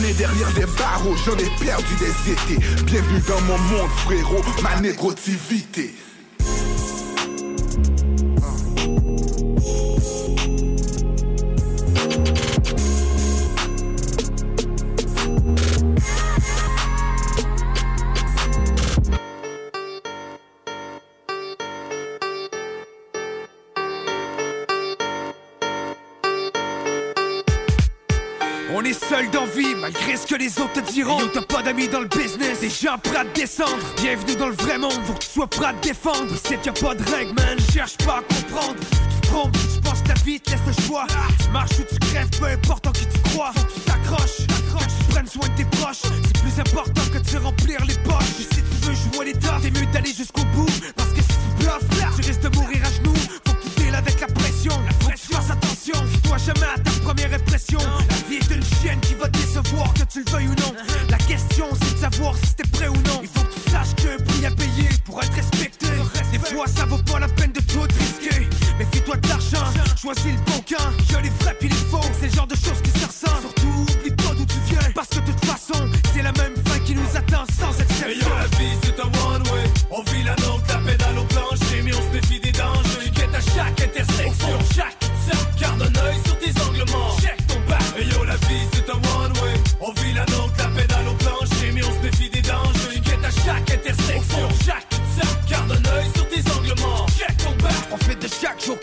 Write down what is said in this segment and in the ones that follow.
Derrière les barreaux, j'en ai perdu des étés. Bienvenue dans mon monde, frérot, ma négrotivité. Malgré ce que les autres te diront. T'as pas d'amis dans le business, des gens prêts à te descendre. Bienvenue dans le vrai monde, faut que tu sois prêt à te défendre. Ici, y'a pas de règles, man, cherche pas à comprendre. Tu te trompes, tu penses ta vie te laisse le choix. Tu marches ou tu crèves, peu importe en qui tu crois. Faut que tu t'accroches, tu prennes soin de tes proches. C'est plus important que de se remplir les poches. Et si tu veux jouer les tas, c'est mieux d'aller jusqu'au bout. Parce que si tu bluffes, tu risques de mourir à genoux. Faut que tu avec la pression. La pression, fasse attention. Fie-toi jamais à ta première impression. La vie est une chienne qui va te décevoir, que tu le veuilles ou non. La question, c'est de savoir si t'es prêt ou non. Il faut que tu saches un prix à payer pour être respecté. Des fois, ça vaut pas la peine de tout risquer. Mais fais-toi de l'argent, choisis le bon camp. Y'a les vrais puis les faux, c'est le genre de choses qui se ressemblent. Surtout, oublie pas d'où tu viens. Parce que de toute façon, c'est la même fin qui nous attend sans exception.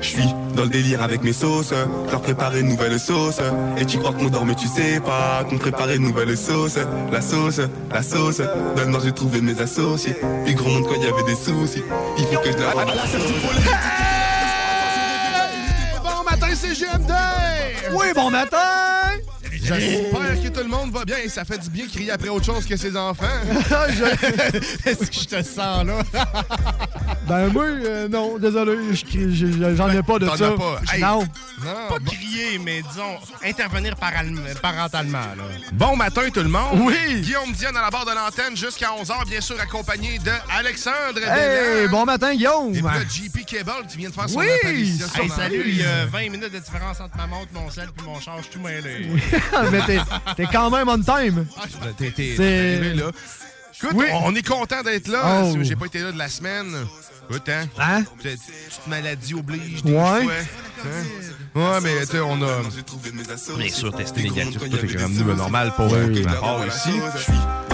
Je suis dans le délire avec mes sauces, leur préparer une nouvelle sauce. Et tu crois qu'on dort mais tu sais pas qu'on préparait une nouvelle sauce. La sauce, la sauce, dans le noir j'ai trouvé mes associés. Puis gros monde quand il y avait des soucis, il faut que je la... Bon matin, c'est GMD! Oui, bon matin! J'espère que tout le monde va bien et ça fait du bien crier après autre chose que ses enfants. Est-ce que je te sens là? Ben oui, euh, non, désolé, je crie- je- j'en ai pas de ça. as pas. Hey. Non. Non, Pas crier, mais disons, intervenir paral- parentalement. Là. Bon matin tout le monde. Oui. Guillaume Diane à la barre de l'antenne jusqu'à 11h, bien sûr accompagné de Alexandre Hey, bon matin, Guillaume! Et puis là, JP Cable qui vient de faire son Oui. apparition. Hey, sur salut, il y a 20 minutes de différence entre ma montre, mon sel puis mon charge tout mêlé. Mais t'es- t'es quand même on time. T'es- t'es- arrivé là. Écoute, Oui. on est content d'être là. Oh. J'ai pas été là de la semaine. Écoute, hein? Hein? Petite petite maladie oblige des Ouais. fois. Hein? Ouais, mais tu sais, on a bien sûr testé négatif. Tout est quand même nouveau normal pour euh, ma part ici.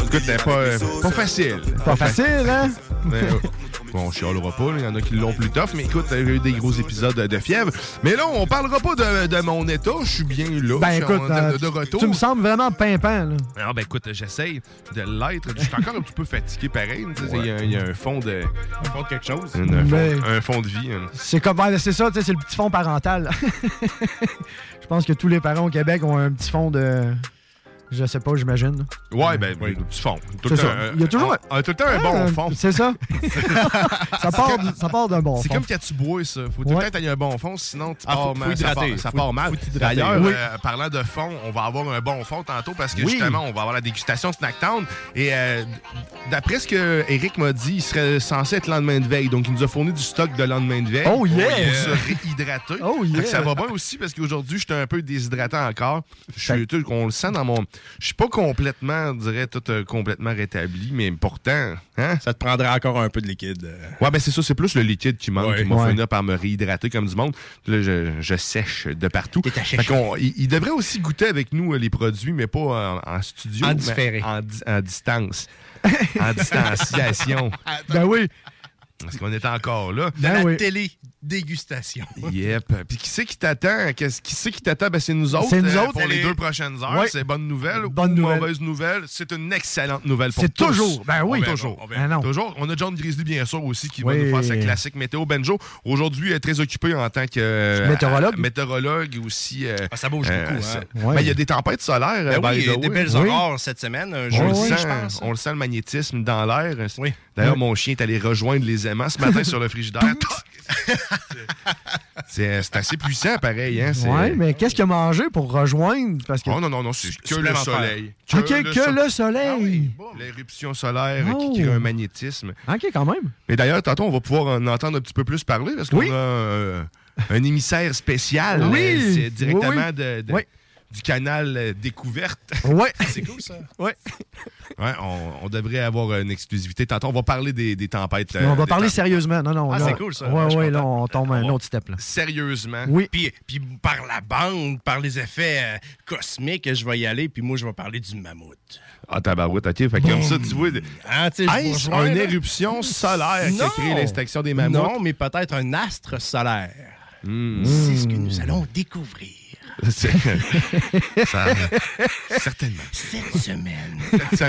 Écoute, c'est pas, euh, pas facile. Pas facile, hein? Mais, euh, bon, on chialera pas, là. il y en a qui l'ont plus tough, mais écoute, j'ai eu des gros épisodes de, fièvre. Mais là, on parlera pas de, de mon état, je suis bien là, Ben écoute, en- euh, de, de retour. tu me sembles vraiment pimpant, là. Ah ben écoute, j'essaye de l'être. Je suis encore un petit peu fatigué pareil. Il y a- il y, a un fond de... Un fond de quelque chose. Un, un fond, Mais- un fond de vie. hein. C'est comme, ouais, c'est ça, tu sais, c'est le petit fond parental. Je pense que tous les parents au Québec ont un petit fond de. Je sais pas, j'imagine. Ouais, ben, du fond. Tout C'est le ça. temps, un- Il y a toujours un, un- tout le temps un bon Ah, fond. C'est ça. ça, part, du- ça part d'un bon C'est fond. comme quand tu bois, ça. Faut tout le temps que tu un bon fond, sinon tu Ah, pars faut- faut mal. ça hydrater. part, ça Faut- part mal. D'ailleurs, Oui. euh, parlant de fond, on va avoir un bon fond tantôt parce que Oui. justement, on va avoir la dégustation Snacktown. Et euh, d'après ce que Eric m'a dit, il serait censé être lendemain de veille. Donc, il nous a fourni du stock de lendemain de veille. Oh, yeah! Pour se réhydrater. Oh, yeah! Que Ça va bien aussi parce qu'aujourd'hui, j'étais un peu déshydraté encore. Je suis, tu sais, on le sent dans mon. Je suis pas complètement, on dirait, tout euh, complètement rétabli, mais pourtant. Hein? Ça te prendrait encore un peu de liquide. euh. Ouais, ben c'est ça, c'est plus le liquide qui manque, Ouais. qui m'a Ouais. fini par me réhydrater comme du monde. Puis Là, je, je sèche de partout. Fait qu'on- il, il devrait aussi goûter avec nous euh, les produits, mais pas en, en studio. En mais différé. En, di- en distance. en distanciation. Ben oui. Parce qu'on est encore là. De la télé dégustation. Yep. Puis qui c'est qui t'attend? Qu'est-ce- Qui c'est qui t'attend? Ben, c'est nous autres. C'est nous euh, autres. Pour les deux prochaines heures. Ouais. C'est bonne nouvelle Bonne ou nouvelle. mauvaise nouvelle? C'est une excellente nouvelle pour C'est toujours. Ben oui. On verra, on verra. Ben non. Toujours. On a John Grizzly, bien sûr, aussi, qui va nous faire sa classique météo. Benjo, aujourd'hui, est très occupé en tant que... euh, Météorologue. euh, météorologue aussi. euh, Ah, ça bouge beaucoup, hein. Ouais. Ben, il y a des tempêtes solaires. Ben oui, il y a des belles Oui. aurores cette semaine. Un On, jour le je sent, pense. on le sent le magnétisme dans l'air. Oui. D'ailleurs, mon chien est allé rejoindre les aimants ce matin sur le frigidaire. c'est assez puissant, pareil. Hein? Ouais, mais qu'est-ce qu'il a mangé pour rejoindre? Parce que... Oh non, non, non, c'est que le soleil. OK, que so- le soleil. L'éruption solaire Oh. qui crée un magnétisme. OK, quand même. Mais d'ailleurs, tantôt, on va pouvoir en entendre un petit peu plus parler parce qu'on Oui. a euh, un émissaire spécial. Oui. euh, c'est directement Oui, oui. de- de- Oui. Du canal euh, Découverte. Ouais. C'est cool, ça. Ouais. Ouais, on, on devrait avoir une exclusivité. Tantôt, on va parler des, des tempêtes. euh, on va des parler tempêtes. sérieusement. Non, non. Ah, c'est cool, ça. Ouais, ouais, là, on tombe à un autre step. Là. Sérieusement. Oui. Puis, puis par la bande, par les effets euh, cosmiques, je vais y aller. Puis moi, je vais parler du mammouth. Ah, tabarouette, OK. Fait que comme ça, tu vois... Hein, tu sais, je vous Est-ce rejoins, une là. éruption solaire qui a créé l'extinction des mammouths? Non, mais peut-être un astre solaire. Hmm. C'est ce que nous allons découvrir ça- certainement. cette semaine. Ça-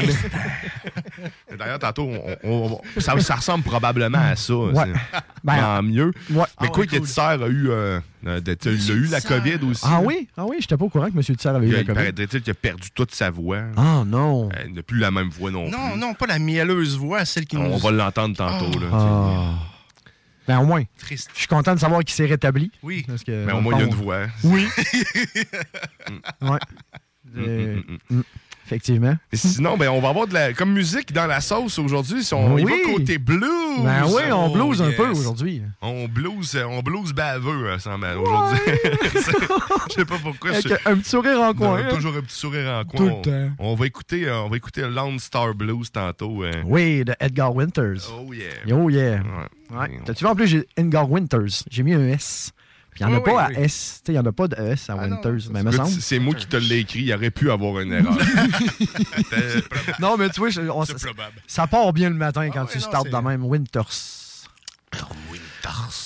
D'ailleurs, tantôt, on- on- on- ça, ça ressemble probablement à ça. Ouais. c'est- Ben, en mieux. ouais. Mais Ah quoi ouais, que cool. Tisser a eu, euh, euh, de- il a eu la COVID aussi. Ah là? oui? Ah oui, j'étais pas au courant que M. Tissard avait eu Il, la il COVID. paraîtrait-il qu'il a perdu toute sa voix. Ah non. Il n'a plus la même voix non, Non, plus. non, pas la mielleuse voix, celle qui nous... On va l'entendre tantôt. là, Ah. Ben au moins. Triste. Je suis content de savoir qu'il s'est rétabli. Oui. Parce que, Mais au moins, il y a une voix. Oui. ouais. Euh, mm, Effectivement. Et sinon, ben, on va avoir de la, comme musique dans la sauce aujourd'hui. Si on y Oui. va côté blues. Ben oui, on Oh, blues un peu aujourd'hui. On blues, on blues baveux, euh, ça m'a- aujourd'hui. Je sais pas pourquoi. Avec je- un petit sourire en coin. Non, hein. toujours un petit sourire en coin. Tout le on, temps. on va écouter, euh, on va écouter Lone Star Blues tantôt. euh. Oui, de Edgar Winters. Oh yeah. Oh yeah. Ouais. Ouais. T'as-tu vu en plus, j'ai Edgar Winters. J'ai mis un S. Il n'y en a Oui, pas oui, à. S. Tu sais, il n'y en a pas de S à Winters. mais me semble. C'est moi qui te l'ai écrit, il aurait pu avoir une erreur. Non, mais tu vois, on- ça, part bien le matin quand ouais, tu c'est- de même. Winters.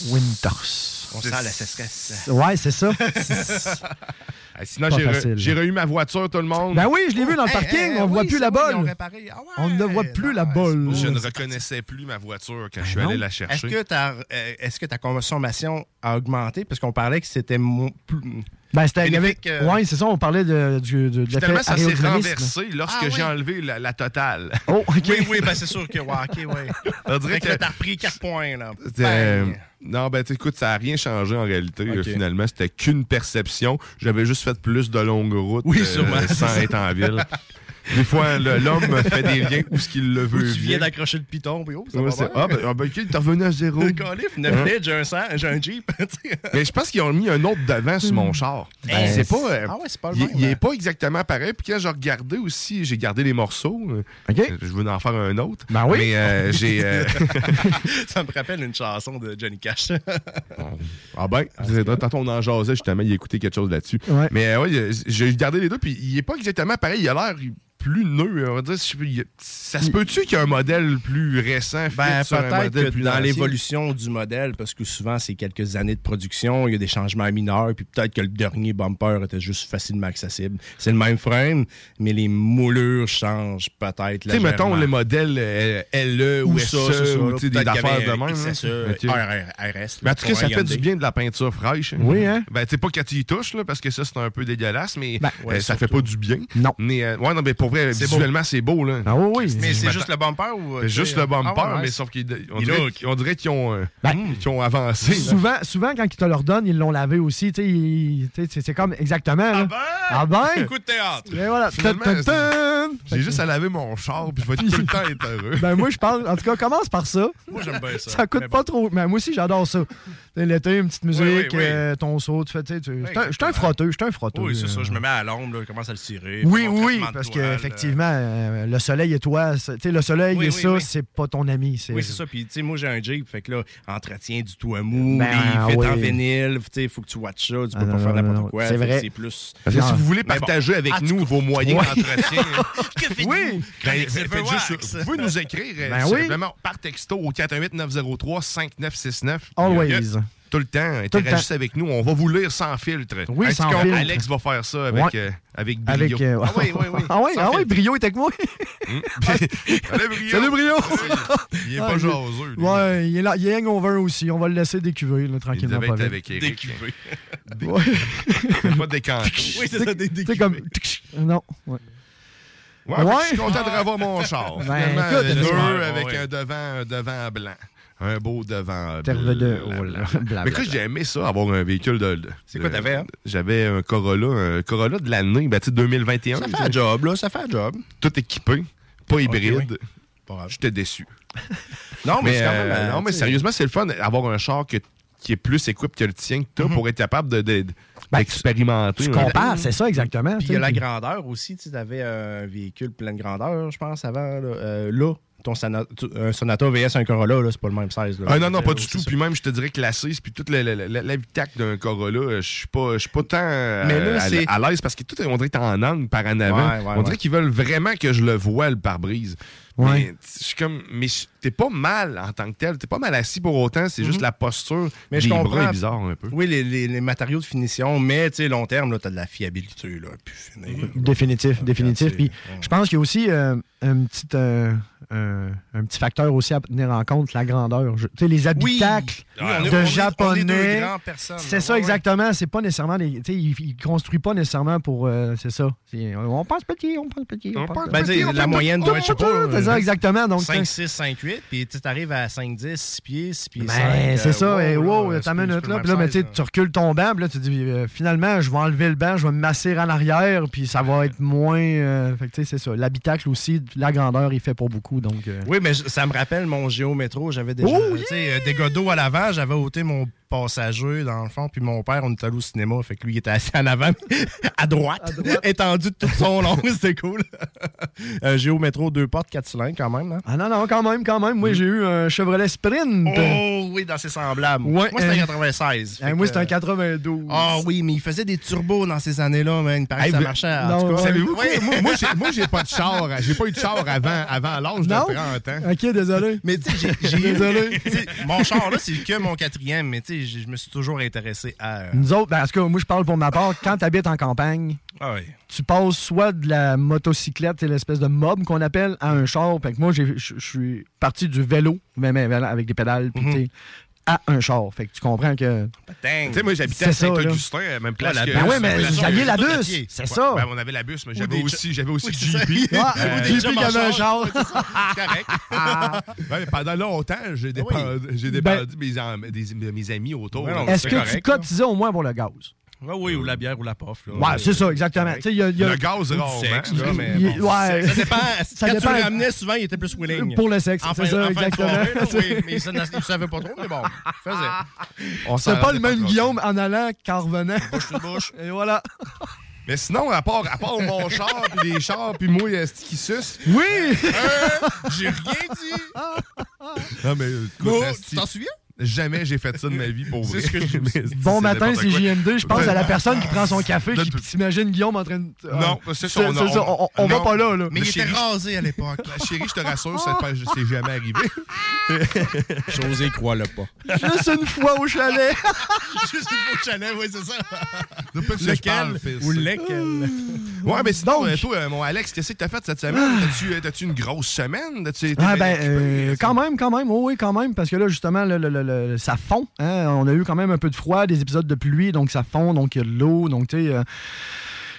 Winters. On sent la sécheresse. Ouais, c'est ça. Sinon, j'ai re- reçu ma voiture, tout le monde. ben oui, je l'ai vu dans le Hey, parking. hey, on ne voit plus la bolle. réparé. Ah ouais, On ne voit plus la bolle. Je ne reconnaissais plus ma voiture quand je suis Ben allé la Est-ce chercher. que, ta, euh, est-ce que ta consommation a augmenté? Parce qu'on parlait que c'était mo- plus... Ben, c'était. Bénéfique, euh, Ouais, c'est ça, on parlait de, du, de, Finalement, ça s'est renversé lorsque Ah, j'ai oui. enlevé la, la totale. Oh, OK. Oui, oui, ben c'est sûr que, ouais, OK, oui. On dirait que t'as repris 4 points, là. Euh, non, ben tu- écoute, ça n'a rien changé en réalité. Euh, finalement, c'était qu'une perception. J'avais juste fait plus de longues routes Oui, euh, sans être en ville. Des fois, le- l'homme fait des liens où ce qu'il le Ou veut tu viens d'accrocher le piton, puis oh, ça Ouais, va ah, ben, ah, ben, ok, t'es revenu à zéro. Calif, 9 litres, j'ai un 100, j'ai un Jeep. Mais je pense qu'ils ont mis un autre devant sur mon char. Ben, c'est pas. euh, ah ouais, c'est pas le il, même, il est hein. pas exactement pareil. Puis quand j'ai regardé aussi, j'ai gardé les morceaux. euh, Je veux en faire un autre. Ben oui. Mais euh, j'ai. euh, ça me rappelle une chanson de Johnny Cash. Ah ben, c'est- tantôt on en jasait justement, il a écouté quelque chose là-dessus. Ouais. Mais euh, ouais, j'ai gardé les deux, puis il est pas exactement pareil. Il a l'air plus neuf. On va dire, ça se peut-tu qu'il y a un modèle plus récent Ben, peut-être dans l'évolution du modèle, parce que souvent, c'est quelques années de production, il y a des changements mineurs, puis peut-être que le dernier bumper était juste facilement accessible. C'est le même frame, mais les moulures changent peut-être. Tu sais, mettons les modèles euh, LE ou, SE, ça, c'est ça, ou sais, des affaires de même. hein. Ok. RRS, Mais en tout cas, ça fait du bien de la peinture fraîche. Oui, hein? Ben, tu sais pas quand tu y touches, là, parce que ça, c'est un peu dégueulasse, mais Ben, euh, ça fait pas du bien. Non. Mais, euh, ouais, non, mais pour vrai, C'est visuellement, c'est beau, là. Ah oui, oui. Mais c'est Ben, juste le bumper ou. C'est juste le bumper, Ah ouais, mais sauf qu'on dirait, look. on dirait qu'ils ont, euh, Ben, qu'ils ont avancé. Souvent, souvent, quand ils te le redonnent, ils l'ont lavé aussi. C'est comme exactement. là. Ah ben? Coup de théâtre. Et voilà. J'ai juste à laver mon char, puis je vais tout le temps être heureux. Ben moi, je parle. En tout cas, commence par ça. Moi, j'aime bien ça. Ça coûte Mais pas bon. trop. Mais moi aussi, j'adore ça. L'été, une petite musique, oui, oui. euh, ton saut, tu fais. tu sais, tu- Je suis un- frotteux, je suis un frotteux. Oui, c'est ça. euh. Je me mets à l'ombre, là, je commence à le tirer. Oui, oui, parce toile, qu'effectivement, euh, le soleil et toi, le soleil Oui, et oui, ça, oui. c'est pas ton ami. Oui, c'est ça. Puis, tu sais, moi, j'ai un Jeep. Fait que là, entretien du tout à mou, Ben, les fêtes oui. en vinyle. Tu sais, il faut que tu watches ça. Tu Ah, peux non, pas faire n'importe quoi. c'est Fait vrai. C'est plus. Parce que si vous voulez bon. partager avec Ah, nous vos moyens d'entretien? Oui. ben, les faites- juste- vous pouvez nous écrire Ben oui. simplement par texto au 418-903-5969. Always. Puis, euh, Tout le temps, interagissez avec nous. On va vous lire sans filtre. Oui, Est-ce sans filtre. Alex va faire ça avec, Ouais. euh, avec brio. Avec, euh, Ah oui, oui, oui. Ah oui, ah oui. Brio est avec moi. Salut, Brio! Salut, Brio! Il est Ah, pas il- jaseux. lui. Ouais, il est, là, il est hangover aussi. On va le laisser décuver, là, Il tranquillement. devait pas être vite. avec Eric. Décuvé. Ouais. Pas décanté. Oui, c'est ça, sais, comme. Non. Ouais. Ouais, Ouais. Je suis content de revoir mon char. Ben, Finalement, écoute, ouais, avec ouais. un devant, un devant blanc. Un beau devant de- Mais que j'ai aimé ça, avoir un véhicule de. de- C'est quoi t'avais, hein? J'avais un Corolla, un Corolla de l'année, ben, tu sais, 2021. Ça fait un job, là. Ça fait un job. Tout équipé, pas hybride. J'étais déçu. Non, mais, Mais, c'est quand même. euh, non, mais sérieusement, c'est le fun d'avoir un char que- qui est plus équipé que le tien que toi Mhm. pour être capable de- de- Ben, d'expérimenter. Tu compares, c'est ça exactement. Puis il y a la grandeur aussi. Tu avais un véhicule pleine grandeur, je pense, avant. Là, Euh, là, ton un Sonata VS, un Corolla, là, c'est pas le même size. Là. Ah non, non, pas Euh, du tout. Puis même, je te dirais que puis la- la- la- l'habitacle d'un Corolla, euh, je suis pas, pas tant euh, Mais là, à, à l'aise parce que tout, est- on dirait que t'es en angle par en avant. Ouais, ouais, on dirait ouais. qu'ils veulent vraiment que je le voie, le pare-brise. Ouais. Mais je suis comme, mais t'es pas mal en tant que tel. T'es pas mal assis pour autant. C'est juste la posture. Mhm. Mais je des bras comprends. est bizarre un peu. Oui, les, les- les matériaux de finition, mais tu sais, long terme, là, t'as de la fiabilité, là, puis finir. Définitif, définitif. Puis ouais. je pense qu'il y a aussi euh, un, petit, euh, un, un petit facteur aussi à tenir en compte, la grandeur. Tu sais, les habitacles Oui, de on est japonais. C'est ça Ouais, exactement. C'est pas nécessairement sais, ils, ils construisent pas nécessairement pour. euh, c'est ça. On pense petit, on pense petit. On, pense Ben, tu sais, petit, on la moyenne doit être, ça, euh, exactement. Donc, 5, c'est- 6, 5, 8, puis tu arrives à 5, 10, 6 pieds, 6 pieds Ben, 5. c'est ça. et wow, là, ta c'est plus- minute là. Puis là, le ben, tu recules ton banc. Puis là, tu dis, euh, finalement, je vais enlever le banc, je vais me masser en arrière. Puis ça va être moins. euh, fait que, tu sais, c'est ça. L'habitacle aussi, la grandeur, il fait pour beaucoup. Donc. euh, Oui, mais ça me rappelle mon géométro. J'avais déjà Oh, euh, des godots à l'avant. J'avais ôté mon passager dans le fond. Puis mon père, on est allé au cinéma. Fait que lui, il était assis en avant, à droite, étendu de tout son long. C'était cool. euh, géométro, deux portes, quatre cylindres quand même. hein? Ah non, non, quand même, quand même. Moi, j'ai eu un Chevrolet Sprint. Oh oui, dans ses semblables. Ouais, moi, c'était euh, un 96. Eh, Fait moi, c'était un 92. Ah oui, mais il faisait des turbos dans ces années-là, man. Il paraît Hey, que ça vous- marchait. En Non, tout cas, ouais. Savez-vous quoi? Oui. Moi, moi, j'ai- moi, j'ai pas de char. J'ai pas eu de char avant, avant l'âge de Non? 30 ans. Ok, désolé. Mais tu sais, j'ai- j'ai. Désolé. Mon char, là, c'est que mon quatrième, mais tu sais, je je me suis toujours intéressé à. euh, Nous autres, ben, en tout cas, moi, je parle pour ma part. Quand tu habites en campagne, Ah oui. tu passes soit de la motocyclette, c'est l'espèce de mob qu'on appelle, à un char. Fait que moi, je suis parti du vélo, mais, mais, avec des pédales, puis Mhm. À un char. Fait que tu comprends que. Dang. Tu sais, moi, j'habitais à. Saint-Augustin, à la même place la que... bus. Ben oui, mais c'est la bus. C'est ça. ben, on avait la bus, mais j'avais aussi, j'avais aussi. Ah, Euh, il y en avait un char. Correct. Mais pendant longtemps, j'ai Ah oui. dépendu, j'ai dépendu mes, am- des- mes amis autour. Est-ce c'est que tu cotisais au moins pour le gaz? Ouais, oui, ou la bière ou la pof. Là. Ouais, c'est ça, exactement. Tu sais, il y a- il y a- Le gaz, du rarement. sexe, là, mais bon, ouais. Ça dépend. Ça Quand dépend. tu le ramenais, souvent, il était plus willing. Pour le sexe, En c'est ça, en de exactement. soirée, là, oui, mais il ne savait pas trop, mais bon, il faisait. C'est pas le même Guillaume en allant qu'en revenant. Bouche sur bouche. Et voilà. Mais sinon, à part, à part mon char, puis les chars, puis moi, qui suce? Oui! Euh, J'ai rien dit. Non, mais. tu t'en souviens? Jamais j'ai fait ça de ma vie pour vrai. Bon matin, c'est n'importe quoi. JMD. Je pense à la personne qui prend son café, qui t'imagine Guillaume en train de. Non, Ah, c'est ça. on- va pas là. Mais il était rasé à l'époque. La chérie, je te rassure, c'est jamais arrivé. José croit le pas. Juste une fois au chalet. Juste une fois au chalet, oui, c'est ça. Lequel? ou lesquels? Ouais, mais sinon, euh, toi, euh, mon Alex, qu'est-ce que t'as fait cette semaine? T'as-tu, euh, T'as-tu une grosse semaine? Ah ben, quand même, quand même, oh oui, quand même, parce que là, justement, le- ça fond. hein. On a eu quand même un peu de froid, des épisodes de pluie, donc ça fond, donc il y a de l'eau, donc tu euh,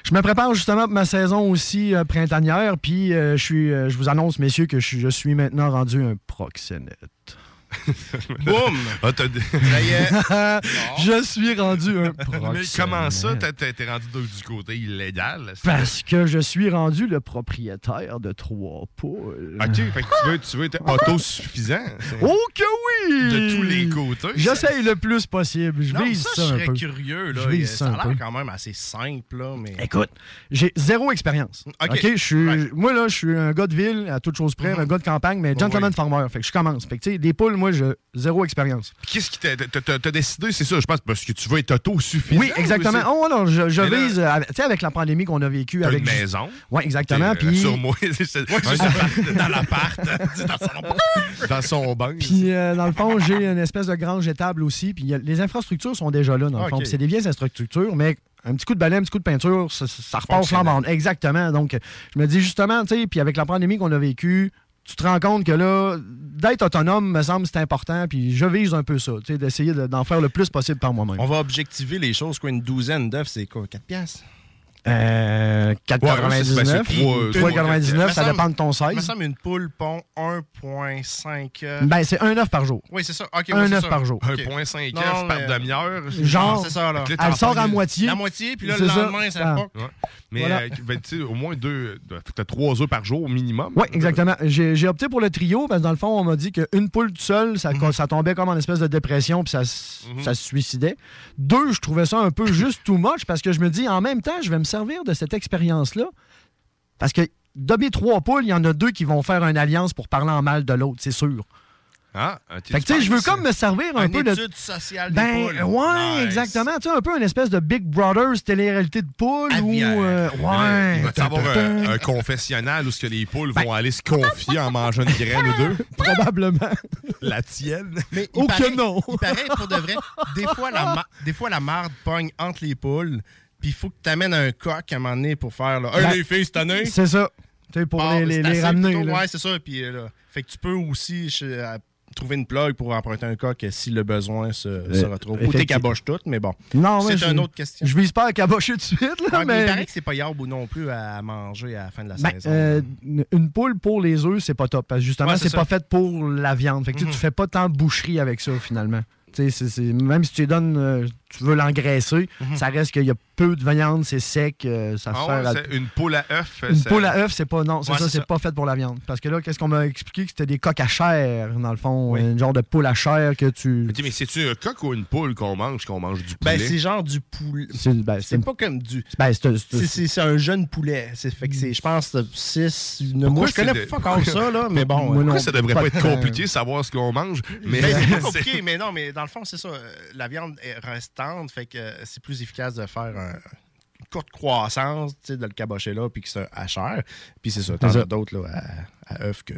je me prépare justement pour ma saison aussi euh, printanière, puis euh, je vous annonce, messieurs, que je suis maintenant rendu un proxénète. Boum! Ah, t'as- Ça y est. je suis rendu un Mais proxénète. comment ça, t'es rendu du côté illégal? Parce que je suis rendu le propriétaire de trois poules. Ok, fait que tu veux, tu veux être autosuffisant. c'est- Oh que oui! De tous les côtés. J'essaye le plus possible. Je Non, vise ça, ça, je un serais peu. curieux. Là. Je vise ça ça un a l'air quand même assez simple, là, mais... Écoute, j'ai zéro expérience. OK. OK, je suis, Right. moi, là, je suis un gars de ville, à toute chose près, un gars de campagne, mais gentleman farmer. Fait que je commence. Fait que, tu sais, des poules, moi, zéro expérience. Qu'est-ce qui t'a décidé, c'est ça, je pense, parce que tu veux être autosuffisant. Oui, exactement. Oh, non, je, vise, euh, avec- tu sais, avec la pandémie qu'on a vécue avec. une maison. Oui, exactement. Euh, Puis. Sur moi, dans l'appart. dans son... banc. Puis, euh, dans le fond, j'ai une espèce de grange étable aussi. Puis, les infrastructures sont déjà là, dans le Ah, fond. C'est des vieilles infrastructures, mais un petit coup de balai, un petit coup de peinture, ça, ça repart flambant. Exactement. Donc, je me dis justement, tu sais, puis avec la pandémie qu'on a vécue, tu te rends compte que là, d'être autonome, me semble, c'est important. Puis, je vise un peu ça, tu sais, d'essayer de- d'en faire le plus possible par moi-même. On va objectiver les choses. Quoi, une douzaine d'œufs, c'est quoi? 4 piastres? Euh, Ouais, c'est- ben, 4,99. c'est trois- 3,99, ça dépend de ton Il me size. semble une poule pond 1,5... euh, Ben, c'est un œuf par jour. Oui, c'est ça. OK, un ouais, c'est œuf ça. par jour. OK. 1,5 Non, œufs par mais- demi-heure. Genre, c'est ça, là. Fait que là, Elle sort à moitié. La moitié, puis là, le lendemain, ça Ah. pas. Mais Voilà. euh, ben, tu sais, au moins deux. T'as trois œufs par jour au minimum. Oui, exactement. J'ai opté pour le trio parce que dans le fond, on m'a dit qu'une poule toute seule, ça, Mhm. ça tombait comme en espèce de dépression puis Mhm. ça se suicidait. Deux, je trouvais ça un peu juste too much parce que je me dis en même temps, je vais me servir de cette expérience-là? Parce que de mes trois poules, il y en a deux qui vont faire une alliance pour parler en mal de l'autre, c'est sûr. Ah, Fait que tu sais, je veux comme me servir un Une peu de. étude sociale des Ben, poules. ouais, Nice. exactement. Tu sais, un peu une espèce de Big Brother, télé-réalité de poule ou. Euh, ouais. Il va y avoir un, un confessionnal où ce que les poules Ben. vont aller se confier en mangeant une graine ou deux? Probablement. La tienne. Mais Oh il que paraît, non. il paraît, pour de vrai, des fois, la, ma- des fois, la marde pogne entre les poules, puis il faut que tu amènes un coq à un moment donné pour faire là, Hey, Ben, les filles, cette année! C'est ça. Tu sais, pour Ah, les, ramener. plutôt- là. Ouais, c'est ça. Puis, euh, là, fait que tu peux aussi je- euh, trouver une plug pour emprunter un coq si le besoin se, se retrouve. Ou t'es caboches toutes, mais bon. Non, c'est une autre question. Je vise pas à cabocher tout de suite, là, Ouais, mais il paraît que c'est pas yarbe non plus à manger à la fin de la Ben, saison. euh, une poule pour les œufs, c'est pas top. Parce que justement, Ouais, c'est pas fait pour la viande. Fait que tu sais, tu Mhm. fais pas tant de boucherie avec ça, finalement. Tu sais, c'est- c'est- même si tu donnes, euh, tu veux l'engraisser, Mhm. ça reste qu'il y a peu de viande, c'est sec, euh, ça Ah sert à- c'est une poule à œuf. Une ça- poule à œuf, c'est pas non, c'est Ouais, ça, c'est c'est pas fait pour la viande. Parce que là, qu'est-ce qu'on m'a expliqué? Que c'était des coques à chair dans le fond, une genre de poule à chair que tu. Mais c'est-tu un coq ou une poule qu'on mange, qu'on mange du ben, poulet? c'est genre du poulet. C'est ben, C'est pas comme du. ben, c'est- c'est- C'est- C'est c'est un jeune poulet. C'est fait que c'est, je pense, 6, 9 Pourquoi mois. Je c'est connais de- fuck all ça, là, mais bon. Moi euh, non, Pourquoi ça devrait pas pas être compliqué de savoir ce qu'on mange? Mais Ben, c'est pas compliqué, mais non, mais dans le fond, c'est ça. euh, La viande est fait que euh, c'est plus efficace de faire un- une courte croissance, de le cabocher là, puis que c'est à chair. Puis c'est ça, t'en ça. as d'autres là, à, à œuf que.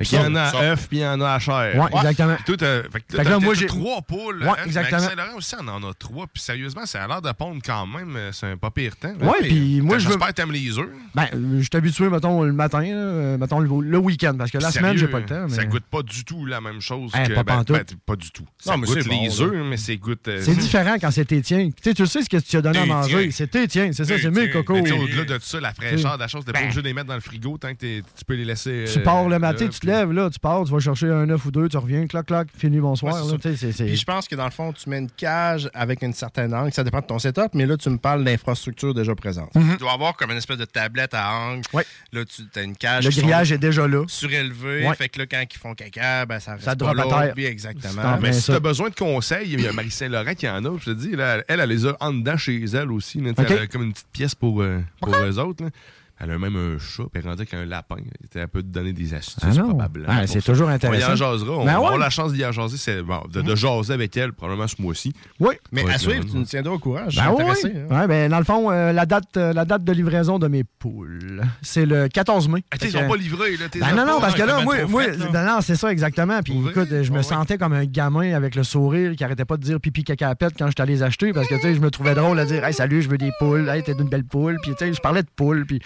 Il y en a à œuf puis il y en a à chair. Ouais, exactement. Puis toi, fait que Fait là, moi, j'ai- trois poules. Ouais, hein, exactement. Saint-Laurent aussi, on en a trois. Puis sérieusement, ça a l'air de pondre quand même. euh, C'est un pas pire temps. Ouais, puis moi, je veux- J'espère que t'aimes les œufs. Ben, euh, je suis habitué, mettons, le matin, là, euh, mettons, le, le week-end, parce que la Sérieux, semaine, j'ai pas le temps. Ça goûte pas du tout la même chose que. pas ben, ben, pas du tout. Ça Non, mais goûte c'est les œufs, mais c'est goûte. C'est différent quand c'est tes tiens. Tu sais, tu sais ce que tu as donné à manger. C'est tes tiens, c'est ça, c'est mes cocos. Mais tu sais, Au-delà de ça, la fraîcheur de la chose, t'es pas Ben. obligé de les mettre dans le frigo tant que t'es- tu peux les laisser. Tu pars le matin, tu te lèves, là, tu pars, tu vas chercher un œuf ou deux, tu reviens, clac, clac, fini, bonsoir. Ouais, là, Puis je pense que dans le fond, tu mets une cage avec une certaine angle. Ça dépend de ton setup, mais là, tu me parles d'infrastructure déjà présente. Mhm. Tu dois avoir comme une espèce de tablette à angle. Ouais. Là, tu as une cage. Le grillage est déjà là. Surélevé. Ouais. Fait que là, quand ils font caca, ben, ça reste Ça pas drop à terre. Exactement. en Mais Ben, si tu as besoin de conseils, il y a Marie Saint-Laurent qui en a. Je te dis, là, elle, elle les a en dedans chez elle aussi. là. Elle a comme une petite pièce pour, euh, pour eux autres. là. Elle a même un chat, puis elle grandit avec un lapin. Elle un peu de donner des astuces, Ah probablement. Ah, c'est toujours intéressant. On y en jasera. On Ben avoir ouais. la chance d'y en jaser, c'est, bon, de, de jaser avec elle, probablement ce mois-ci. Oui. Mais Ouais, à suivre, tu nous tiendras au courant. Je suis Ben oui, intéressé. oui. hein. Ouais, ben, dans le fond, euh, la, date, euh, la date de livraison de mes poules, c'est le 14 mai. Ah, ils que- sont pas livrés, là. t'es Ben non, non, parce que là, moi, moi non, non, c'est ça exactement. Puis écoute, je me sentais comme un gamin avec le sourire qui arrêtait pas de dire pipi caca à pète quand j'étais allé les acheter parce que tu sais, je me trouvais drôle à dire Hey, salut, je veux des poules, hey, t'es une belle poule. Puis tu sais, je parlais de poules. Puis.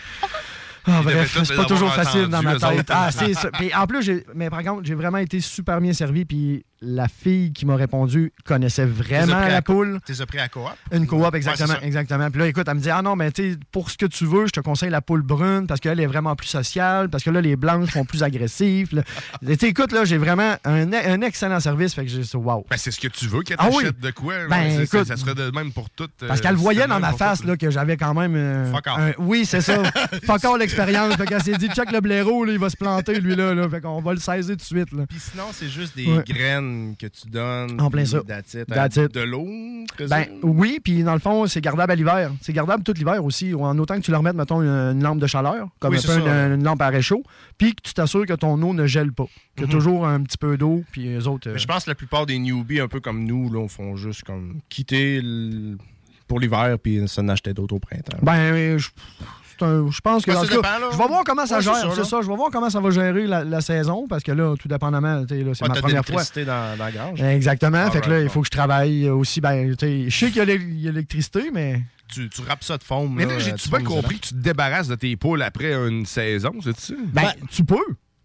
Ah, bref, c'est pas toujours facile dans ma tête. Ah, c'est ça. Puis en plus, mais par contre, j'ai vraiment été super bien servi. Puis la fille qui m'a répondu connaissait vraiment la poule. T'es pris à coop? Une coop, exactement, exactement. Puis là, écoute, elle me dit Ah non, mais tu sais, pour ce que tu veux, je te conseille la poule brune parce qu'elle est vraiment plus sociale, parce que là, les blanches sont plus agressives. tu écoute, là, j'ai vraiment un, un excellent service. Fait que j'ai dit Wow. Ben, c'est ce que tu veux qu'elle Ah oui. t'achète de quoi. Ben, écoute, ça serait de même pour toutes. Parce euh, qu'elle voyait dans ma face là, que j'avais quand même. euh, Fuck off. un- oui, c'est ça. Fuck l'expérience. Fait qu'elle s'est dit check le blaireau, là, il va se planter, lui là. là. Fait qu'on va le saisir tout de suite. Là. Puis sinon, c'est juste des Ouais. graines que tu donnes. En plein ça. it. It. De l'eau, Ben oui, puis dans le fond, c'est gardable à l'hiver. C'est gardable tout l'hiver aussi, en autant que tu leur mettes, mettons, une, une lampe de chaleur, comme Oui, un peu une, lampe à réchaud, puis que tu t'assures que ton eau ne gèle pas. Qu'il y a toujours un petit peu d'eau, puis les autres. euh, je pense que la plupart des newbies, un peu comme nous, là, font juste comme quitter pour l'hiver puis s'en acheter d'autres au printemps. Ben, je, un- je pense que. Ben, en ça tout cas, dépend, là. je vais voir comment ça Ouais, c'est gère. ça, C'est là. ça, je vais voir comment ça va gérer la, la saison, parce que là, tout dépendamment, c'est Ouais, ma t'as de première fois. dans, dans la grange. Exactement. fait que là, il faut que je travaille aussi. Ben, tu sais, je sais qu'il y a l'électricité, mais. Tu, tu râpes ça de foam. Mais là, là, j'ai-tu tu bien compris que tu te débarrasses de tes poules après une saison, c'est ça? Ben, tu peux.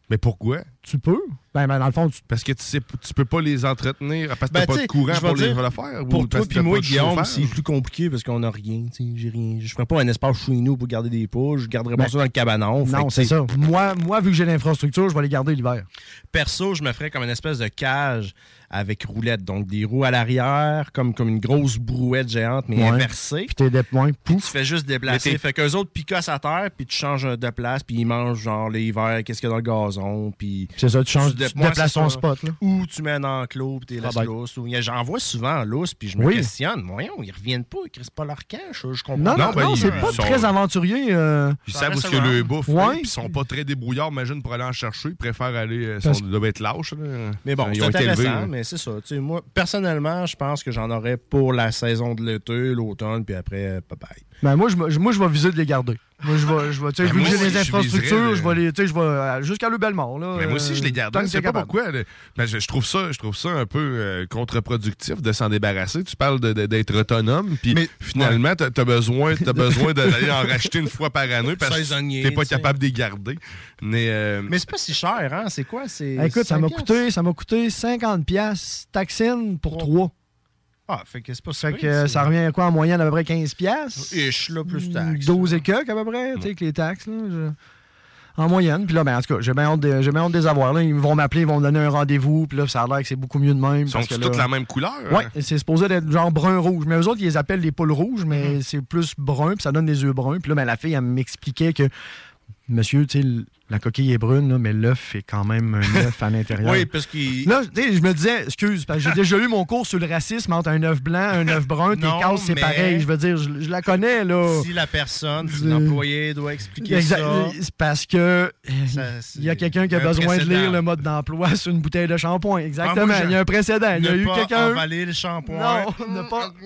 Mais pourquoi? Tu peux. Ben, ben, dans le fond, tu. Parce que tu sais, tu peux pas les entretenir parce que Ben, t'as pas de courant pour les dire, le faire? ou Pour toi puis moi, pas Guillaume, c'est plus compliqué parce qu'on n'a rien. J'ai rien. Je ferais pas un espace chez nous pour garder des poules. Je garderais pas Ben, ça dans le cabanon. Non, c'est ça. Moi, moi, vu que j'ai l'infrastructure, je vais les garder l'hiver. Perso, je me ferais comme une espèce de cage avec roulette. Donc des roues à l'arrière, comme, comme une grosse brouette géante, mais Ouais. inversée. Puis t'es des points. Puis tu fais juste déplacer. Fait qu'eux autres picassent à terre, puis tu changes de place, puis ils mangent genre l'hiver, qu'est-ce qu'il y a dans le gazon, puis... C'est ça, tu changes, Ouais, déplaces ton spot. Là. Ou tu mets un enclos, puis t'es Ah ben. lousse. Ou- J'en vois souvent en lousse, puis je me Oui. questionne. Voyons, ils reviennent pas, ils crissent pas leur cache. Je comprends Non, non, ben, non, ils- c'est ils pas sont- très aventurier. euh, Ils savent où ce que le bouffe, Ouais. puis ils sont pas très débrouillards, imagine, pour aller en chercher. Ils préfèrent aller. euh, Ils doivent être lâches. là. Mais bon, Ils c'est ont été élevés, intéressant. Mais c'est ça. Moi, personnellement, je pense que j'en aurais pour la saison de l'été, l'automne, puis après, euh, bye bye. Ben, moi, je, moi, je vais viser de les garder. Moi, je vais, je vais, sais, Ben, moi les je infrastructures, viserais je vais les, tu sais, je vais euh, jusqu'à le Belmont, là. Mais moi aussi, je les euh, garde. Je sais t'es pas capable. pourquoi. Ben, je, je trouve ça, je trouve ça un peu euh, contre-productif de s'en débarrasser. Tu parles de- de- d'être autonome, puis finalement, t'as as besoin, as besoin d'aller en racheter une fois par année parce que t'es pas sais. capable de les garder. Mais, euh, Mais c'est pas si cher, hein? C'est quoi? C'est Écoute, ça m'a 5 coûté, ça m'a coûté 50 pièces taxine pour 3. Ah, fait que c'est pas Fait super, que euh, ça revient à quoi en moyenne à peu près 15 pièces. Ish, là, plus taxes. 12 et quelques à peu près, tu sais, avec les taxes. Là, je- En moyenne. Puis là, ben, en tout cas, j'ai bien hâte, de, j'ai bien de les avoir. Là. Ils vont m'appeler, ils vont me donner un rendez-vous. Puis là, ça a l'air que c'est beaucoup mieux de même. Sont parce que toutes là- la même couleur? Oui, c'est supposé être genre brun-rouge. Mais eux autres, ils les appellent les poules rouges, mais c'est plus brun, puis ça donne des yeux bruns. Puis là, ben, la fille, elle m'expliquait que, monsieur, tu sais, la coquille est brune, là, mais l'œuf est quand même un œuf à l'intérieur. Oui, parce qu'il. Là, tu sais, je me disais, excuse, parce que j'ai déjà eu mon cours sur le racisme entre un œuf blanc et un œuf brun. Tes cases, c'est mais- pareil. Je veux dire, je, je la connais, là. Si la personne, Je- l'employé, doit expliquer Exact- ça. C'est parce que il y a quelqu'un qui a besoin de lire le mode d'emploi sur une bouteille de shampoing. Exactement. Ah, moi, il y a un précédent. Il y a ne eu pas quelqu'un. avaler le shampoing. Non, ne pas.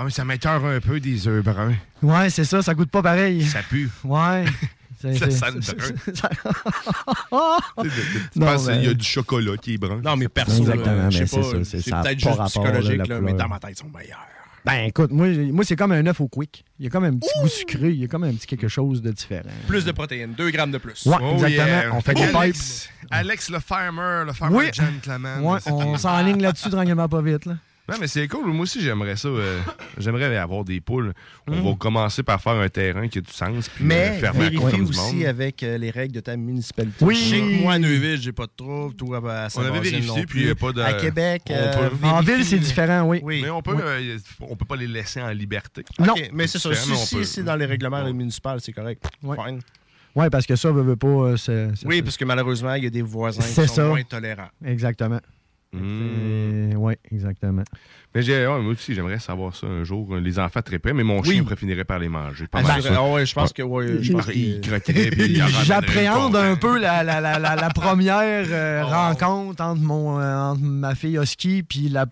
Ah, mais ça m'écœure un peu des œufs bruns. Ouais, c'est ça, ça goûte pas pareil. Ça pue. Ouais. C'est- Ça c'est- sent le c'est- brun. c'est- ça- Tu penses qu'il y a du chocolat qui est brun. Non, mais perso, Exactement, là, je mais sais c'est peut-être juste psychologique, mais dans ma tête, ils sont meilleurs. Ben écoute, moi, moi c'est comme un œuf au quick. Il y a comme un petit goût sucré, il y a comme un petit quelque chose de différent. Plus de protéines, 2 grammes de plus. Ouais, Oh, exactement. yeah. On fait des pipes. Alex, Alex le farmer, le farmer Oui. gentleman. Ouais, on s'enligne là-dessus tranquillement pas vite. Là. Ouais, mais c'est cool. Moi aussi, j'aimerais ça. euh, j'aimerais avoir des poules. On Mm. va commencer par faire un terrain qui a du sens. Puis, Mais euh, faire vérifie aussi monde. avec euh, les règles de ta municipalité. Oui. Que moi, à Neuville, j'ai pas de trouble. À On avait vérifié, non puis il n'y a pas de. À Québec, euh, peut- En ville, c'est différent, oui. Oui. Mais on peut, Oui. euh, on peut pas les laisser en liberté. Non. Mais c'est ça. Si, si peut- c'est dans les règlements municipaux, c'est correct. Ouais. Fine. Ouais, parce que ça, veut, veut pas. Oui, parce que malheureusement, il y a des voisins qui sont ça. moins tolérants. Exactement. Oui, exactement. Mais j'ai, ouais, moi aussi, j'aimerais savoir ça un jour. Les enfants trépaient, mais mon Oui. chien préférerait par les manger. Pas Ah, mal ben, ça. ah ouais, je pense que- ouais, je pense que- Il croquerait, puis il en ramènerait J'appréhende un peu la, la, la, la, la première euh, rencontre entre, mon, euh, entre ma fille Husky puis la,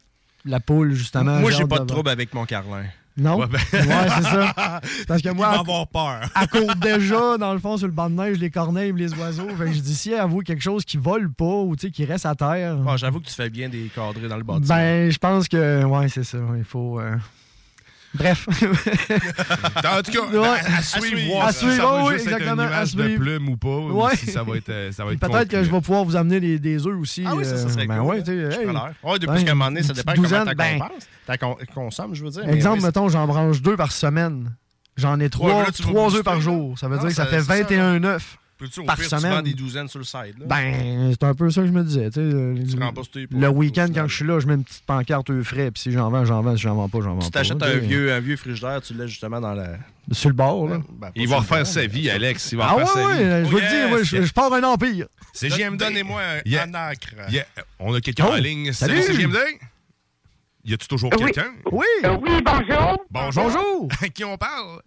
la poule, justement. Moi, J'ai pas de trouble avec mon Carlin. Non? Ouais, Ouais, ben- c'est ça. Parce que moi, avoir peur. à court déjà, dans le fond, sur le banc de neige, les corneilles, les oiseaux. Fait que je dis, si elle voit quelque chose qui vole pas ou qui reste à terre. Bon, J'avoue que tu fais bien des cadrés dans le bâtiment. Ben, je pense que, ouais, c'est ça. Il faut. euh, Bref. En tout cas, Ouais. à, à suivre, À suivre, ça va oui, juste être un exactement, nuage de plumes ou pas, ou Ouais. si ça va être, euh, ça va être Peut-être que je vais pouvoir vous amener des, des œufs aussi. Ah oui, ça, ça euh, serait ben cool. ouais, hein. tu sais, Je hey. Ouais, depuis Ouais, qu'à un moment donné, ça dépend comment t'as ben, con- consommes, je veux dire. mais Exemple, oui, mettons, j'en branche deux par semaine. J'en ai trois, mais là, tu trois œufs par jour. Ça veut Non, dire que ça fait c'est ça, 21 œufs Peux-tu, au par pire, tu semaine. des douzaines sur le side, là? Ben, c'est un peu ça que je me disais. tu Le, Tu rembourses tes le week-end, quand je suis là, je mets une petite pancarte œufs frais. Puis si j'en vends, j'en vends. Si j'en vends pas, j'en vends Tu pas. t'achètes tu un vieux, un vieux frigidaire, tu le laisses justement dans la... Sur le bord, là. Ben, pas Il va refaire bord, sa vie, Alex. Il va Ah ouais, sa ouais, vie. je veux Oh, le dire, yes. je, je pars un empire. C'est JMD. Donnez-moi un Yeah. anacre. Yeah. On a quelqu'un Oh, en ligne. salut. JMD. Y a-tu toujours quelqu'un? Oui. Oui, bonjour. Bonjour. Bonjour. À qui on parle?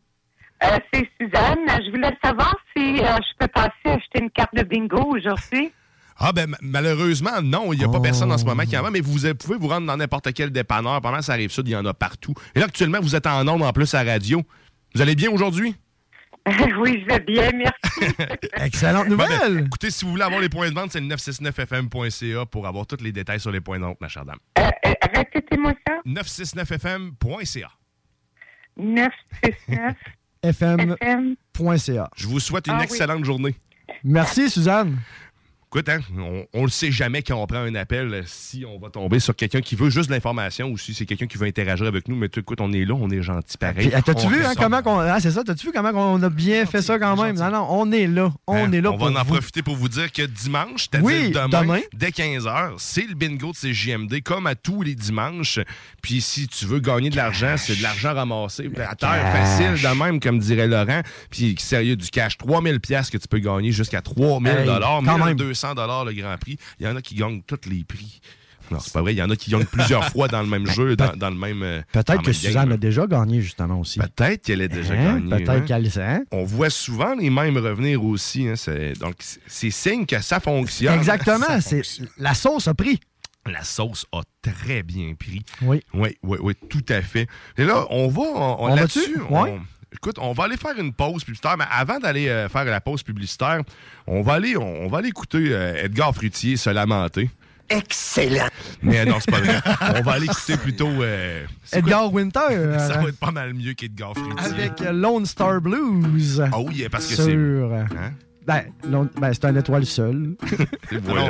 Euh, c'est Suzanne. Je voulais savoir si euh, je peux passer acheter une carte de bingo aujourd'hui. Ah ben ma- malheureusement non, il n'y a Oh. pas personne en ce moment qui en vend, mais vous pouvez vous rendre dans n'importe quel dépanneur. Pendant que ça arrive ça, il y en a partout. Et là actuellement, vous êtes en onde en plus à radio. Vous allez bien aujourd'hui? oui, je vais bien, merci. Excellente ben, nouvelle. écoutez, si vous voulez avoir les points de vente, c'est le 969fm.ca pour avoir tous les détails sur les points de vente, ma chère dame. Euh, euh, Répétez-moi ça. 969fm.ca. 969 FM.ca. FM. Je vous souhaite une Ah oui. excellente journée. Merci, Suzanne. Écoute, hein, on, on le sait jamais quand on prend un appel euh, si on va tomber sur quelqu'un qui veut juste de l'information ou si c'est quelqu'un qui veut interagir avec nous. Mais écoute, on est là, on est gentil pareil. Puis, T'as-tu On vu hein, comment qu'on. Ah, c'est ça, t'as-tu vu comment on a bien fait ça quand même? Non, non, on est là. On Hein, est là on pour va en vous. profiter pour vous dire que dimanche, c'est-à-dire Oui, demain, demain. dès 15h, c'est le bingo de CJMD, comme à tous les dimanches. Puis si tu veux gagner de l'argent, c'est de l'argent ramassé. À terre, facile de même, comme dirait Laurent. Puis sérieux, du cash, 3000 pièces que tu peux gagner jusqu'à 3000 Hey, dollars, quand même. 1200 dollars le grand prix. Il y en a qui gagnent tous les prix. Non, c'est pas vrai. Il y en a qui gagnent plusieurs fois dans le même jeu, dans, dans le même. euh, Peut-être que Suzanne a déjà gagné, justement, aussi. Peut-être qu'elle est déjà Hein? gagnée. Peut-être hein. qu'elle sait. hein? On voit souvent les mêmes revenir aussi. hein, donc, c'est- signe que ça fonctionne. Exactement. Ça La sauce a pris. La sauce a très bien pris. Oui. Oui, oui, oui, tout à fait. Et là, on va, on, On là-dessus, on-. Écoute, on va aller faire une pause publicitaire, mais avant d'aller euh, faire la pause publicitaire, on va aller, on, on va aller écouter euh, Edgar Frutier se lamenter. Excellent. Mais non, c'est pas vrai. on va aller écouter plutôt. euh? Edgar Winter. Ça va être pas mal mieux qu'Edgar Frutier. Avec Lone Star Blues. Oh oui, parce que sur, c'est- Hein? Ben, Lone- ben, c'est un étoile seul. Et voilà.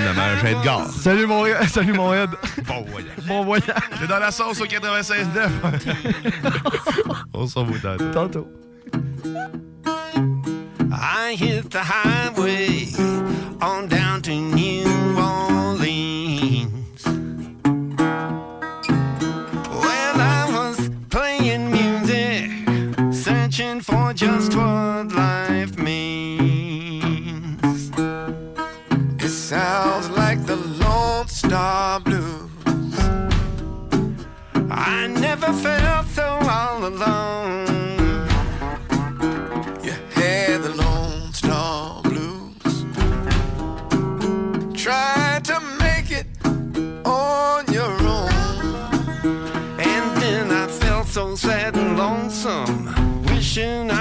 C'est un hommage à Edgar. Salut mon, salut mon Ed. Bon voyage. Bon voyage. T'es dans la sauce au 96.9. On s'en va tantôt. Tantôt. I hit the highway on down to New Orleans. Well, I was playing music, searching for just what life sounds like the Lone Star Blues. I never felt so all alone. You had the Lone Star Blues. Try to make it on your own. And then I felt so sad and lonesome, wishing I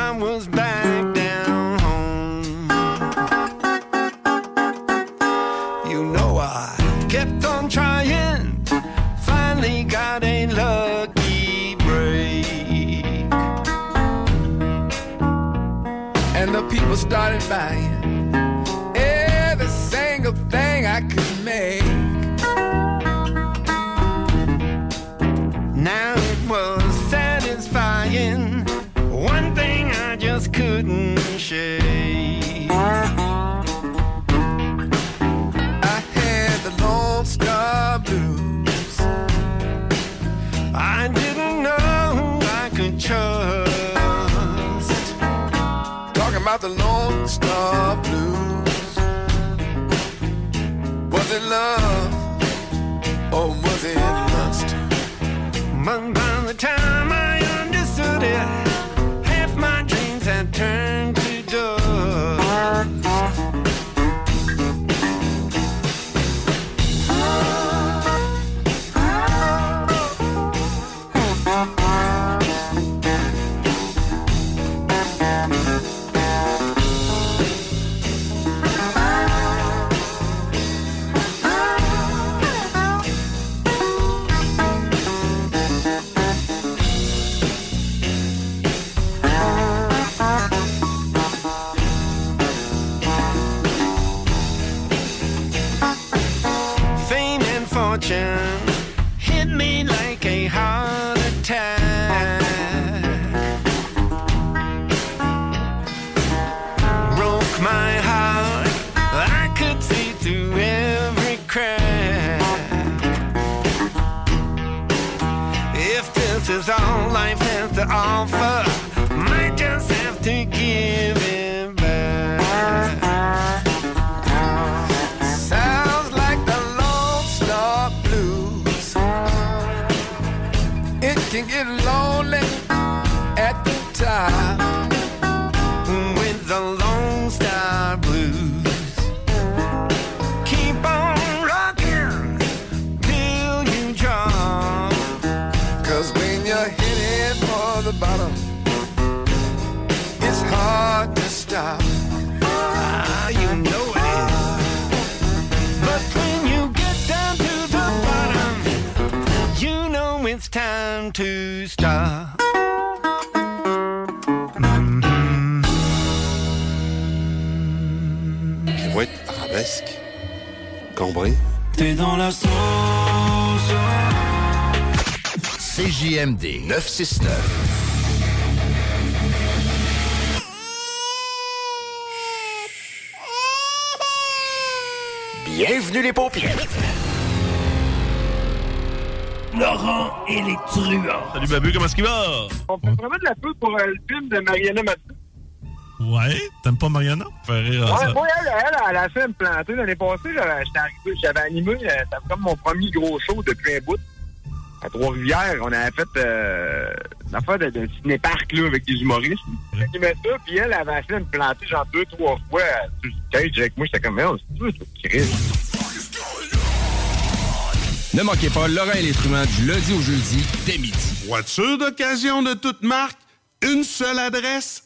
Talking about the Lone Star Blues. in love or was it lust? But headed for the bottom, it's hard to stop. Ah, you know it is. But when you get down to the bottom, you know it's time to stop. Ouais, arabesque. Cambrai. T'es dans la sauce. CJMD 969. Bienvenue les paupières. Laurent et les truands. Salut Babu, comment est-ce qu'il va? On fait vraiment de la pub pour euh, le film de Mariana Mathieu. Ouais, t'aimes pas Mariana? Fait rire à Ouais, ça. moi, elle, elle, elle a fait me planter l'année passée. j'avais- J'étais arrivé, j'avais animé, euh, c'était comme mon premier gros show depuis un bout. À Trois-Rivières, on avait fait euh, une affaire de, de ciné-parc là, avec des humoristes. J'animais ça, puis elle avait essayé de me planter genre deux, trois fois euh, sur le stage avec moi. J'étais comme, oh, c'est toi, Chris. Ne manquez pas Laurent et truands du lundi au jeudi dès midi. Voiture d'occasion de toute marque, une seule adresse,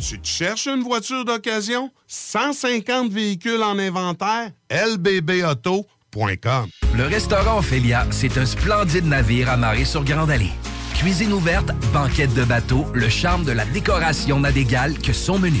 Tu te cherches une voiture d'occasion? 150 véhicules en inventaire? lbbauto.com Le restaurant Ophélia, c'est un splendide navire amarré sur Grande Allée. Cuisine ouverte, banquette de bateau, le charme de la décoration n'a d'égal que son menu.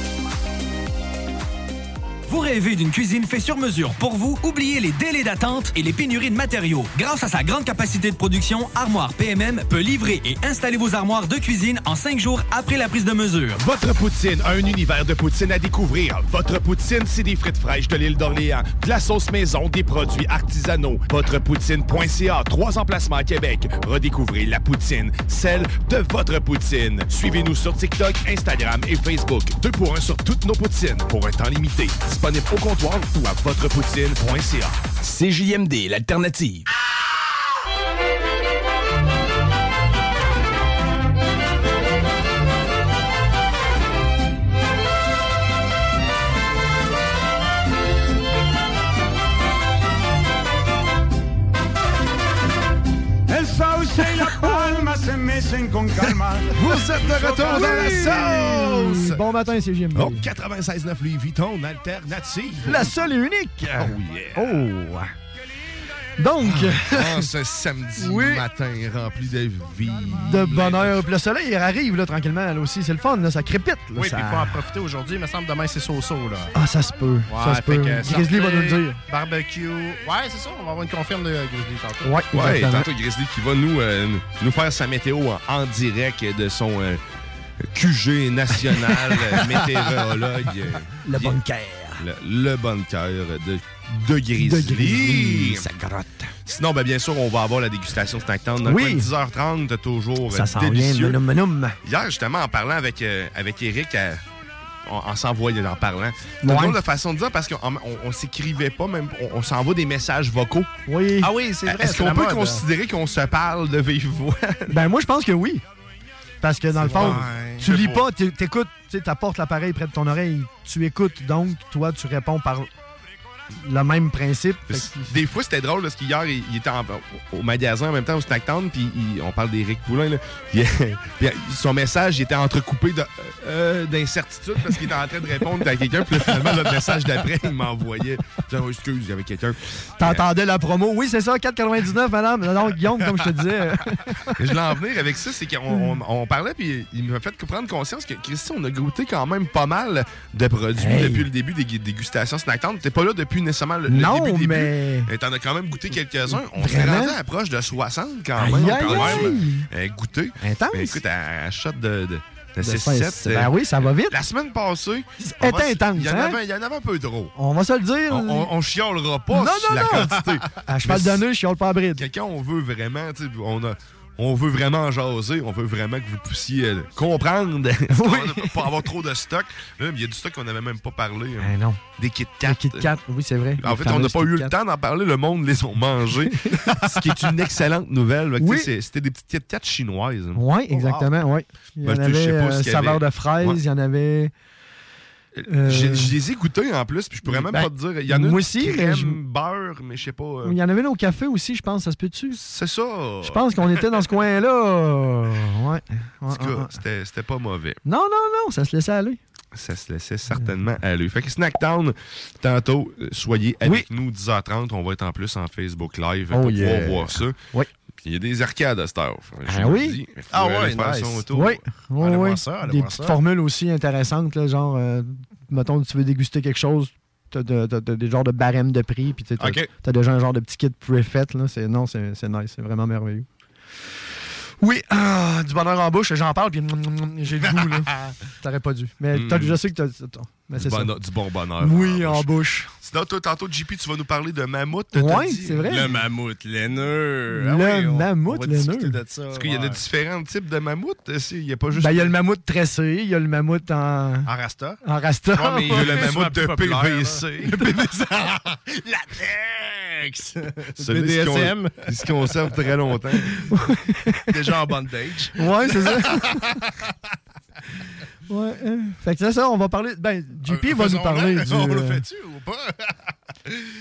Vous rêvez d'une cuisine faite sur mesure pour vous? Oubliez les délais d'attente et les pénuries de matériaux. Grâce à sa grande capacité de production, Armoire PMM peut livrer et installer vos armoires de cuisine en cinq jours après la prise de mesure. Votre poutine, un univers de poutine à découvrir. Votre poutine, c'est des frites fraîches de l'île d'Orléans, de la sauce maison, des produits artisanaux. Votrepoutine.ca, trois emplacements à Québec. Redécouvrez la poutine, celle de votre poutine. Suivez-nous sur TikTok, Instagram et Facebook. Deux pour un sur toutes nos poutines, pour un temps limité. Disponible au comptoir ou à votrepoutine.ca. CJMD, l'alternative. Con calma. Vous êtes de retour dans la sauce! Bon matin, c'est JMD. Oh, 96.9 Louis Vuitton, alternative. La seule et unique. Oh yeah. Oh. Donc. Ah, ce samedi Oui. matin rempli de vie. De bonheur. Puis le soleil il arrive là, tranquillement là aussi. C'est le fun, là, ça crépite. Là, Oui, ça... puis il faut en profiter aujourd'hui. Il me semble demain, c'est so-so, là. Ah, ça se peut. ça se peut. que Grizzly va nous le dire. Barbecue. Ouais, c'est ça. On va avoir une confirme de Grizzly tantôt. Ouais, tantôt Grizzly qui va nous, euh, nous faire sa météo en, en direct de son euh, QG national euh, météorologue. Le bunker. Le, le bunker de, de Grizzly. De Grizzly, ça grotte. Sinon, ben, bien sûr, on va avoir la dégustation Snacktown. Dans Oui. le coin de 10h30, t'as toujours Ça euh, s'en vient, délicieux. menum, menum. Hier, justement, en parlant avec, euh, avec Eric, euh, en, en s'envoyant, en parlant, drôle de façon de dire parce qu'on on, on s'écrivait pas, même, on, on s'envoie des messages vocaux. Oui. Ah oui, c'est vrai. Est-ce qu'on peut mode. considérer qu'on se parle de vive voix? Ben, moi, je pense que oui. Parce que dans le fond, Ouais, tu lis pas. pas, tu t'écoutes, tu sais, t'apportes l'appareil près de ton oreille, tu écoutes, donc toi, tu réponds par le même principe. Des fois, c'était drôle parce qu'hier, il, il était en- au, magasin en même temps au Snacktown, puis on parle d'Éric Poulain. Là. Il- puis son message il était entrecoupé de, euh, d'incertitude parce qu'il était en train de répondre à quelqu'un, puis finalement, le message d'après, il m'envoyait. Tiens, excuse, il y avait quelqu'un. T'entendais la promo? Oui, c'est ça, 4,99, madame. Non, Guillaume, comme je te disais. Mais je voulais en venir avec ça, c'est qu'on on, on parlait, puis il m'a fait prendre conscience que, Christy, on a goûté quand même pas mal de produits Hey. depuis le début des gu- dégustations Snacktown. T'es pas là depuis nécessairement le, Non, début, début. mais- T'en as quand même goûté quelques-uns. On s'est Vraiment? rendu à proche de 60 quand même. aïe, quand même euh, goûté. Intense. Mais écoute, à, à shot de, de, de De 6-7. cinq- ben oui, ça va vite. La semaine passée, va- intense, Il y, en hein? avait, il y en avait un peu trop. On va se le dire. On, on, on chiolera pas Non, sur non, la non. quantité. À cheval de nœud, je chiale pas à bride. Quelqu'un, on veut vraiment, on a. On veut vraiment jaser, on veut vraiment que vous puissiez euh, comprendre a, pas avoir trop de stock. Là, il y a du stock qu'on n'avait même pas parlé. hein. Ben non. Des Kit Kat. Kit Kat, oui, c'est vrai. En Les fait, on n'a pas eu le temps d'en parler, le monde les ont mangés. ce qui est une excellente nouvelle. Oui. C'était des petites Kit Kat chinoises. Oui, exactement, oui. Il y Ben, en avait euh, y saveur de fraise, Ouais. il y en avait. Euh, Je, je les ai goûtés en plus, puis je pourrais même Ben, pas te dire. Il y en a moi aussi, crème je- beurre, mais je sais pas. euh, Il y en avait une au café aussi, je pense, ça se peut-tu? C'est ça. Je pense qu'on était dans ce coin-là. Ouais. En tout cas, c'était pas mauvais. Non, non, non, ça se laissait aller. Ça se laissait certainement aller. Fait que Snacktown, tantôt, euh, soyez avec nous 10h30. On va être en plus en Facebook Live Oh pour yeah. pouvoir voir ça. Oui. Puis il y a des arcades à cette heure. Ah oui? Ah ouais, nice. Oui, oui, Allez oui. voir ça, allez Des voir petites ça. formules aussi intéressantes, là, genre, euh, mettons, tu veux déguster quelque chose, t'as de- des genres de barèmes de prix, puis t'as déjà un genre de petit kit préfait. là. C'est- Non, c'est c'est nice, c'est vraiment merveilleux. Oui, ah, du bonheur en bouche, j'en parle, puis j'ai le goût. là. T'aurais pas dû. Mais Mm. t'as- je sais que t'as. t'as- mais Du c'est ça. bon, du bon bonheur. Oui, en bouche. Sinon, toi, tantôt, JP, tu vas nous parler de mammouth. Dit? c'est vrai. Le mammouth laineux. Le Ah oui, on- mammouth on laineux. de ça, Parce qu'il y a ouais. différents types de mammouths. aussi. Il n'y a pas juste. Ben, il y a le mammouth tressé, il y a le mammouth en. En rasta. En rasta. Ouais, mais Il y a le mammouth de PVC. là. Le PVC. Latex. Con- BDSM. Il se conserve très longtemps. Déjà en bondage. Ouais, c'est ça. Ouais, euh, fait que c'est ça, on va parler. Ben, JP va nous parler du. On le euh, fait-tu ou pas?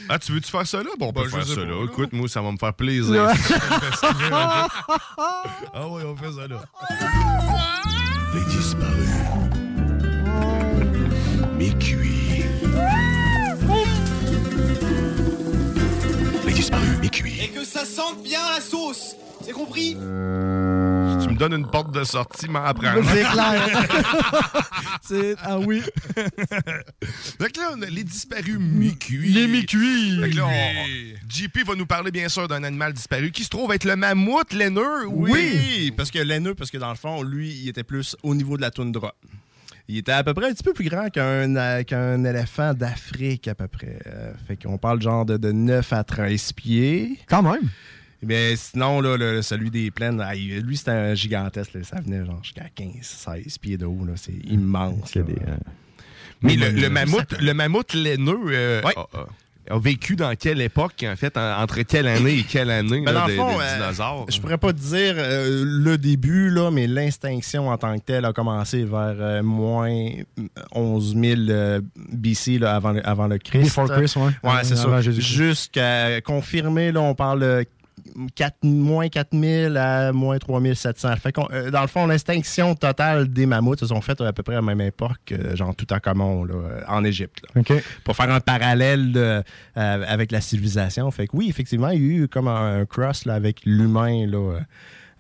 Ah, tu veux-tu faire ça là? Bon, on peut Ben, je faire ça là. là. Écoute, moi, ça va me faire plaisir. Ouais. ah oui, on fait ça là. Les disparus. Mes cuits. Les disparus, mes cuits. Et que ça sente bien la sauce. C'est compris? Si tu me donnes une porte de sortie, m'en apprendre. C'est clair. c'est. Ah oui. Donc là, on a les disparus mi-cuits. Les mi-cuits. Fait que là, on- JP va nous parler bien sûr d'un animal disparu qui se trouve être le mammouth laineux. Oui. Oui, parce que laineux, parce que dans le fond, lui, il était plus au niveau de la toundra. Il était à peu près un petit peu plus grand qu'un euh, qu'un éléphant d'Afrique, à peu près. Euh, fait qu'on parle genre de, de 9 à 13 pieds. Quand même. Mais sinon, là, le- celui des plaines, lui, c'était un gigantesque. là. Ça venait genre jusqu'à 15, 16 pieds de haut. là. C'est immense. là. Mais le, Oui, le oui, mammouth, le mammouth laineux euh, Ouais. a, a- a vécu dans quelle époque, en fait, en- entre quelle année et quelle année Ben, là, dans des, fond, des euh, dinosaures? Je pourrais pas te dire euh, le début, là, mais l'extinction en tant que telle a commencé vers euh, moins 11 000 euh, BC là, avant, le- avant le Christ. Before Christ, ouais. Ouais, c'est Avant ça. Jusqu'à confirmer, là, on parle de 4, moins 4000 à moins 3700. Fait euh, dans le fond, l'extinction totale des mammouths se sont faites à peu près à la même époque, euh, genre tout en commun, là, euh, en Égypte. là. Pour faire un parallèle de- euh, avec la civilisation. Fait que oui, effectivement, il y a eu comme un, un cross là, avec l'humain là,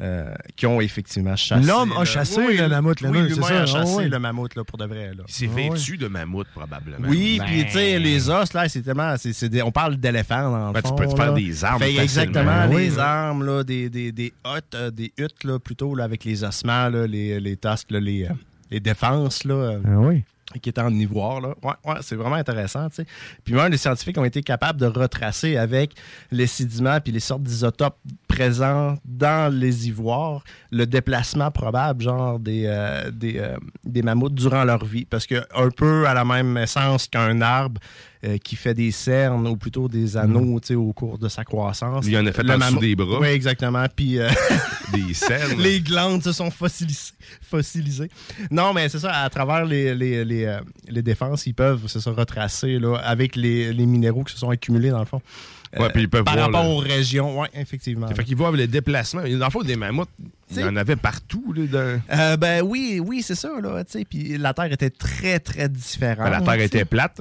euh, qui ont effectivement chassé. L'homme a là. chassé Oui, le mammouth, Oui, laineux, c'est ça. a chassé oui. le mammouth là, pour de vrai. Là. Il s'est vêtu de mammouth, probablement. Oui, Ben, puis tu sais, les os, là, c'est tellement. c'est- c'est des- on parle d'éléphants dans le Ben, tu fond, peux te faire là. des armes Fait exactement, Oui, les oui. armes, là, des, des, des huttes, euh, des huttes, là, plutôt, là, avec les ossements, là, les, les tasques, là, les, euh, les défenses, là. Ah oui. Qui est en ivoire. Là. Ouais, ouais, c'est vraiment intéressant. tu sais. Puis même les scientifiques ont été capables de retracer avec les sédiments puis les sortes d'isotopes présents dans les ivoires le déplacement probable genre des, euh, des, euh, des mammouths durant leur vie. Parce que un peu à la même essence qu'un arbre euh, qui fait des cernes ou plutôt des anneaux tu sais, au cours de sa croissance. Il en a fait Le en dessous des bras. Oui, exactement. Puis euh, Des cernes. les glandes se sont fossilisées. fossilisées. Non, mais c'est ça, à travers les, les, les, euh, les défenses, ils peuvent se retracer là, avec les, minéraux qui se sont accumulés, dans le fond. Ouais, puis ils peuvent par voir rapport le- aux régions, oui, effectivement. Fait qu'ils voient les déplacements. Dans le fond, des mammouths, il y en avait partout. Là, dans- Euh, ben oui, oui, c'est ça, là, puis la Terre était très, très différente. Ben, la Terre était plate.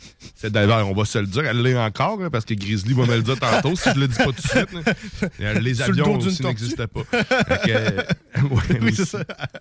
C'est d'ailleurs, on va se le dire, elle l'est encore, hein, parce que Grizzly va me le dire tantôt si je le dis pas tout de suite. là. Euh, Les le avions d'une aussi n'existaient pas. Euh, ouais, oui, mais c'est ça,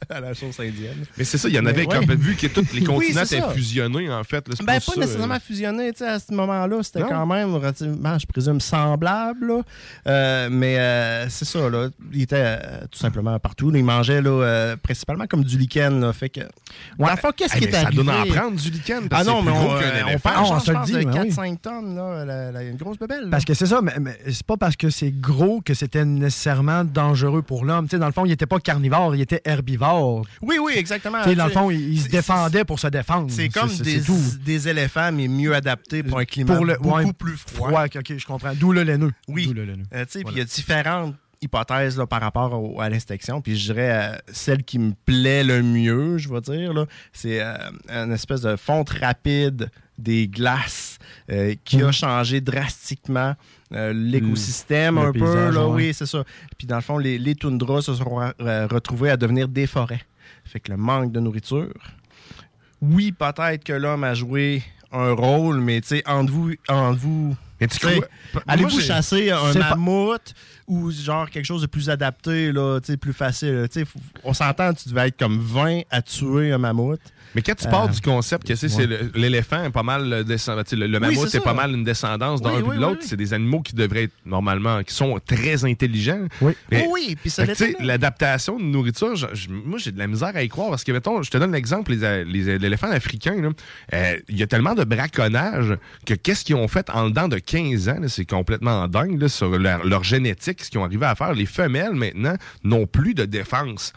à la chose indienne. Mais c'est ça, il y en avait ouais. comme vu que tous les continents étaient fusionnés, en fait. là, Ben, pas ça, nécessairement euh, fusionné, tu sais, à ce moment-là, c'était quand même relativement, je présume, semblable, là. Euh, mais euh, c'est ça, là, il était euh, tout simplement partout. Il mangeait, là, euh, principalement comme du lichen, là, fait que... Le fond, qu'est-ce qui est ça arrivé? doit en prendre, du lichen, parce Ah non, mais on, euh, je pense, de ben oui. 4-5 tonnes, là, la- la- une grosse bébelle. là. Parce que c'est ça, mais, mais c'est pas parce que c'est gros que c'était nécessairement dangereux pour l'homme. Tu sais, dans le fond, il était pas carnivore, il était herbivore. Oui, oui, exactement. Tu sais, dans le fond, il, il se défendait pour se défendre. C'est comme des, tout. des éléphants, mais mieux adaptés pour un climat Pour le beaucoup ouais, plus froid. froid. ok, ok, je comprends. D'où le laineux. Oui. Euh, tu sais, puis Voilà. il y a différentes hypothèses là, par rapport au- à l'inspection. Puis je dirais, euh, celle qui me plaît le mieux, je vais dire, là, c'est euh, une espèce de fonte rapide des glaces euh, qui a changé drastiquement euh, l'écosystème un peu. Là, ouais. Oui, c'est ça. Puis dans le fond, les, les toundras se sont euh, retrouvés à devenir des forêts. Fait que le manque de nourriture. Oui, peut-être que l'homme a joué un rôle, mais tu sais, entre vous, entre vous Allez-vous chasser un pas- mammouth ou genre quelque chose de plus adapté, là, plus facile? là? On s'entend, tu devais être comme 20 à tuer un mammouth. Mais quand tu pars Euh, du concept que tu sais, c'est le- l'éléphant est pas mal euh, le, le Oui, mammouth c'est pas mal une descendance d'un Oui, oui, de l'autre, c'est des animaux qui devraient être normalement qui sont très intelligents. Oui. Mais- Oh oui, puis ça l'adaptation de nourriture, je- je- moi j'ai de la misère à y croire parce que mettons, je te donne l'exemple les, l'éléphant africain euh, il y a tellement de braconnage que qu'est-ce qu'ils ont fait en dedans de 15 ans, c'est complètement dingue là, sur leur, leur génétique, ce qu'ils ont arrivé à faire. Les femelles maintenant n'ont plus de défense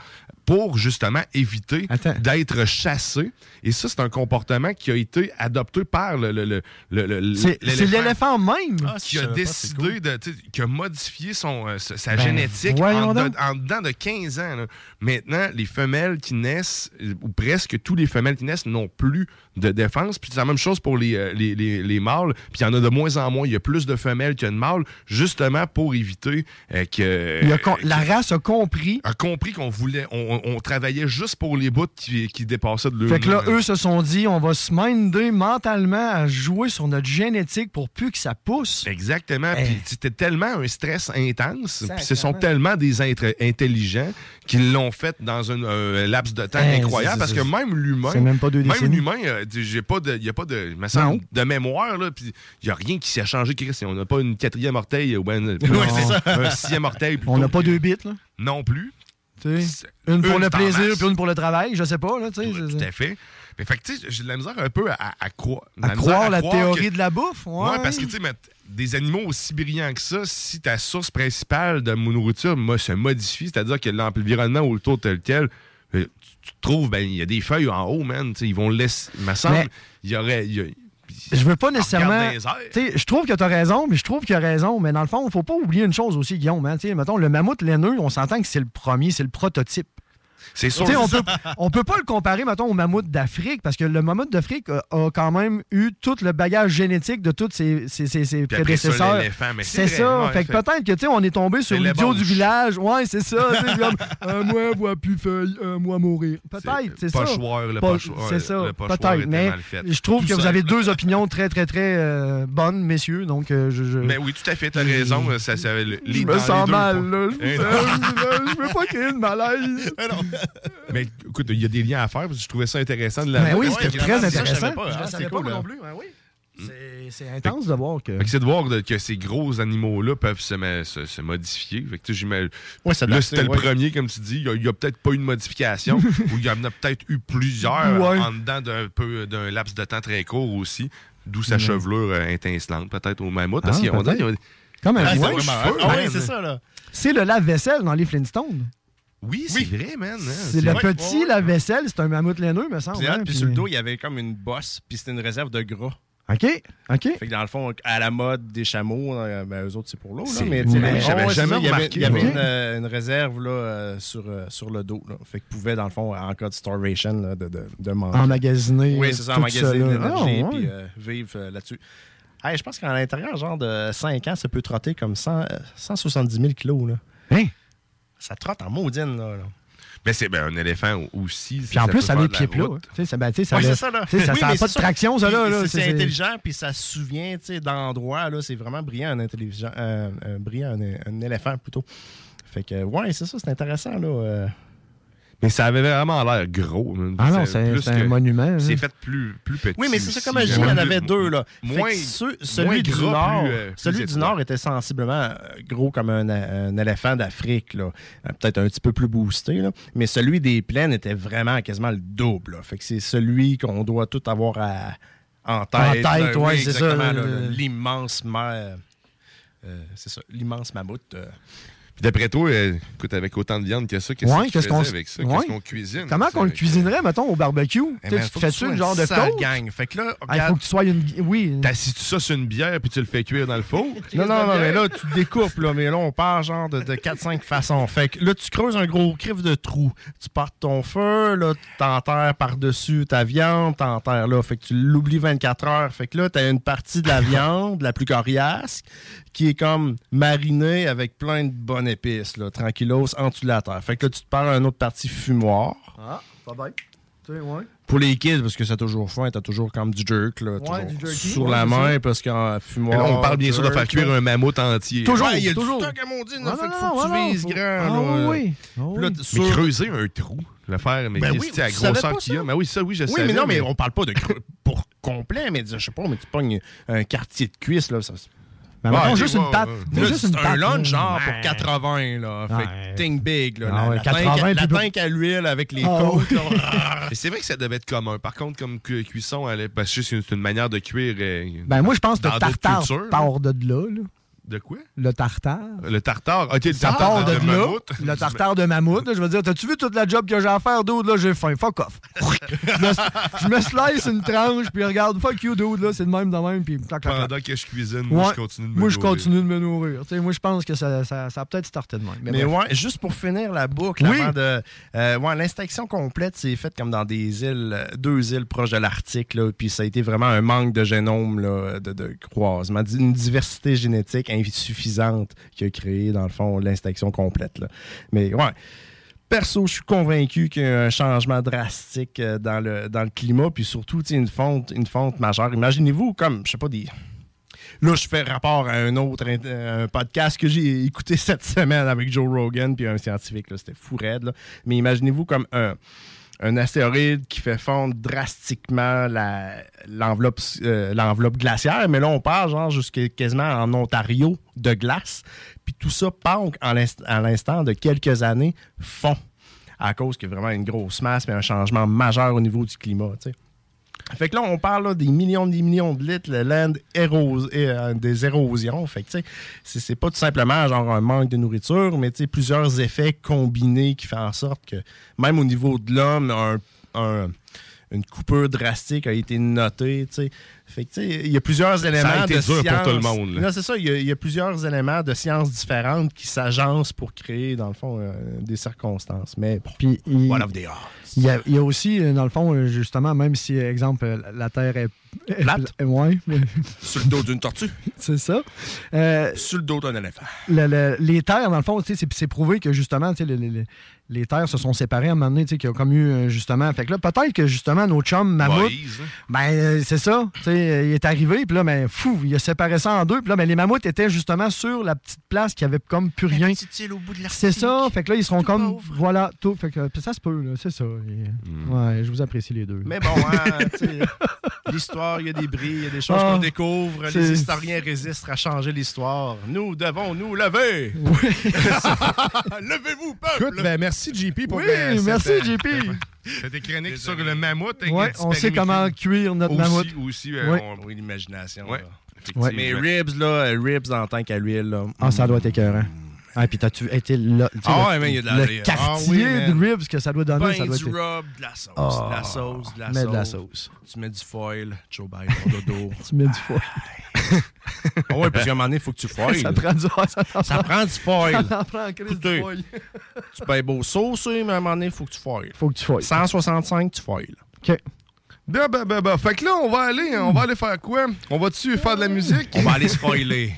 pour justement éviter d'être chassées. Et ça, c'est un comportement qui a été adopté par le, le- le- le- le- C'est l'éléphant même. qui a décidé de, qui a modifié son, euh, sa Ben, génétique en, de- donc. en dedans de 15 ans. là. Maintenant, les femelles qui naissent, ou presque tous les femelles qui naissent, n'ont plus de défense. Puis c'est la même chose pour les, euh, les, les- les mâles. Puis il y en a de moins en moins. Il y a plus de femelles que de mâles, justement pour éviter euh, que... Il a con- la race a compris. a compris qu'on voulait, on, on- travaillait juste pour les bouts qui, qui dépassaient de leur Fait que là, eux se sont dit, on va se minder mentalement à jouer sur notre génétique pour plus que ça pousse. Exactement. Eh. Puis c'était tellement un stress intense. Puis ce sont tellement des êtres intelligents qu'ils l'ont fait dans un, laps de temps Eh, incroyable. Parce que même l'humain. c'est même pas deux décennies. l'humain, euh, j'ai pas de. Il n'y a pas de. me semble, de mémoire, là. Puis il n'y a rien qui s'est changé, Chris. On n'a pas une quatrième orteil ou un, c'est ça. un sixième orteil. On n'a pas deux bits, là. Non plus. Une pour Une le plaisir, puis une pour le travail, je sais pas, là, tu sais. c'est- Tout à fait. Mais fait que, tu sais, j'ai de la misère un peu à, à, à croire. de À croire la croire théorie que- de la bouffe, ouais. Ouais, parce que, tu sais, mais des animaux aussi brillants que ça, si ta source principale de nourriture mo- se modifie, c'est-à-dire que l'environnement autour tel quel, euh, tu, tu trouves, ben, il y a des feuilles en haut, man. Ils vont le laisser. Il me semble, il y aurait. il y a- Je veux pas nécessairement. je trouve que tu as raison, mais je trouve qu'il a raison. Mais dans le fond, il faut pas oublier une chose aussi, Guillaume. Hein, mettons, le mammouth laineux, on s'entend que c'est le premier, c'est le prototype. C'est sûr. On peut, on peut pas le comparer, mettons, au mammouth d'Afrique, parce que le mammouth d'Afrique a, a quand même eu tout le bagage génétique de tous ses, prédécesseurs. c'est ça. ouais, fait que fait- peut-être que, tu sais, on est tombé sur l'idiot du village. Ouais, c'est ça. comme, un mois, voit plus feuille, un mois mourir. Peut-être, c'est ça. pochoir, le pochoir, C'est ça. Peut-être. Mais fait. je trouve que vous avez deux opinions très, très, très euh, bonnes, messieurs. Donc, euh, je. Mais oui, tout à fait, t'as raison. Ça, ça, les- Je me sens deux mal, là. Je, Hein, je- je veux pas créer de malaise. Mais écoute, il y a des liens à faire parce que je trouvais ça intéressant de la Ben oui, c'était ouais, très ça, intéressant. je pas, hein, c'est savais pas, cool, moi hein. non plus. hein, oui. C'est- C'est intense de voir que. C'est de voir de- que ces gros animaux-là peuvent se, ma- se- se modifier. Fait que, là, c'était le premier, comme tu dis. Il y a- peut-être pas eu de modification ou il y en a peut-être eu plusieurs Ouais. en dedans d'un peu d'un laps de temps très court aussi. D'où sa chevelure euh, étincelante, peut-être au mammouth. Parce Ah, qu'on qu'il y a- Comme un Ah, c'est Ah c'est ça, là. C'est le lave-vaisselle dans les Flintstones. Oui, c'est vrai, man. hein. C'est le petit ouais, ouais. lave-vaisselle, c'est un mammouth laineux, me semble. Puis, hein, puis sur le dos, il y avait comme une bosse, puis c'était une réserve de gras. OK, OK. Fait que dans le fond, à la mode des chameaux, euh, ben, eux autres, c'est pour l'eau. là, Mais Ouais, j'avais jamais il y avait- y une, euh, une réserve là, euh, sur, euh, sur le dos. Là. Fait qu'ils pouvaient, dans le fond, en cas de starvation, là, de, de, de manger. Emmagasiner, Oui, c'est ça, emmagasiner l'énergie, Ah, puis ouais. euh, vivre euh, là-dessus. Hey, je pense qu'à l'intérieur, genre de 5 ans, ça peut trotter comme 100, euh, 170 000 kilos. Là. Hein? Ça trotte en maudine. Là, là. Mais c'est ben, un éléphant aussi. Puis en plus, ça a les les pieds plats. hein. Tu sais, ça ben, ça Ouais, ça, là. ça Oui, pas c'est de traction, ça, là. C'est- intelligent, puis ça se souvient tu sais, d'endroits. là. C'est vraiment brillant, un, intelligent, euh, un brillant, un, un éléphant plutôt. Fait que, ouais, c'est ça, c'est intéressant. là. euh. Mais ça avait vraiment l'air gros. Ah non, c'est un que- monument. hein. C'est fait plus, plus petit. Oui, mais c'est ça, comme je dis, il y en avait deux. Là. Fait Moins, celui du Nord, plus, euh, plus celui du. Nord était sensiblement euh, gros comme un, un éléphant d'Afrique. là. Euh, Peut-être un petit peu plus boosté. Là. Mais celui des plaines était vraiment quasiment le double. là. Fait que c'est celui qu'on doit tout avoir à- en tête. En tête, Oui, c'est ça, L'immense mer. euh, c'est ça, l'immense mammouth. euh. Puis d'après toi, euh, écoute, avec autant de viande que ça, qu'est-ce Ouais, qu'on s- avec ça? ouais. Qu'est-ce qu'on cuisine? Comment qu'on le cuisinerait, mettons, au barbecue? Eh ben, tu fais-tu le une genre de côte? gang. Fait que là, Ah, il regarde- faut que tu sois une. Oui. T'assises ça sur une bière puis tu le fais cuire dans le four? Non, non, non, mais là, tu découpes, là, mais là, on part genre de, de 4-5 façons. Fait que là, tu creuses un gros crif de trou. Tu portes ton feu, là, tu t'enterres par-dessus ta viande, t'enterres là. Fait que tu l'oublies 24 heures. Fait que là, t'as une partie de la viande, la plus coriace, qui est comme marinée avec plein de bonnes épices, là, tranquillos, en dessous de la terre. Fait que là, tu te parles une autre partie fumoir. Ah, pas bête. Tu sais, ouais. Pour les kids, parce que c'est toujours faim, t'as toujours comme du jerk là, toujours du jerky, sur ouais, la main, ça. parce qu'en fumoir. là, on parle bien sûr de faire cuire un mammouth entier. Toujours, Ouais, il y a toujours. du temps, comme on dit, là, Ah, fait qu'il faut que tu vises faut- grand. Ah, là. oui, ah, là, oui. Mais creuser un trou, le faire, mais Ben tu oui, sais, à grosseur qu'il y a? ça? Mais oui, ça, oui, je Oui, savais. mais non, mais on parle pas de creux pour complet, mais je sais pas, mais tu pognes un quartier de cuisse, là, ça. Ben, Ouais, mettons, ok, juste ouais, une patte. ouais. Juste un lunch, genre, Ouais. pour 80, là. Fait think big, là. Ah la, ouais, la 80, tank, à- la puis tank à l'huile avec les Ah côtes, oui. Mais c'est vrai que ça devait être commun. Par contre, comme cu- cuisson, elle est- parce que c'est une, manière de cuire. euh, Ben, moi, je pense que tartare part de là, là. De quoi? Le tartare. Le tartare. Ok, le tartare de là. mammouth. Le tartare de mammouth. là, je veux dire, t'as-tu vu toute la job que j'ai à faire, dude? Là, j'ai faim. Fuck off. je, me, je me slice une tranche, puis regarde, fuck you, dude. Là, c'est de même, de même, puis clac, clac, clac. Pendant que je cuisine, moi, Ouais. je continue de me Moi, je nourrir. continue de me nourrir. Moi, je pense que ça, ça, ça a peut-être starté de même. Mais, ouais, juste pour finir la boucle, Oui. avant de. euh, ouais, l'inspection complète, c'est faite comme dans des îles, euh, deux îles proches de l'Arctique, là, puis ça a été vraiment un manque de génome, là, de, de croisement, une diversité génétique insuffisante qui a créé, dans le fond, l'inspection complète. Là. Mais ouais. Perso, je suis convaincu qu'il y a un changement drastique euh, dans le, climat, puis surtout une fonte, une fonte majeure. Imaginez-vous comme, je sais pas, des, Là, je fais rapport à un autre un podcast que j'ai écouté cette semaine avec Joe Rogan puis un scientifique. C'était fou raide. là. Mais imaginez-vous comme un, un astéroïde qui fait fondre drastiquement euh, l'enveloppe glaciaire. Mais là, on part genre jusqu'à quasiment en Ontario de glace. Puis tout ça, l'inst- à l'instant de quelques années, fond. À cause qu'il y a vraiment une grosse masse mais un changement majeur au niveau du climat. Fait que là, on parle des millions des millions de litres, le land euh, des érosions. Fait que, c'est- pas tout simplement genre un manque de nourriture, mais plusieurs effets combinés qui font en sorte que, même au niveau de l'homme, un- un- une coupure drastique a été notée. Fait que, il y a plusieurs éléments été de dur pour science. tout le monde, là. Non, c'est ça, il y, a, il y a plusieurs éléments de sciences différentes qui s'agencent pour créer, dans le fond, euh, des circonstances. Mais Puis, il, one of the odds. il y, a, il y a aussi, euh, dans le fond, euh, justement, même si, exemple, la Terre est. Plate? pla- Ouais. Sur le dos d'une tortue. c'est ça. Euh, Sur le dos d'un éléphant. le- le- les terres, dans le fond, c'est prouvé que justement, les, terres se sont séparées à un moment donné, qu'il y a comme eu justement. Fait que là, peut-être que justement, nos chums mammouths, ben, c'est ça, tu sais, euh, il est arrivé, puis là, ben, fou, il a séparé ça en deux, puis là, ben, les mammouths étaient justement sur la petite place qui avait comme plus rien. au bout de C'est ça, fait que là, ils seront comme. Voilà, tout. Fait que ça se peut, là, c'est ça. Et, Ouais, je vous apprécie les deux. là. Mais bon, hein, tu sais, l'histoire, il y a des bris, il y a des choses Ah, qu'on découvre. Les historiens résistent à changer l'histoire. Nous devons nous lever. Levez-vous, peuple. Écoute, ben, merci JP pour Oui, cette, merci, euh, C'était chronique sur le mammouth. avec Ouais, les on sait comment cuire notre aussi, mammouth. Aussi, euh, Oui. on- Oui, l'imagination. Ouais, là. effectivement. Mais ribs, là, euh, ribs en tant qu'à l'huile, là. Ah, ça doit être écœurant. Ah, puis t'as-tu été là. Ah le, ouais, mais il y a de la- le ah quartier oui, man. de ribs que ça doit donner, Ben ça doit du être. rub, de la sauce, Ah, de la sauce, de la mets sauce. de la sauce. Tu mets du foil, Joe Biden, dodo. Tu mets du foil. Ah ouais, parce qu'à un moment donné, il faut que tu foil. ça prend du ça, Ça prend du foil. Ça en prend en crise Écoutez, du foil. Tu payes beau saucer, mais à un moment donné, il faut que tu foil. Faut que tu foil. 165, tu foil. OK. Ben, ben, ben, ben. Fait que là, on va aller, on va aller faire quoi? On va-tu faire de la musique? On va aller spoiler.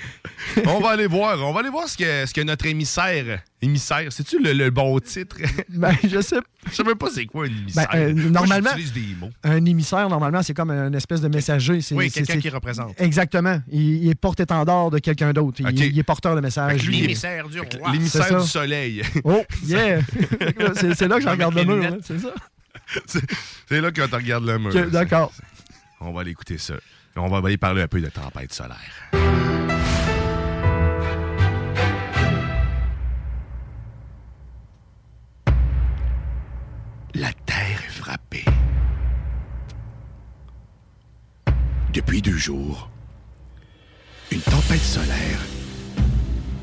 on va aller voir. On va aller voir ce que, ce que notre émissaire. Émissaire, c'est-tu le, le bon titre? Ben, je sais. Je sais même pas c'est quoi un émissaire. Ben, euh, Moi, normalement, des mots. un émissaire, normalement, c'est comme une espèce de messager. C'est- Oui, quelqu'un c'est- qui représente. Exactement. Il, il est porte-étendard de quelqu'un d'autre. Il, est porteur de message. L'émissaire du roi. L'émissaire du soleil. Oh, yeah! c'est c'est là que je regarde le mur, hein, c'est ça? C'est là que tu regardes le mur. D'accord. On va aller écouter ça. On va aller parler un peu de tempête solaire. La Terre est frappée. Depuis deux jours, une tempête solaire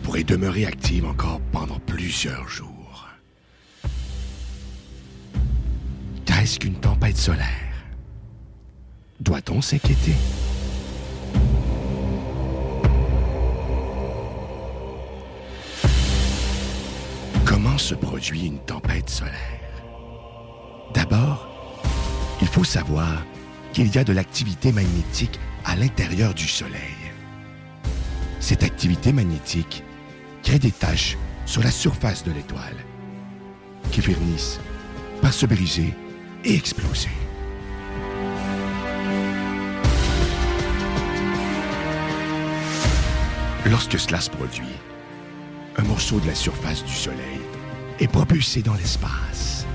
pourrait demeurer active encore pendant plusieurs jours. Qu'est-ce qu'une tempête solaire Doit-on s'inquiéter? Comment se produit une tempête solaire? D'abord, il faut savoir qu'il y a de l'activité magnétique à l'intérieur du Soleil. Cette activité magnétique crée des taches sur la surface de l'étoile qui finissent par se briser exploser. Lorsque cela se produit, un morceau de la surface du Soleil est propulsé dans l'espace.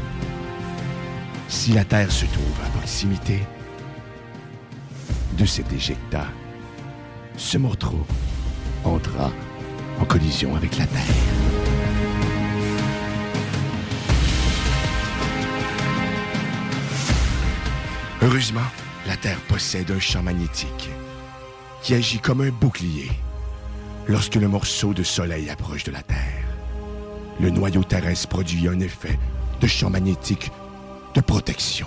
Si la Terre se trouve à proximité de cet éjecta, ce morceau entra en collision avec la Terre. Heureusement, la Terre possède un champ magnétique qui agit comme un bouclier lorsque le morceau de soleil approche de la Terre. Le noyau terrestre produit un effet de champ magnétique de protection.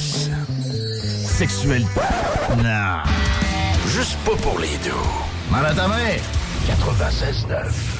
Plus. Sexuel. Non. Juste pas pour les deux. Mal à ta mère. 96.9.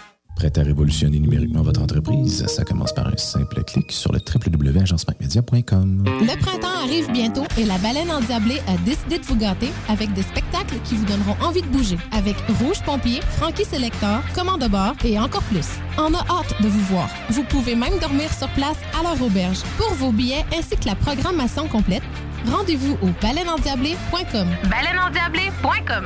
Prêt à révolutionner numériquement votre entreprise? Ça commence par un simple clic sur le www.agencemacmedia.com. Le printemps arrive bientôt et la baleine endiablée a décidé de vous gâter avec des spectacles qui vous donneront envie de bouger. Avec Rouge Pompier, Frankie Selector, Commande de bord et encore plus. On a hâte de vous voir. Vous pouvez même dormir sur place à leur auberge. Pour vos billets ainsi que la programmation complète, rendez-vous au baleineendiablée.com. Baleineendiablée.com.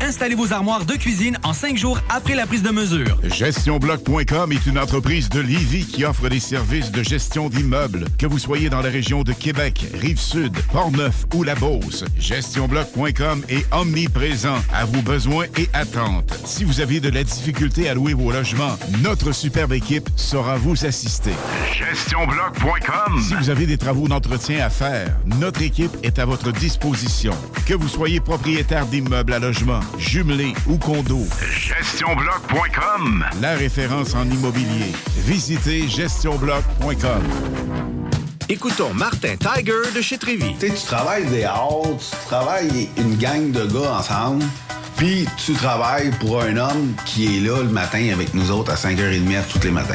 installer vos armoires de cuisine en cinq jours après la prise de mesure. GestionBloc.com est une entreprise de Lévis qui offre des services de gestion d'immeubles, que vous soyez dans la région de Québec, Rive-Sud, Portneuf ou La Beauce. GestionBloc.com est omniprésent à vos besoins et attentes. Si vous avez de la difficulté à louer vos logements, notre superbe équipe saura vous assister. GestionBloc.com Si vous avez des travaux d'entretien à faire, notre équipe est à votre disposition. Que vous soyez propriétaire d'immeubles à logement, jumelés ou condos. GestionBloc.com La référence en immobilier. Visitez GestionBloc.com Écoutons Martin Tiger de chez Trévi. Tu sais, tu travailles des heures, tu travailles une gang de gars ensemble, puis tu travailles pour un homme qui est là le matin avec nous autres à 5h30 tous les matins.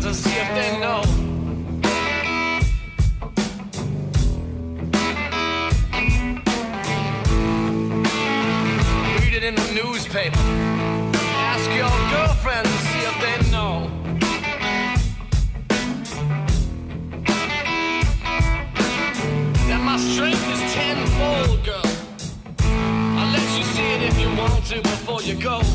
friends and see if they know. Read it in the newspaper. Ask your girlfriends and see if they know. That my strength is tenfold, girl. I'll let you see it if you want to before you go.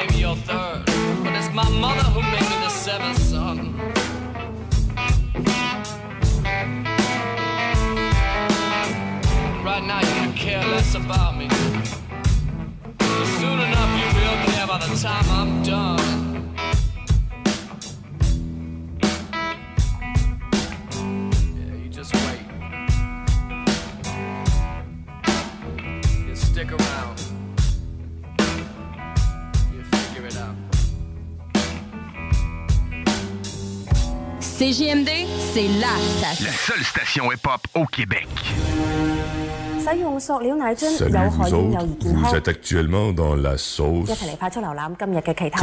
Made me your third. But it's my mother who made me the seventh son. Right now you care less about me. But soon enough you will care by the time I'm CJMD, c'est la station. La seule station hip-hop au Québec. Salut vous autres, vous êtes actuellement dans la sauce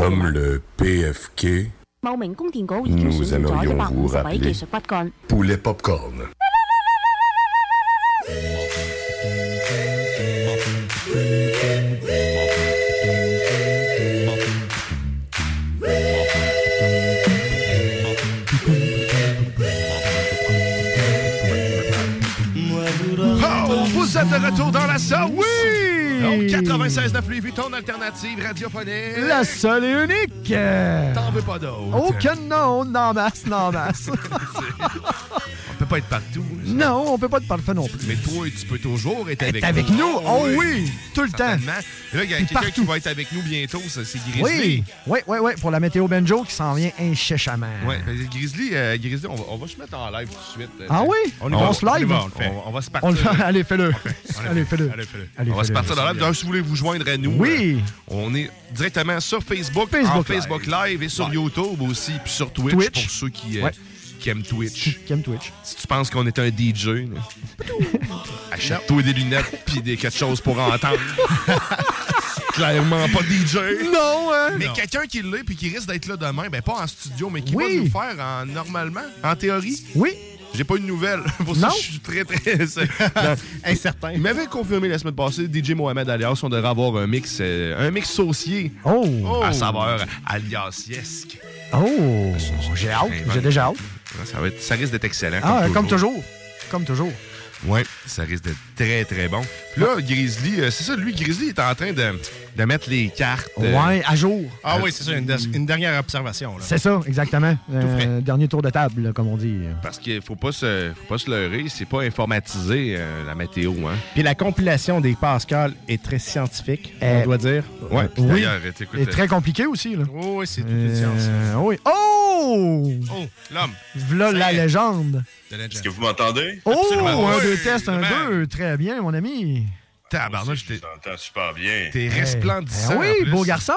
comme le PFK. Nous aimerions vous rappeler Poulet Popcorn. Êtes de retour dans la sauce! Oui! Donc, 96.9 Louis Vuitton, alternative radiophonique. La seule et unique! T'en veux pas d'autre? Aucun non, non masse, non masse. On peut pas être partout. non, on peut pas être parfait non plus. Mais toi, tu peux toujours être avec Être avec nous? Oh oui, tout le temps. Là, il y a quelqu'un qui va être avec nous bientôt, ça, c'est Grizzly. Oui, oui, oui, oui, pour la météo banjo qui s'en vient inchéchamment. Ben, Grizzly, euh, Grizzly on, va, on va se mettre en live tout de suite. Ah oui? On, On va, se live? on. On, on va se partir. On le fait. Allez, fais-le. On le Allez, fais-le. Allez, fais-le. Allez, on va se partir dans live. Donc, si vous voulez vous joindre à nous, Oui. euh, on est directement sur Facebook, Facebook en Facebook Live, et sur YouTube aussi, puis sur Twitch, pour ceux qui, euh. Qui aiment Twitch. Qui aime Twitch. Si tu penses qu'on est un DJ, achète-toi des lunettes puis des quelque chose pour entendre. Clairement pas DJ. Non, hein? Mais quelqu'un qui l'est puis qui risque d'être là demain, ben pas en studio, mais qui Oui. va nous faire en, normalement, en théorie. Oui. J'ai pas eu de nouvelles. Pour Non. ça, je suis très, très incertain. Il m'avait confirmé la semaine passée, DJ Mohamed alias, on devrait avoir un mix, euh, un mix saucier. Oh. À saveur aliasiesque. Oh, j'ai hâte, j'ai déjà hâte. Ça, va être- ça risque d'être excellent. Ah, comme toujours. Comme toujours. Ouais, ça risque d'être très, très bon. Puis là, Grizzly, euh, c'est ça, lui, Grizzly est en train de, de mettre les cartes. euh, Ouais, à jour. Ah oui, c'est ça, une, de- une dernière observation. là. C'est ça, exactement. Euh, frais. dernier tour de table, là, comme on dit. Parce qu'il faut pas se, faut pas se leurrer, c'est pas informatisé, euh, la météo, hein. Puis la compilation des Pascal est très scientifique, Euh, on doit dire. Ouais, puis Oui. d'ailleurs, très compliqué aussi, là. Oui, oui, c'est toute une science. Euh, oui. Oh! Oh, l'homme. Voilà la légende. Est-ce que vous m'entendez? Oh, Absolument. un, Oui, deux tests, un, deux. Très bien, mon ami. Tabarnouche, Je t'entends super bien. T'es Hey. resplendissant. Ben oui, beau garçon.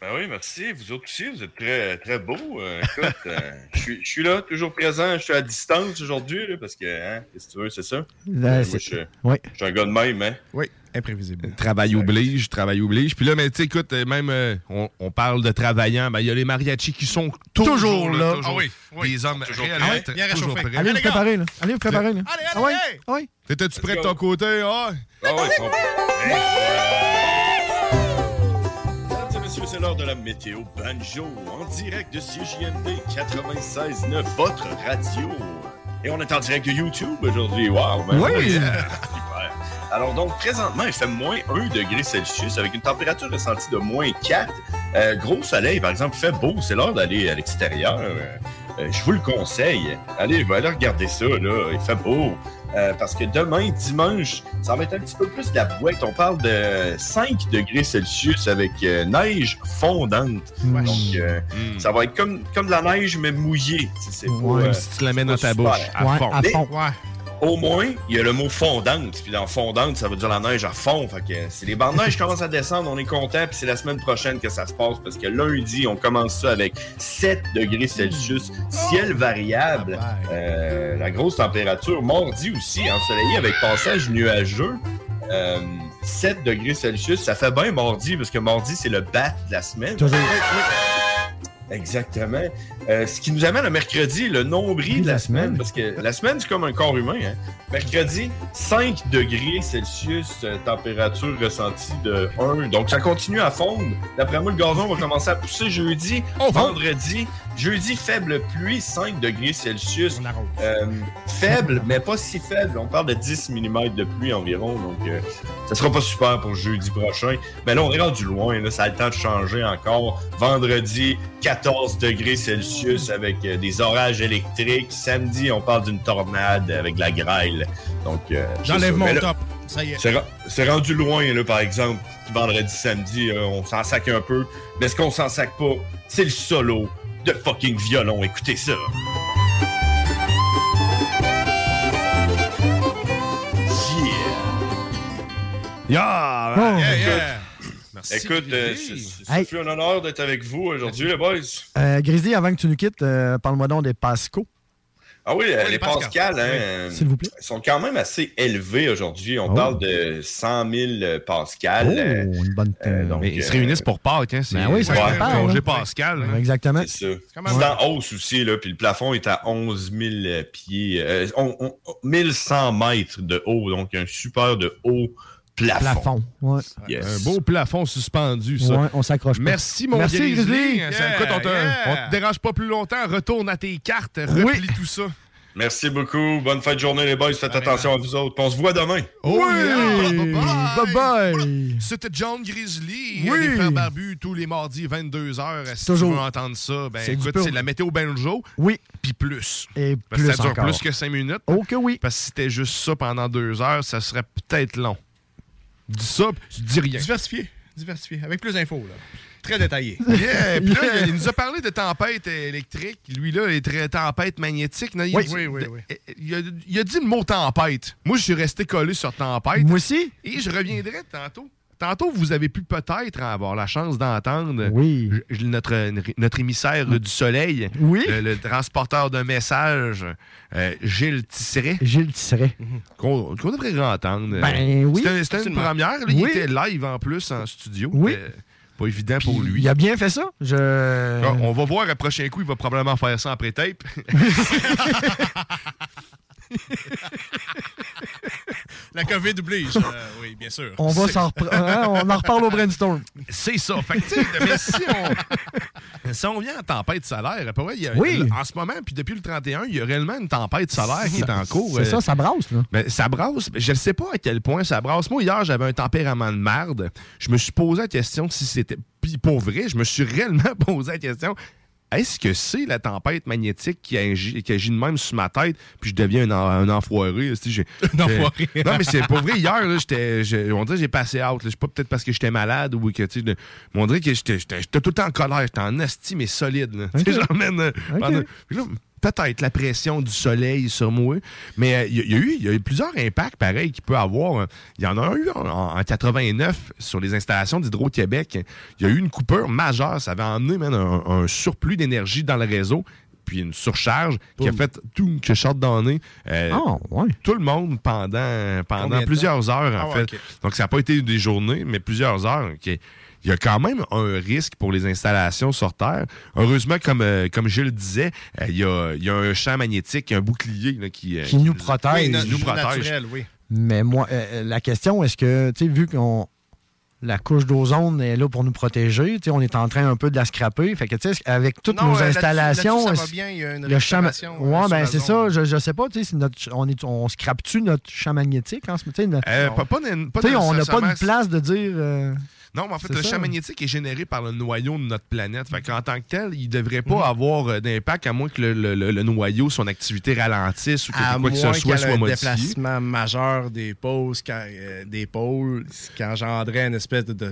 Ben oui, merci. Vous autres aussi, vous êtes très, très beaux. Euh, écoute, euh, je suis- je suis là, toujours présent. Je suis à distance aujourd'hui, parce que, hein, qu'est-ce que tu veux, c'est ça? Là, Euh, moi, je, oui. je suis un gars de même, hein? Oui, imprévisible. Travail oblige, travail oblige. Puis là, mais tu sais, écoute, même euh, on, on parle de travaillant, ben il y a les mariachis qui sont toujours, Toujours là. toujours. Ah oui, oui. Des hommes Toujours réellement prêts. très- Bien toujours prêts. Allez vous préparer, là. Allez vous préparer, là. Allez, Ah oui, allez, ah oui. T'étais-tu prêt de ton côté? Ah! Ah. Mesdames et messieurs, c'est l'heure de la météo banjo en direct de CJMD 96.9, votre radio. Et on est en direct de YouTube aujourd'hui. Wow! ben Oui. Alors donc, présentement, il fait moins 1 degré Celsius avec une température ressentie de moins 4. Euh, gros soleil, par exemple, il fait beau. C'est l'heure d'aller à l'extérieur. Euh, euh, je vous le conseille. Allez, va aller regarder ça, là. Il fait beau. Euh, parce que demain, dimanche, ça va être un petit peu plus de la boîte. On parle de 5 degrés Celsius avec euh, neige fondante. Donc, euh, ça va être comme, comme de la neige, mais mouillée. C'est Ouais, euh, si tu la mets dans ta super. bouche, à Ouais, fond. à Mais- fond. Au moins, il y a le mot fondante. Puis dans fondante, ça veut dire la neige à fond. Fait que si les bandes de neige commencent à descendre, on est content. Puis c'est la semaine prochaine que ça se passe. Parce que lundi, on commence ça avec 7 degrés Celsius. Ciel variable. Euh, la grosse température. Mardi aussi, ensoleillé avec passage nuageux. Euh, 7 degrés Celsius. Ça fait bien mardi parce que mardi, c'est le bat de la semaine. Toujours. Exactement. Euh, ce qui nous amène à mercredi, le nombril de la semaine, parce que la semaine, c'est comme un corps humain. Hein? Mercredi, 5 degrés Celsius, euh, température ressentie de 1. Donc, ça continue à fondre. D'après moi, le gazon va commencer à pousser jeudi, vendredi. Jeudi, faible pluie, 5 degrés Celsius. Euh, faible, mais pas si faible. On parle de 10 mm de pluie environ. Donc, euh, ça sera pas super pour jeudi prochain. Mais là, on est rendu loin. Là, ça a le temps de changer encore. Vendredi, 14 degrés Celsius avec euh, des orages électriques. Samedi, on parle d'une tornade avec de la grêle. Donc, euh, J'enlève mon là, top. Ça y est. c'est C'est rendu loin, là, par exemple. Vendredi, samedi, euh, on s'en sac un peu. Mais ce qu'on s'en sac pas, c'est le solo de fucking violon. Écoutez ça. Yeah! Yeah! Oh. yeah, yeah. Merci, Écoute, euh, c'est- Hey. un honneur d'être avec vous aujourd'hui, les boys. Euh, Grizzly, avant que tu nous quittes, euh, parle-moi donc des Pasco. Ah oui, euh, Oui, les Pascal. Pascal, hein, Oui. euh, vous plaît. sont quand même assez élevés aujourd'hui. On Oh. parle de 100 000 Pascal. Oh, euh, une bonne. euh, donc, Mais ils se euh, réunissent pour Pâques, hein? Ben oui, ça ouais, se prépare, congé hein. Pascal. hein. Exactement. C'est ça. C'est en hausse aussi, là, puis le plafond est à 11 000 pieds, euh, on- on- 1100 mètres de haut, donc un super de haut plafond. Plafond. Ouais. Yes. Un beau plafond suspendu, ça. Ouais, on s'accroche pas. Merci, mon Merci, Grizzly. Ça, on te, yeah. on te dérange pas plus longtemps. Retourne à tes cartes, Oui. replie tout ça. Merci beaucoup. Bonne fin de journée, les boys. Faites attention à vous autres. On se voit demain. Oh, yeah. Oui. Bye-bye. Bye-bye. C'était John Grizzly, Oui. les frères barbus, tous les mardis, 22h. Si Toujours. tu veux entendre ça, ben écoute, c'est la météo banjo, Oui. puis plus. Et Parce que plus ça dure encore. plus que 5 minutes. Oh que oui. Parce que si c'était juste ça pendant deux heures, ça serait peut-être long. Dis ça, puis dis rien. Diversifié. Diversifié. Avec plus d'infos, là. Très détaillé. Yeah, puis là, il nous a parlé de tempête électrique. Lui, là, est très tempête magnétique. Non, il, Oui, dit- oui, oui, oui. Il, a, il a dit le mot tempête. Moi, je suis resté collé sur tempête. Moi aussi. Et je reviendrai tantôt. Tantôt, vous avez pu peut-être avoir la chance d'entendre Oui. notre, notre émissaire du soleil, Oui. le, le transporteur de messages, euh, Gilles Tisseret, Gilles Tisseret. qu'on qu'on devrait entendre. Ben oui. C'était une Absolument. première. là, il était live en plus en studio. Oui. C'était Pas évident pour lui. Il a bien fait ça. Je... Ah, On va voir, le prochain coup, il va probablement faire ça après tape. La COVID oblige. euh, oui, bien sûr. On va s'en repre- hein, on en reparle au brainstorm. C'est ça. Fait que, mais si on, si on vient en tempête solaire, après, ouais, y a- Oui. en ce moment, puis depuis le 31, il y a réellement une tempête solaire qui est en cours. C'est Euh, ça, ça brasse, là. Ben, ça brasse. Je ne sais pas à quel point ça brasse. Moi, hier, j'avais un tempérament de marde. Je me suis posé la question si c'était. Puis pour vrai, je me suis réellement posé la question. Est-ce que c'est la tempête magnétique qui agit, qui agit de même sur ma tête, puis je deviens un, un enfoiré? Un enfoiré. Non, mais c'est pour vrai, hier, là, j'étais, j'ai- on dirait que j'ai passé out. Je sais pas peut-être parce que j'étais malade ou que, tu sais, on dirait que j'étais, tout le temps en colère. J'étais en asti, mais solide. là. Tu sais, Ok. j'en mène, euh, pendant- là, peut-être la pression du soleil sur moi. Mais euh, il y, a- il y a eu il y a eu plusieurs impacts pareils qu'il peut avoir. Il y en a eu en, en 89 sur les installations d'Hydro-Québec. Il y a eu une coupure majeure. Ça avait emmené man, un, un surplus d'énergie dans le réseau. Puis une surcharge qui a fait tout que short donné Ah, ouais. tout le monde pendant, pendant plusieurs heures, en Ah ouais, fait. Donc, ça n'a pas été des journées, mais plusieurs heures. Il y a quand même un risque pour les installations sur Terre. Heureusement, comme, euh, comme je le disais, euh, il y, a, il y a un champ magnétique, un bouclier là, qui, euh, Qui nous protège. Oui, nous protège. naturel, oui. Mais moi, euh, la question, est-ce que, tu sais, vu qu'on. La couche d'ozone est là pour nous protéger. tu sais, On est en train un peu de la scraper. Fait que, tu sais, avec toutes Non, nos euh, installations. ça va bien, il y a une le champ. Ouais, ben c'est ça. Je, je sais pas, tu sais, si notre- on, est, on scrape-tu notre champ magnétique en ce moment? Euh, pas, pas, pas on n'a pas de place de dire. euh, Non, mais en fait, le ça. champ magnétique est généré par le noyau de notre planète. Fait qu'en tant que tel, il devrait pas avoir euh, d'impact à moins que le, le- le- le noyau, son activité ralentisse ou que À quoi moins que ce soit ait soit un modifié. déplacement majeur des pôles, quand, euh, des pôles, ce qui engendrait une espèce de, de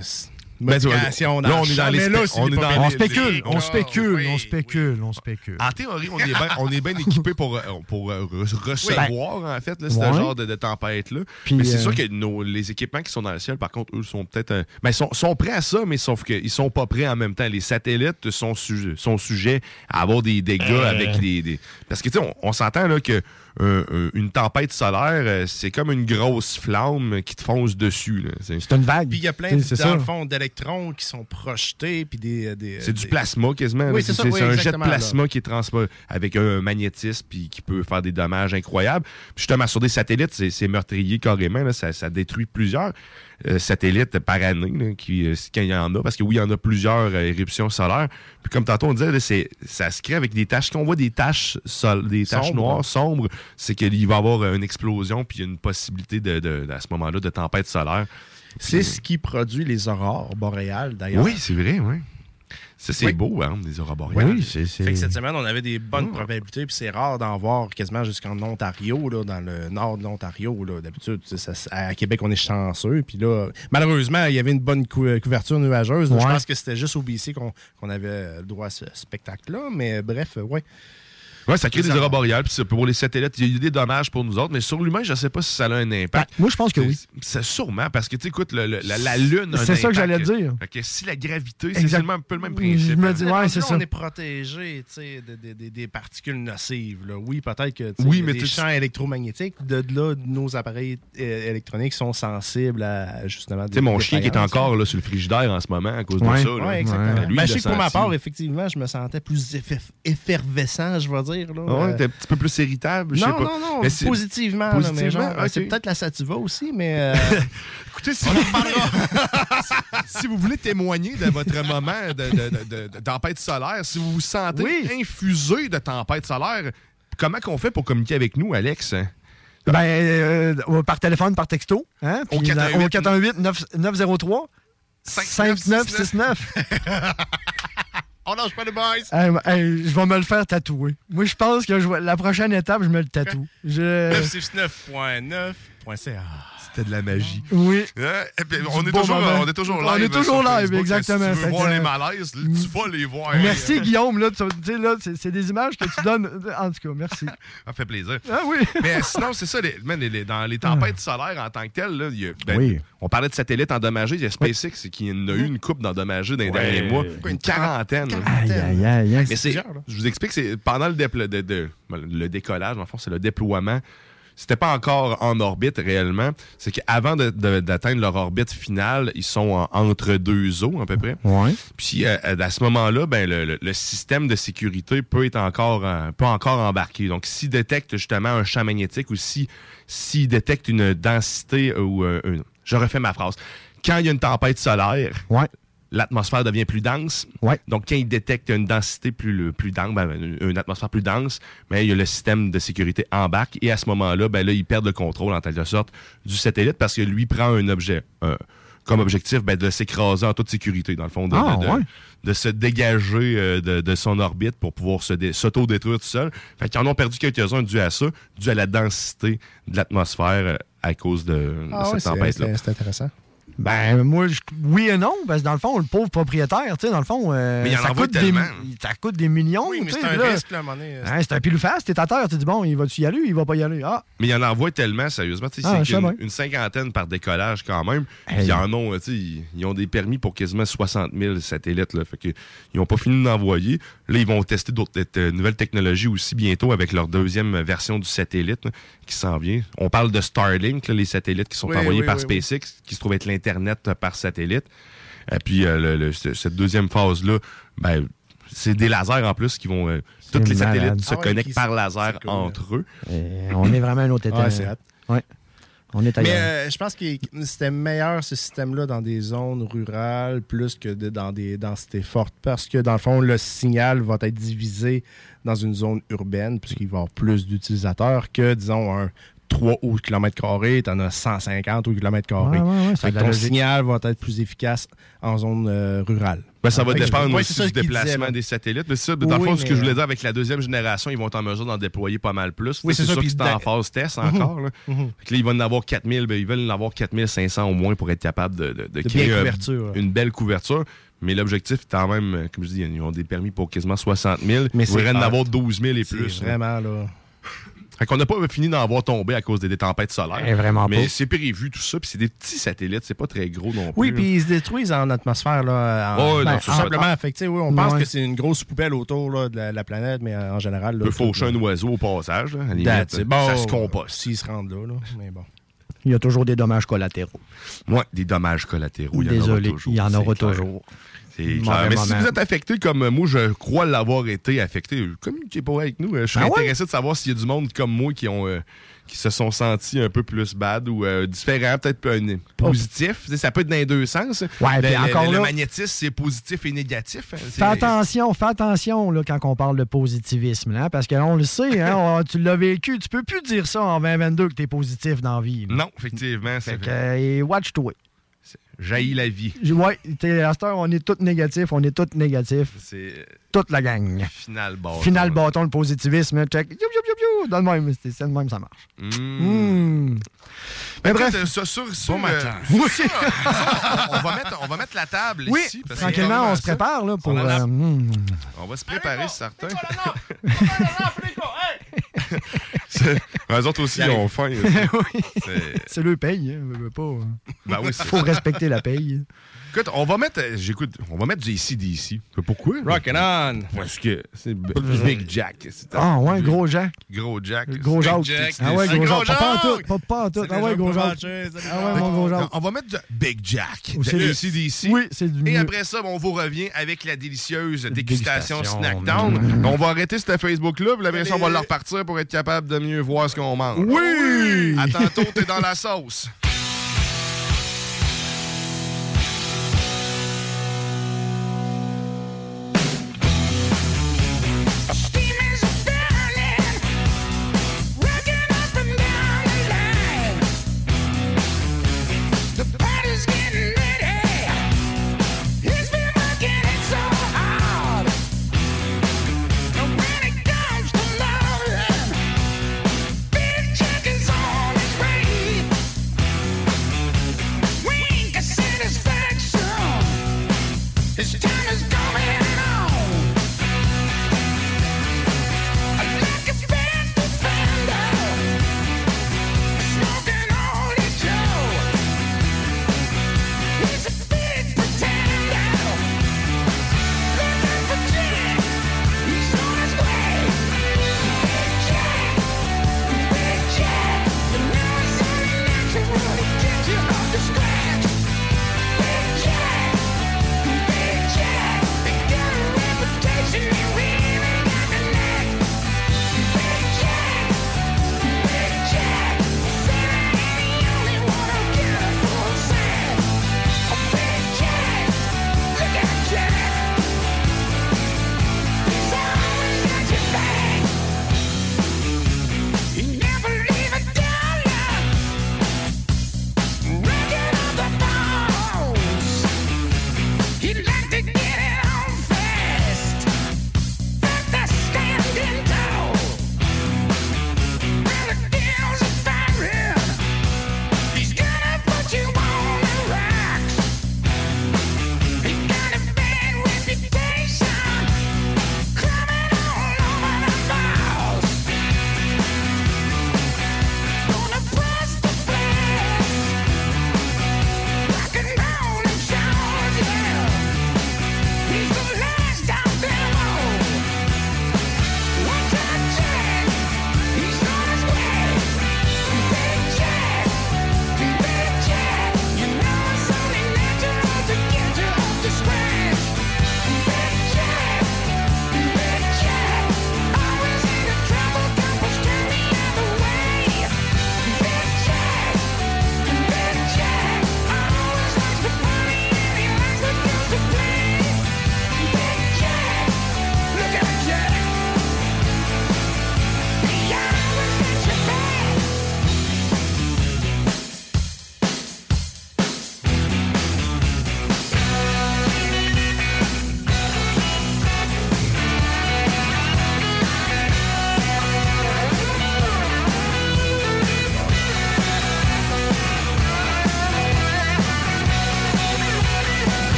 Ben, modification là, dans on le est champ. dans les Mais là, on des est dans- On probabilités. spécule, on spécule, oui, on oui. spécule, on spécule. En théorie, on est bien, on est bien équipé pour, euh, pour euh, re- recevoir, en fait, là, ce Ouais. genre de, de tempête-là. Puis, mais c'est euh, sûr que nos, les équipements qui sont dans le ciel, par contre, eux, sont peut-être. euh, ben, sont, sont prêts à ça, mais sauf qu'ils sont pas prêts en même temps. Les satellites sont, su- sont sujets à avoir des dégâts Euh. avec des. des- Parce que, tu sais, on, on s'entend là, que un- un- une tempête solaire, euh, c'est comme une grosse flamme qui te fonce dessus. là. C'est C'est une vague. Puis il y a plein, de, dans ça. le fond, d'électrons qui sont projetés, puis des... des- c'est du plasma quasiment. Oui, c'est ça, c'est oui, un jet de là. plasma qui est transporté avec un magnétisme puis qui peut faire des dommages incroyables. Puis justement, sur des satellites, c'est c'est meurtrier carrément. là. Ça, ça détruit plusieurs euh, satellites par année, là, qui, euh, quand il y en a. Parce que oui, il y en a plusieurs euh, éruptions solaires. Puis comme tantôt on disait, c'est- ça se crée avec des taches. Quand on voit des taches, sol- des taches noires, sombres, c'est qu'il va y avoir euh, une explosion puis une possibilité de, de- à ce moment-là de tempête solaire. C'est ce qui produit les aurores boréales, d'ailleurs. Oui, c'est vrai, oui. C'est Oui. beau, hein, des aurores boréales. Oui, c'est. Fait que cette semaine, on avait des bonnes probabilités, puis c'est rare d'en voir quasiment jusqu'en Ontario, là, dans le nord de l'Ontario. là. D'habitude, tu sais, ça- à Québec, on est chanceux. Puis là, malheureusement, il y avait une bonne cou- couverture nuageuse. Je pense que c'était juste au BC qu'on qu'on avait le droit à ce spectacle-là. Mais bref, ouais. Oui, ça crée des aurores boréales. Puis c'est pour les satellites, il y a eu des dommages pour nous autres, mais sur l'humain, je ne sais pas si ça a un impact. moi, je pense que oui. C'est sûrement, parce que tu le- le- la, la Lune. C'est ça que j'allais dire. Fait que si la gravité, c'est un peu le même principe. Je me dis, ouais, c'est ça. On est protégé tu sais, de- de- de- des particules nocives. là. Oui, peut-être que Oui, mais des tu- champs électromagnétiques. De là, nos appareils euh, électroniques sont sensibles à justement. Tu sais, mon chien qui est encore là, sur le frigidaire en ce moment à cause de ça. là. Ouais, exactement. Ben, Ben, pour ma part, effectivement, je me sentais plus effer- effervescent, je vais dire. Là. Ouais, Euh, t'es un petit peu plus irritable, je sais non, pas. non, non, Mais c'est- positivement. là, mais Positivement, genre, C'est peut-être la sativa aussi, mais. euh, Écoutez, si, si vous voulez témoigner de votre moment de, de- de- de- de tempête solaire, si vous vous sentez infusé de tempête solaire, comment qu'on fait pour communiquer avec nous, Alex? Ben, euh, par téléphone, par texto. Hein? Au Puis, 418 au 418 9- 903 5969. On lâche pas les boys! Hey, hey, je vais me le faire tatouer. Moi, je pense que je vais- la prochaine étape, je me le tatoue. Je... 969.9.ca. C'était de la magie. Oui. Et puis, on, est toujours, on est toujours live. On est toujours live, Facebook. exactement. Si tu Fait veux voir les malaises, tu vas les voir. Merci, Guillaume. Là, tu tu sais, là, c'est des images que tu donnes. En tout cas, merci. Ça fait plaisir. Ah oui. Mais sinon, c'est ça, les- man, les- les- dans les tempêtes solaires en tant que telles, là, il y a- ben, Oui. on parlait de satellites endommagés. Il y a SpaceX qui en a eu une coupe d'endommagés dans les Ouais. derniers mois. Une quarantaine. Aïe, aïe, aïe, aïe. Mais c'est, je vous explique, c'est pendant le, déplo- de- de- le décollage, en fond, c'est le déploiement. C'était pas encore en orbite réellement. C'est qu'avant d'atteindre leur orbite finale, ils sont en- entre deux eaux à peu près. Ouais. Puis euh, à ce moment-là, ben, le, le- le système de sécurité peut être encore, euh, peut encore embarquer. Donc, s'il détecte justement un champ magnétique ou si- s'il détecte une densité ou euh, je refais ma phrase. Quand il y a une tempête solaire, l'atmosphère devient plus dense. Donc, quand il détecte une densité plus, plus dense, ben, une, atmosphère plus dense, ben, il y a le système de sécurité embarque et à ce moment-là, ben, là, il perd le contrôle en quelque sorte du satellite parce que lui prend un objet. un- comme objectif ben, de s'écraser en toute sécurité, dans le fond, de, Ah, de- de- ouais. de se dégager euh, de, de son orbite pour pouvoir s'auto-détruire tout seul. Fait qu'ils en ont perdu quelques-uns dû à ça, dû à la densité de l'atmosphère euh, à cause de, Ah ouais, cette tempête-là. c'est intéressant. Ben, moi, je- oui et non, parce que dans le fond, le pauvre propriétaire, tu sais, dans le fond, euh, Mais il en ça, coûte des, ça coûte des millions. Oui, mais c'est un là. risque, là, donné. Hein, c'est un pile face, t'es à terre, tu dis, bon, il va-tu y aller, il va pas y aller? Ah, Mais il y en envoie tellement, sérieusement. tu sais, Ah, c'est une, cinquantaine par décollage quand même. Hey. Ils en ont, euh, tu sais, ils, ils ont des permis pour quasiment 60 000 satellites. Là, fait que, ils n'ont pas fini d'envoyer. Là, ils vont tester d'autres euh, nouvelles technologies aussi bientôt avec leur deuxième version du satellite là, qui s'en vient. On parle de Starlink, là, les satellites qui sont Oui, envoyés oui, par. SpaceX, qui se trouve être l'Internet euh, par satellite. Et puis, euh, le- le- ce- cette deuxième phase-là, ben, c'est des lasers en plus qui vont. euh, tous les malade. satellites se Ah ouais, connectent par laser cool, entre eux. Euh, on est vraiment à un autre état. Ouais, c'est hot. Ouais. On est Mais euh, je pense que c'était meilleur ce système-là dans des zones rurales plus que de- dans des densités fortes parce que dans le fond, le signal va être divisé dans une zone urbaine puisqu'il va y avoir plus d'utilisateurs que, disons, un 3 au kilomètre carré, tu en as 150 au kilomètre carré. Ouais, ouais, ouais, ça a Fait de que ton logique. signal va être plus efficace en zone euh, rurale. Ben, ça va dépendre aussi du déplacement disait, des satellites. Mais ça, dans le fond, ce que je voulais euh, dire avec la deuxième génération, ils vont être en mesure d'en déployer pas mal plus. Oui, c'est sûr puis que c'est en phase test Mhm. encore. là. Mhm. Fait que là, ils vont en avoir 4000, ben, ils veulent en avoir 4500 au moins pour être capables de, de- de créer euh, une belle couverture. Mais l'objectif est quand même, euh, comme je dis, ils ont des permis pour quasiment 60 000. Mais ils en avoir 12 000 et plus. vraiment là. Fait qu'on n'a pas fini d'en voir tomber à cause des, des tempêtes solaires. Eh, vraiment Mais c'est prévu, tout ça. Puis c'est des petits satellites. C'est pas très gros non plus. Oui, puis ils se détruisent en atmosphère. Là, en- Oh, non, ben, tout ça. simplement. Fait que, oui, on pense Ouais. que c'est une grosse poubelle autour là, de la, la planète, mais euh, en général. Là, peut faucher un oiseau au passage. là, à limite. Bon, ça se composte. S'ils se rendent là, là. Mais bon. Il y a toujours des dommages collatéraux. Ouais, des dommages collatéraux. il y en aura Désolé, toujours, il y en aura toujours. C'est Mauvais clair. Mais si vous êtes affecté comme moi, je crois l'avoir été affecté, communiquez pas avec nous. Je serais Ah ouais? intéressé de savoir s'il y a du monde comme moi qui ont euh, qui se sont sentis un peu plus bad ou euh, différents, peut-être un positif. Ça peut être dans les deux sens. Ouais, le, puis encore le- le là- magnétisme, c'est positif et négatif. hein. Fais attention, fais attention là, quand on parle de positivisme, là, parce qu'on le sait, hein, on- tu l'as vécu, tu peux plus dire ça en 2022 que tu es positif dans la vie. là. Non, effectivement. Fait que, euh, watch-toi. Jaillit la vie. Ouais, t'es- à cette heure, on est tous négatifs, on est tous négatifs. C'est Toute la gang. final bâton. Final bâton, le positivisme, check. You, you, you, you, dans le même, c'est c'est le même, ça marche. Mmh. Mmh. Mais bref. ça, sur, sur, Bon euh, matin. sur ça, on, on va mettre, on va mettre la table Oui, ici. parce tranquillement, on se prépare là, pour. On a- euh, mmh. On va se préparer, c'est certain. C'est- Eux autres aussi, ils ont faim. C'est- C'est le paye, hein, pas. Ben oui, Faut respecter la paye. Écoute, on va mettre, j'écoute, on va mettre du ACDC. Pourquoi? Rockin' on! Parce que c'est Big Jack. Ah ouais, gros Jack. Gros Jack. Gros Big Jacques. Jack. Ah ouais, gros gros Jacques. Pas en tout, pas pas en tout. Ah ouais, gens gros salut, Ah ouais, mon gros Jacques. On va mettre du Big Jack. Le- ACDC. Oui, c'est du Et après ça, ben, on vous revient avec la délicieuse dégustation. Snackdown. On va arrêter ce Facebook-là. Puis après ça, on va le repartir pour être capable de mieux voir ce qu'on mange. Oui! À tantôt, t'es dans la sauce.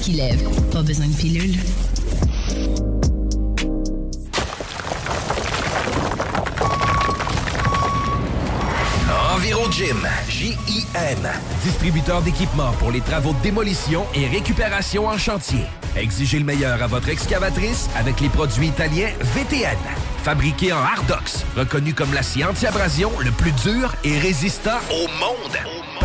Qui lève. Pas besoin de pilule. EnviroGym, J-I-M, distributeur d'équipements pour les travaux de démolition et récupération en chantier. Exigez le meilleur à votre excavatrice avec les produits italiens VTN. Fabriqué en Hardox, reconnu comme l'acier anti-abrasion le plus dur et résistant au monde.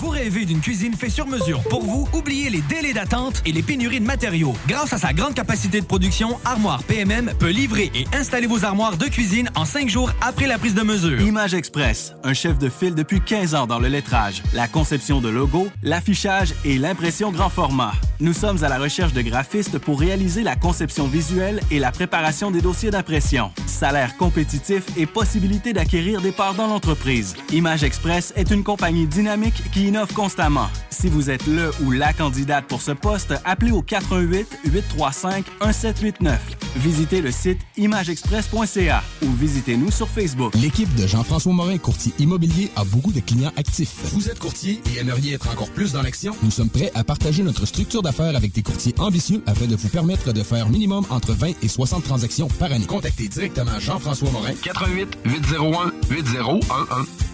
Vous rêvez d'une cuisine faite sur mesure pour vous? Oubliez les délais d'attente et les pénuries de matériaux. Grâce à sa grande capacité de production, Armoire PMM peut livrer et installer vos armoires de cuisine en cinq jours après la prise de mesure. Image Express, un chef de file depuis 15 ans dans le lettrage, la conception de logos, l'affichage et l'impression grand format. Nous sommes à la recherche de graphistes pour réaliser la conception visuelle et la préparation des dossiers d'impression. Salaire compétitif et possibilité d'acquérir des parts dans l'entreprise. Image Express est une compagnie dynamique qui innove constamment. Si vous êtes le ou la candidate pour ce poste, appelez au 88 835 1789. Visitez le site imageexpress.ca ou visitez-nous sur Facebook. L'équipe de Jean-François Morin, courtier immobilier, a beaucoup de clients actifs. Vous êtes courtier et aimeriez être encore plus dans l'action? Nous sommes prêts à partager notre structure d'affaires avec des courtiers ambitieux afin de vous permettre de faire minimum entre 20 et 60 transactions par année. Contactez directement Jean-François Morin. 88 801 8011.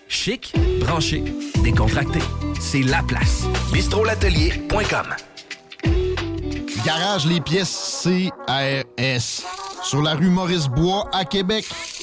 Chic, branché, décontracté. C'est la place. bistrolatelier.com. Garage les pièces CRS. Sur la rue Maurice-Bois à Québec.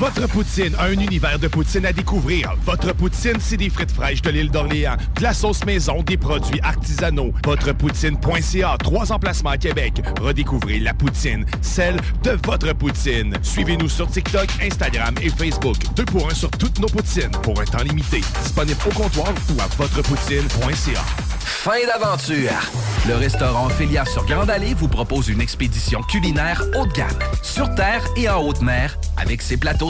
Votre poutine, un univers de poutine à découvrir. Votre poutine, c'est des frites fraîches de l'île d'Orléans, de la sauce maison, des produits artisanaux. Votrepoutine.ca, trois emplacements à Québec. Redécouvrez la poutine, celle de votre poutine. Suivez-nous sur TikTok, Instagram et Facebook. Deux pour un sur toutes nos poutines, pour un temps limité. Disponible au comptoir ou à votrepoutine.ca. Fin d'aventure! Le restaurant Ophélia sur Grande Allée vous propose une expédition culinaire haut de gamme, sur terre et en haute mer, avec ses plateaux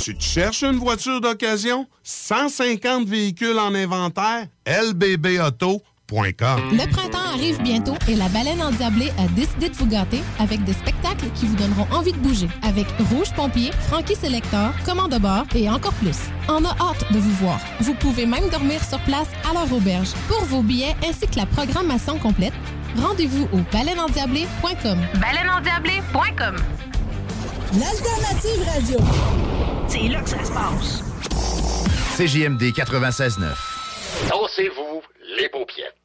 Restaurantphilia.com. Tu te cherches une voiture d'occasion? 150 véhicules en inventaire? LBB Auto Le printemps arrive bientôt et la baleine endiablée a décidé de vous gâter avec des spectacles qui vous donneront envie de bouger. Avec Rouge Pompier, Frankie Selector, Commande de bord et encore plus. On a hâte de vous voir. Vous pouvez même dormir sur place à leur auberge. Pour vos billets ainsi que la programmation complète, rendez-vous au baleineendiablée.com. Baleineendiablée.com L'alternative radio. C'est là que ça se passe. CJMD 96.9. Dansez-vous les paupiètes.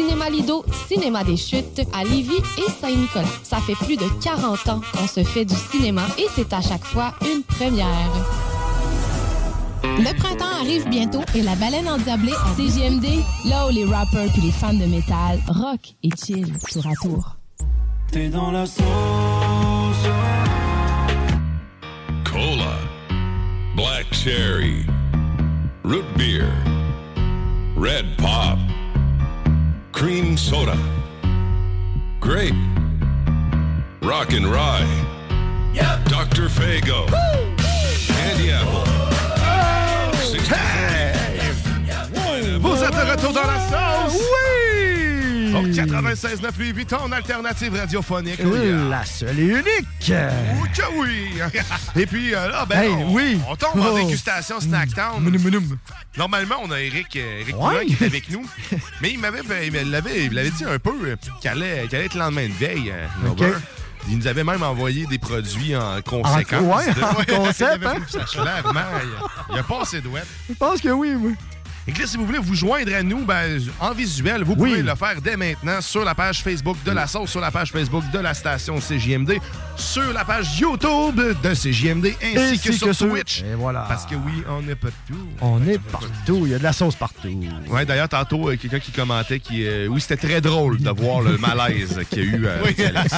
Cinéma Lido, cinéma des chutes à Lévis et Saint-Nicolas. Ça fait plus de 40 ans qu'on se fait du cinéma et c'est à chaque fois une première. Le printemps arrive bientôt et la baleine endiablée à CGMD, là où les rappers puis les fans de métal rock et chill tour à tour. T'es dans la sauce. Cola, Black Cherry, Root Beer, Red Pop, Cream Soda, Grape, Rock and Rye, Yep. Dr. Fago, Candy Apple. Oh! Vous êtes de retour dans la sauce! Oui! Au 96.9 Louis ton alternative radiophonique. La seule et unique! Oh que oui! Et puis euh, là, ben, Hey, on, oui. on tombe en Oh. dégustation Snacktown. Normalement, on a Eric, euh, Eric Ouais. Qui est avec nous. Mais il m'avait il l'avait il dit un peu euh, qu'il allait, être le lendemain de veille. Il nous avait même envoyé des produits en conséquence. ouais, de- en concept, il avait hein? clairement. Il, il a passé douette. Je pense que oui, oui. Et que là, si vous voulez vous joindre à nous ben, en visuel, vous pouvez le faire dès maintenant sur la page Facebook de la sauce, sur la page Facebook de la station CJMD, sur la page YouTube de CJMD, ainsi, Ainsi que sur que sur- Twitch. Et voilà. Parce que oui, on est partout. On est partout. Il y a de la sauce partout. Ouais, d'ailleurs, tantôt, euh, quelqu'un qui commentait qui. euh, oui, c'était très drôle de voir le malaise qu'il y a eu euh, Oui. Alex.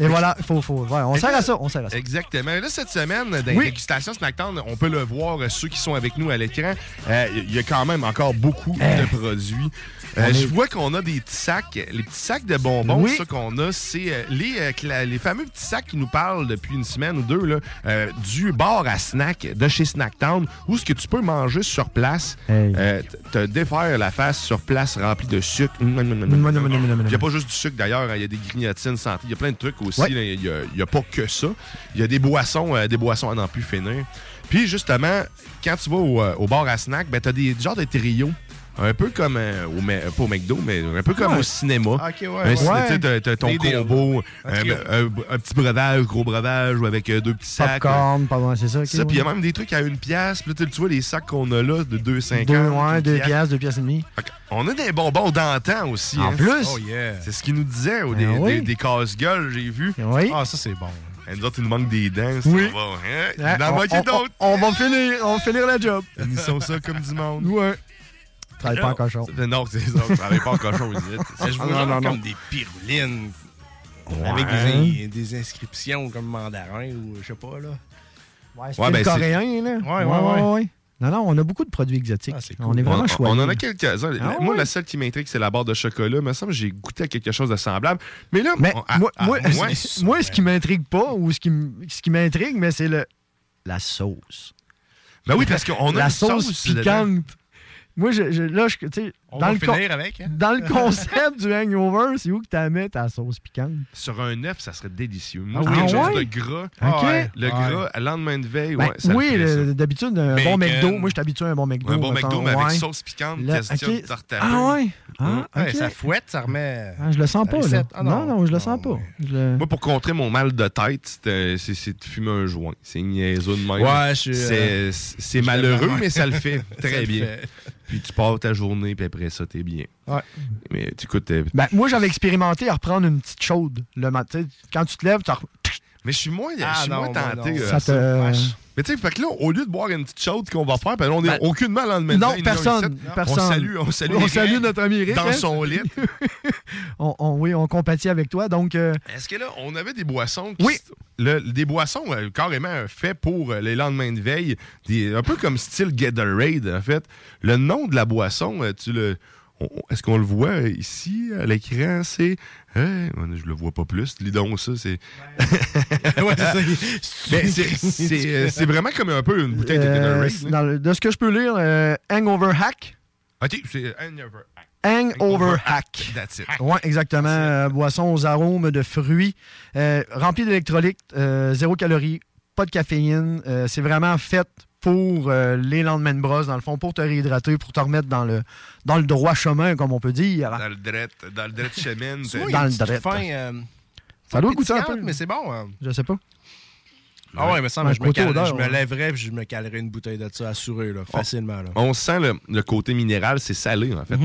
Et voilà, faut, faut, ouais, on sert à ça, on sert à ça. Exactement. Là, cette semaine, dans les Oui. dégustations Snacktown, on peut le voir, euh, ceux qui sont avec nous à l'écran, euh, il y a quand même encore beaucoup de produits. Euh, est- Je vois qu'on a des petits sacs. Les petits sacs de bonbons, Oui. ça qu'on a, c'est euh, les, euh, fameux petits sacs qui nous parlent depuis une semaine ou deux, là, euh, du bar à snack de chez Snacktown, où ce que tu peux manger sur place, euh, te défaire la face sur place remplie de sucre. Il n'y a pas juste du sucre d'ailleurs, hein, il y a des grignotines santé, il y a plein de trucs aussi. Ouais. Il n'y a, pas que ça. Il y a des boissons, euh, des boissons à n'en plus finir. Puis justement, quand tu vas au, euh, au bar à snack, ben, tu as des genres de trios. Un peu comme euh, au, Ma- pas au McDo, mais un peu comme Ouais. au cinéma. Ok, ouais, Un ouais. ciné- Ouais. tu sais, t'as- t'as ton Des combo, Un un, trio. un- un petit breuvage, gros breuvage, ou avec euh, deux petits sacs. Popcorn, pas loin, c'est ça. ça, puis il y a même des trucs à une pièce. Puis là, tu vois les sacs qu'on a là de 2,50. Deux, ouais, deux pièce. piastres, deux piastres et demie. On a des bonbons d'antan aussi. En hein. plus? Oh yeah. C'est ce qu'il nous disait, ou des, Ah oui? des, des casse-gueules, j'ai vu. Oui. Ah, ça, c'est bon. Et nous autres, il nous manque des dents. Oui. va, hein? Il en on- manquait on- d'autres. On, on va finir, on va finir la job. Ils sont ça comme du monde. Ouais. Travaille pas en cochon. Non, c'est ça. Travaille pas en cochon. Je non, genre non, non. comme des pyrulines. Avec Ouais. des, des inscriptions comme mandarin ou je sais pas, là. Ouais, Ouais, ben, c'est c'est- coréen, là. Ouais, ouais, ouais. Non, non, on a beaucoup de produits exotiques. On est vraiment choyés. on en a quelques-uns. Ah Moi, ouais? la seule qui m'intrigue, c'est la barre de chocolat. Il me semble que j'ai goûté à quelque chose de semblable. Mais là, Mais on- à- moi, à moi, moins- moi, ce qui m'intrigue pas, ou ce qui, m- ce qui m'intrigue, mais c'est le la sauce. Ben oui, parce qu'on a la une sauce, sauce piquante. Moi, je, je- là, je, On dans va le finir avec, hein? Dans le concept du hangover, c'est où que tu la mets ta sauce piquante? Sur un œuf, ça serait délicieux. Moi, Ah quelque chose ouais? de gras. Ouais. Le Ouais. gras, le lendemain de veille, Ben, ouais, ça le oui, le- d'habitude, un Bacon. bon McDo. Moi, je suis habitué à un bon McDo. Un bon mettons, McDo, mais avec ouais. sauce piquante, Là, question de. Ah ouais? Ah, Ouais, ok. ça fouette, ça remet. Ah, je le sens pas, là. Ah, non, non, je le sens pas. Je le- Moi, pour contrer mon mal de tête, c'est- c'est de fumer un joint. C'est niaiseux de même. Ouais, je suis, C'est euh, c'est malheureux, mais ça le fait très le bien. fait. Puis tu pars ta journée, puis après ça, t'es bien. Ouais. Mais tu écoutes. euh, Ben, moi, j'avais expérimenté à reprendre une petite chaude le matin. Quand tu te lèves, tu Mais je suis moins, je Ah suis non, moins tenté. non. euh, Ça te- Mais tu sais, fait que là, au lieu de boire une petite chaude qu'on va faire, ben on est Ben, aucunement le lendemain de non, veille, personne, personne. On salue, on salue. On salue notre ami Eric, Dans hein. son lit. on, on- oui, on compatit avec toi. Donc, euh, Est-ce que là, on avait des boissons qui Oui. le- des boissons euh, carrément faits pour euh, les lendemains de veille, des- un peu comme style Gatorade, en fait. Le nom de la boisson, euh, tu le. Est-ce qu'on le voit euh, ici à l'écran? C'est. Hein? je le vois pas plus. Lis donc ça, c'est. Ouais, c'est euh, vraiment comme un peu une bouteille de euh, là. dans le- de ce que je peux lire, euh, Hangover Hack. Ok, c'est Hangover. Hangover Hack. That's it. Oui, exactement. Euh, boisson aux arômes de fruits, euh, rempli d'électrolytes, euh, zéro calorie, pas de caféine. Euh, c'est vraiment fait pour euh, les lendemains de brosse, dans le fond, pour te réhydrater, pour te remettre dans le, dans le droit chemin, comme on peut dire. Dans le dret, dans le dret chemin. Dans le drette. fin, euh, Ça doit goûter un peu. mais c'est bon. hein. Je sais pas. Ah ouais, mais ça, Ouais, je, me cale- je me ouais. lèverais et je me calerais une bouteille de ça assuré, là, facilement. Là. On sent le, le côté minéral, c'est salé, en fait.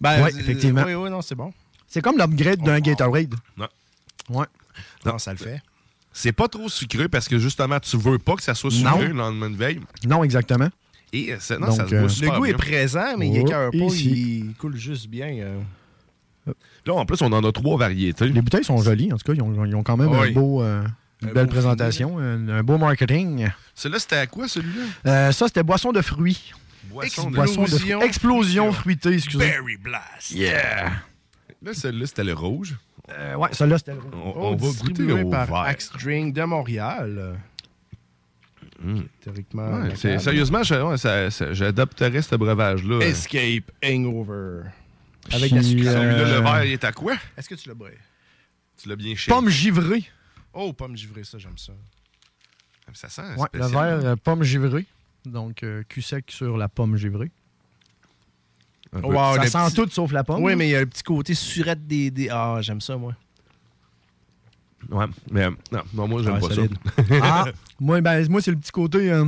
Ben, Ouais, euh, effectivement. Oui, oui, non, c'est bon. C'est comme l'upgrade d'un Gatorade. Non. Ouais. Non, ça le fait. C'est pas trop sucré parce que justement, tu veux pas que ça soit sucré Non. le lendemain de veille. Non, exactement. Et euh, ça, non, Donc, ça se euh, Le goût bien. est présent, mais il Oh, écœure pas, ici. il coule juste bien. euh. Là, en plus, on en a trois variétés. Les bouteilles sont jolies, en tout cas. Ils ont, ils ont quand même Oui. un beau, euh, une Un belle beau présentation, un, un beau marketing. Celui-là, c'était à quoi, celui-là? Euh, ça, c'était boisson de fruits. Boisson de... Boisson de fruits. Explosion. Explosion fruitée, excusez. Berry Blast. Yeah! Là, celui-là, c'était le rouge. Euh, ouais, celle-là, c'était le rouge. On, Oh, on va goûter au par vert. Axe Drink de Montréal. Mm. Théoriquement. Ouais, sérieusement, j'adopterais ce breuvage-là. Escape Hangover. Avec Puis, la sucrerie. Celui-là, euh, le verre, il est à quoi? Est-ce que tu l'as bré? Tu l'as bien shake. Pomme givrée. Oh, pomme givrée, ça, j'aime ça. Ça sent Ouais, le spécial. verre euh, pomme givrée. Donc, euh, cul sec sur la pomme givrée. Un peu. Wow, ça sent petit- tout sauf la pomme. Oui, mais il y a le petit côté surette des. des... Ah, j'aime ça, moi. Ouais, mais euh, non, non, moi, j'aime Ah, pas solide. ça. Ah, moi, ben, moi c'est le petit côté. euh,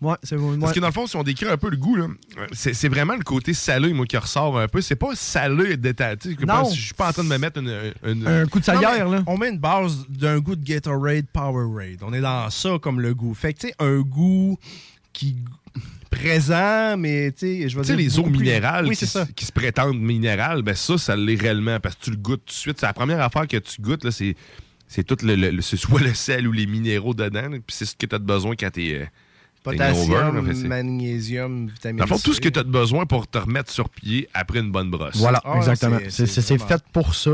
ouais, c'est ouais. Parce que dans le fond, si on décrit un peu le goût, là, c'est vraiment le côté salé, moi, qui ressort un peu. C'est pas salé et détaillé. Je suis pas en train de me mettre une. une- un coup de salière, là. On met une base d'un goût de Gatorade Powerade. On est dans ça comme le goût. Fait que, tu sais, un goût qui. Présent, mais, tu sais, je veux Tu sais, dire. les eaux plus- minérales Oui, qui, se prétendent minérales, ben ça, ça l'est réellement parce que tu le goûtes tout de suite. C'est la première affaire que tu goûtes, là, c'est, c'est tout le, le- le- c'est soit le sel ou les minéraux dedans, là, puis c'est ce que tu as besoin quand tu es. Potassium, magnésium, vitamine Dans le fond, tout ce que tu as besoin pour te remettre sur pied après une bonne brosse. Voilà, Ah, exactement. c'est- C'est c'est c'est vraiment- fait pour ça.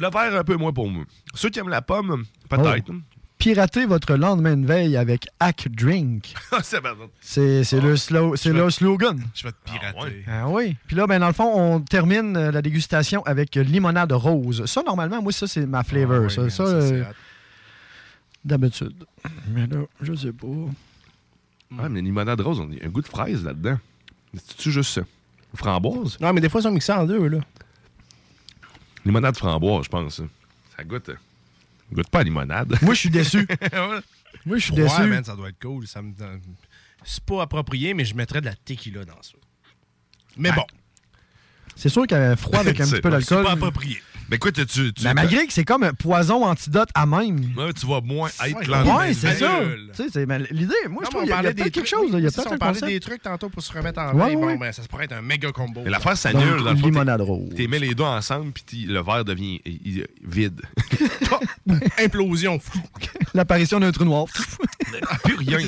Le verre, un peu moins pour moi. Ceux qui aiment la pomme, peut-être. Oh. Piratez votre lendemain de veille avec Hack Drink. c'est pardon. C'est c'est le, slow- c'est Je le slogan. Je vais te pirater. Ah oui. Puis là, ben, dans le fond, on termine euh, la dégustation avec euh, limonade rose. Ça, normalement, moi, ça, c'est ma flavor. Ah oui, ça, man, ça, ça, c'est euh, d'habitude. Mais là, je sais pas. Ah, mais limonade rose, on a un goût de fraise là-dedans. C'est-tu juste ça? Framboise? Non, mais des fois, ils sont mixés en deux, là. Limonade framboise, je pense. ça. Goûte. ça goûte pas à limonade. Moi, je suis déçu. Moi, je suis Ouais, déçu. man, ça doit être cool. Ça me donne- C'est pas approprié, mais je mettrais de la tequila dans ça. Mais bon. C'est sûr qu'il y a froid avec un petit peu d'alcool. C'est pas approprié. Mais écoute, tu. tu Mais malgré que c'est comme un poison antidote à même. Ouais, tu vas moins être Ouais, lendemain Ouais, c'est ça. Nul. Tu sais, c'est- mais l'idée, moi, Non, je trouve qu'il y a, il y a parlait peut-être quelque trucs- chose. Il y a on parlait concept. des trucs tantôt pour se remettre en Ouais, veille. ouais. Bon, ben, ça se pourrait être un méga combo. Mais l'affaire, ça Donc, annule. Dans le fond, limonade rose. Tu mets les deux ensemble, puis le verre devient vide. Implosion. L'apparition d'un trou noir. Plus rien.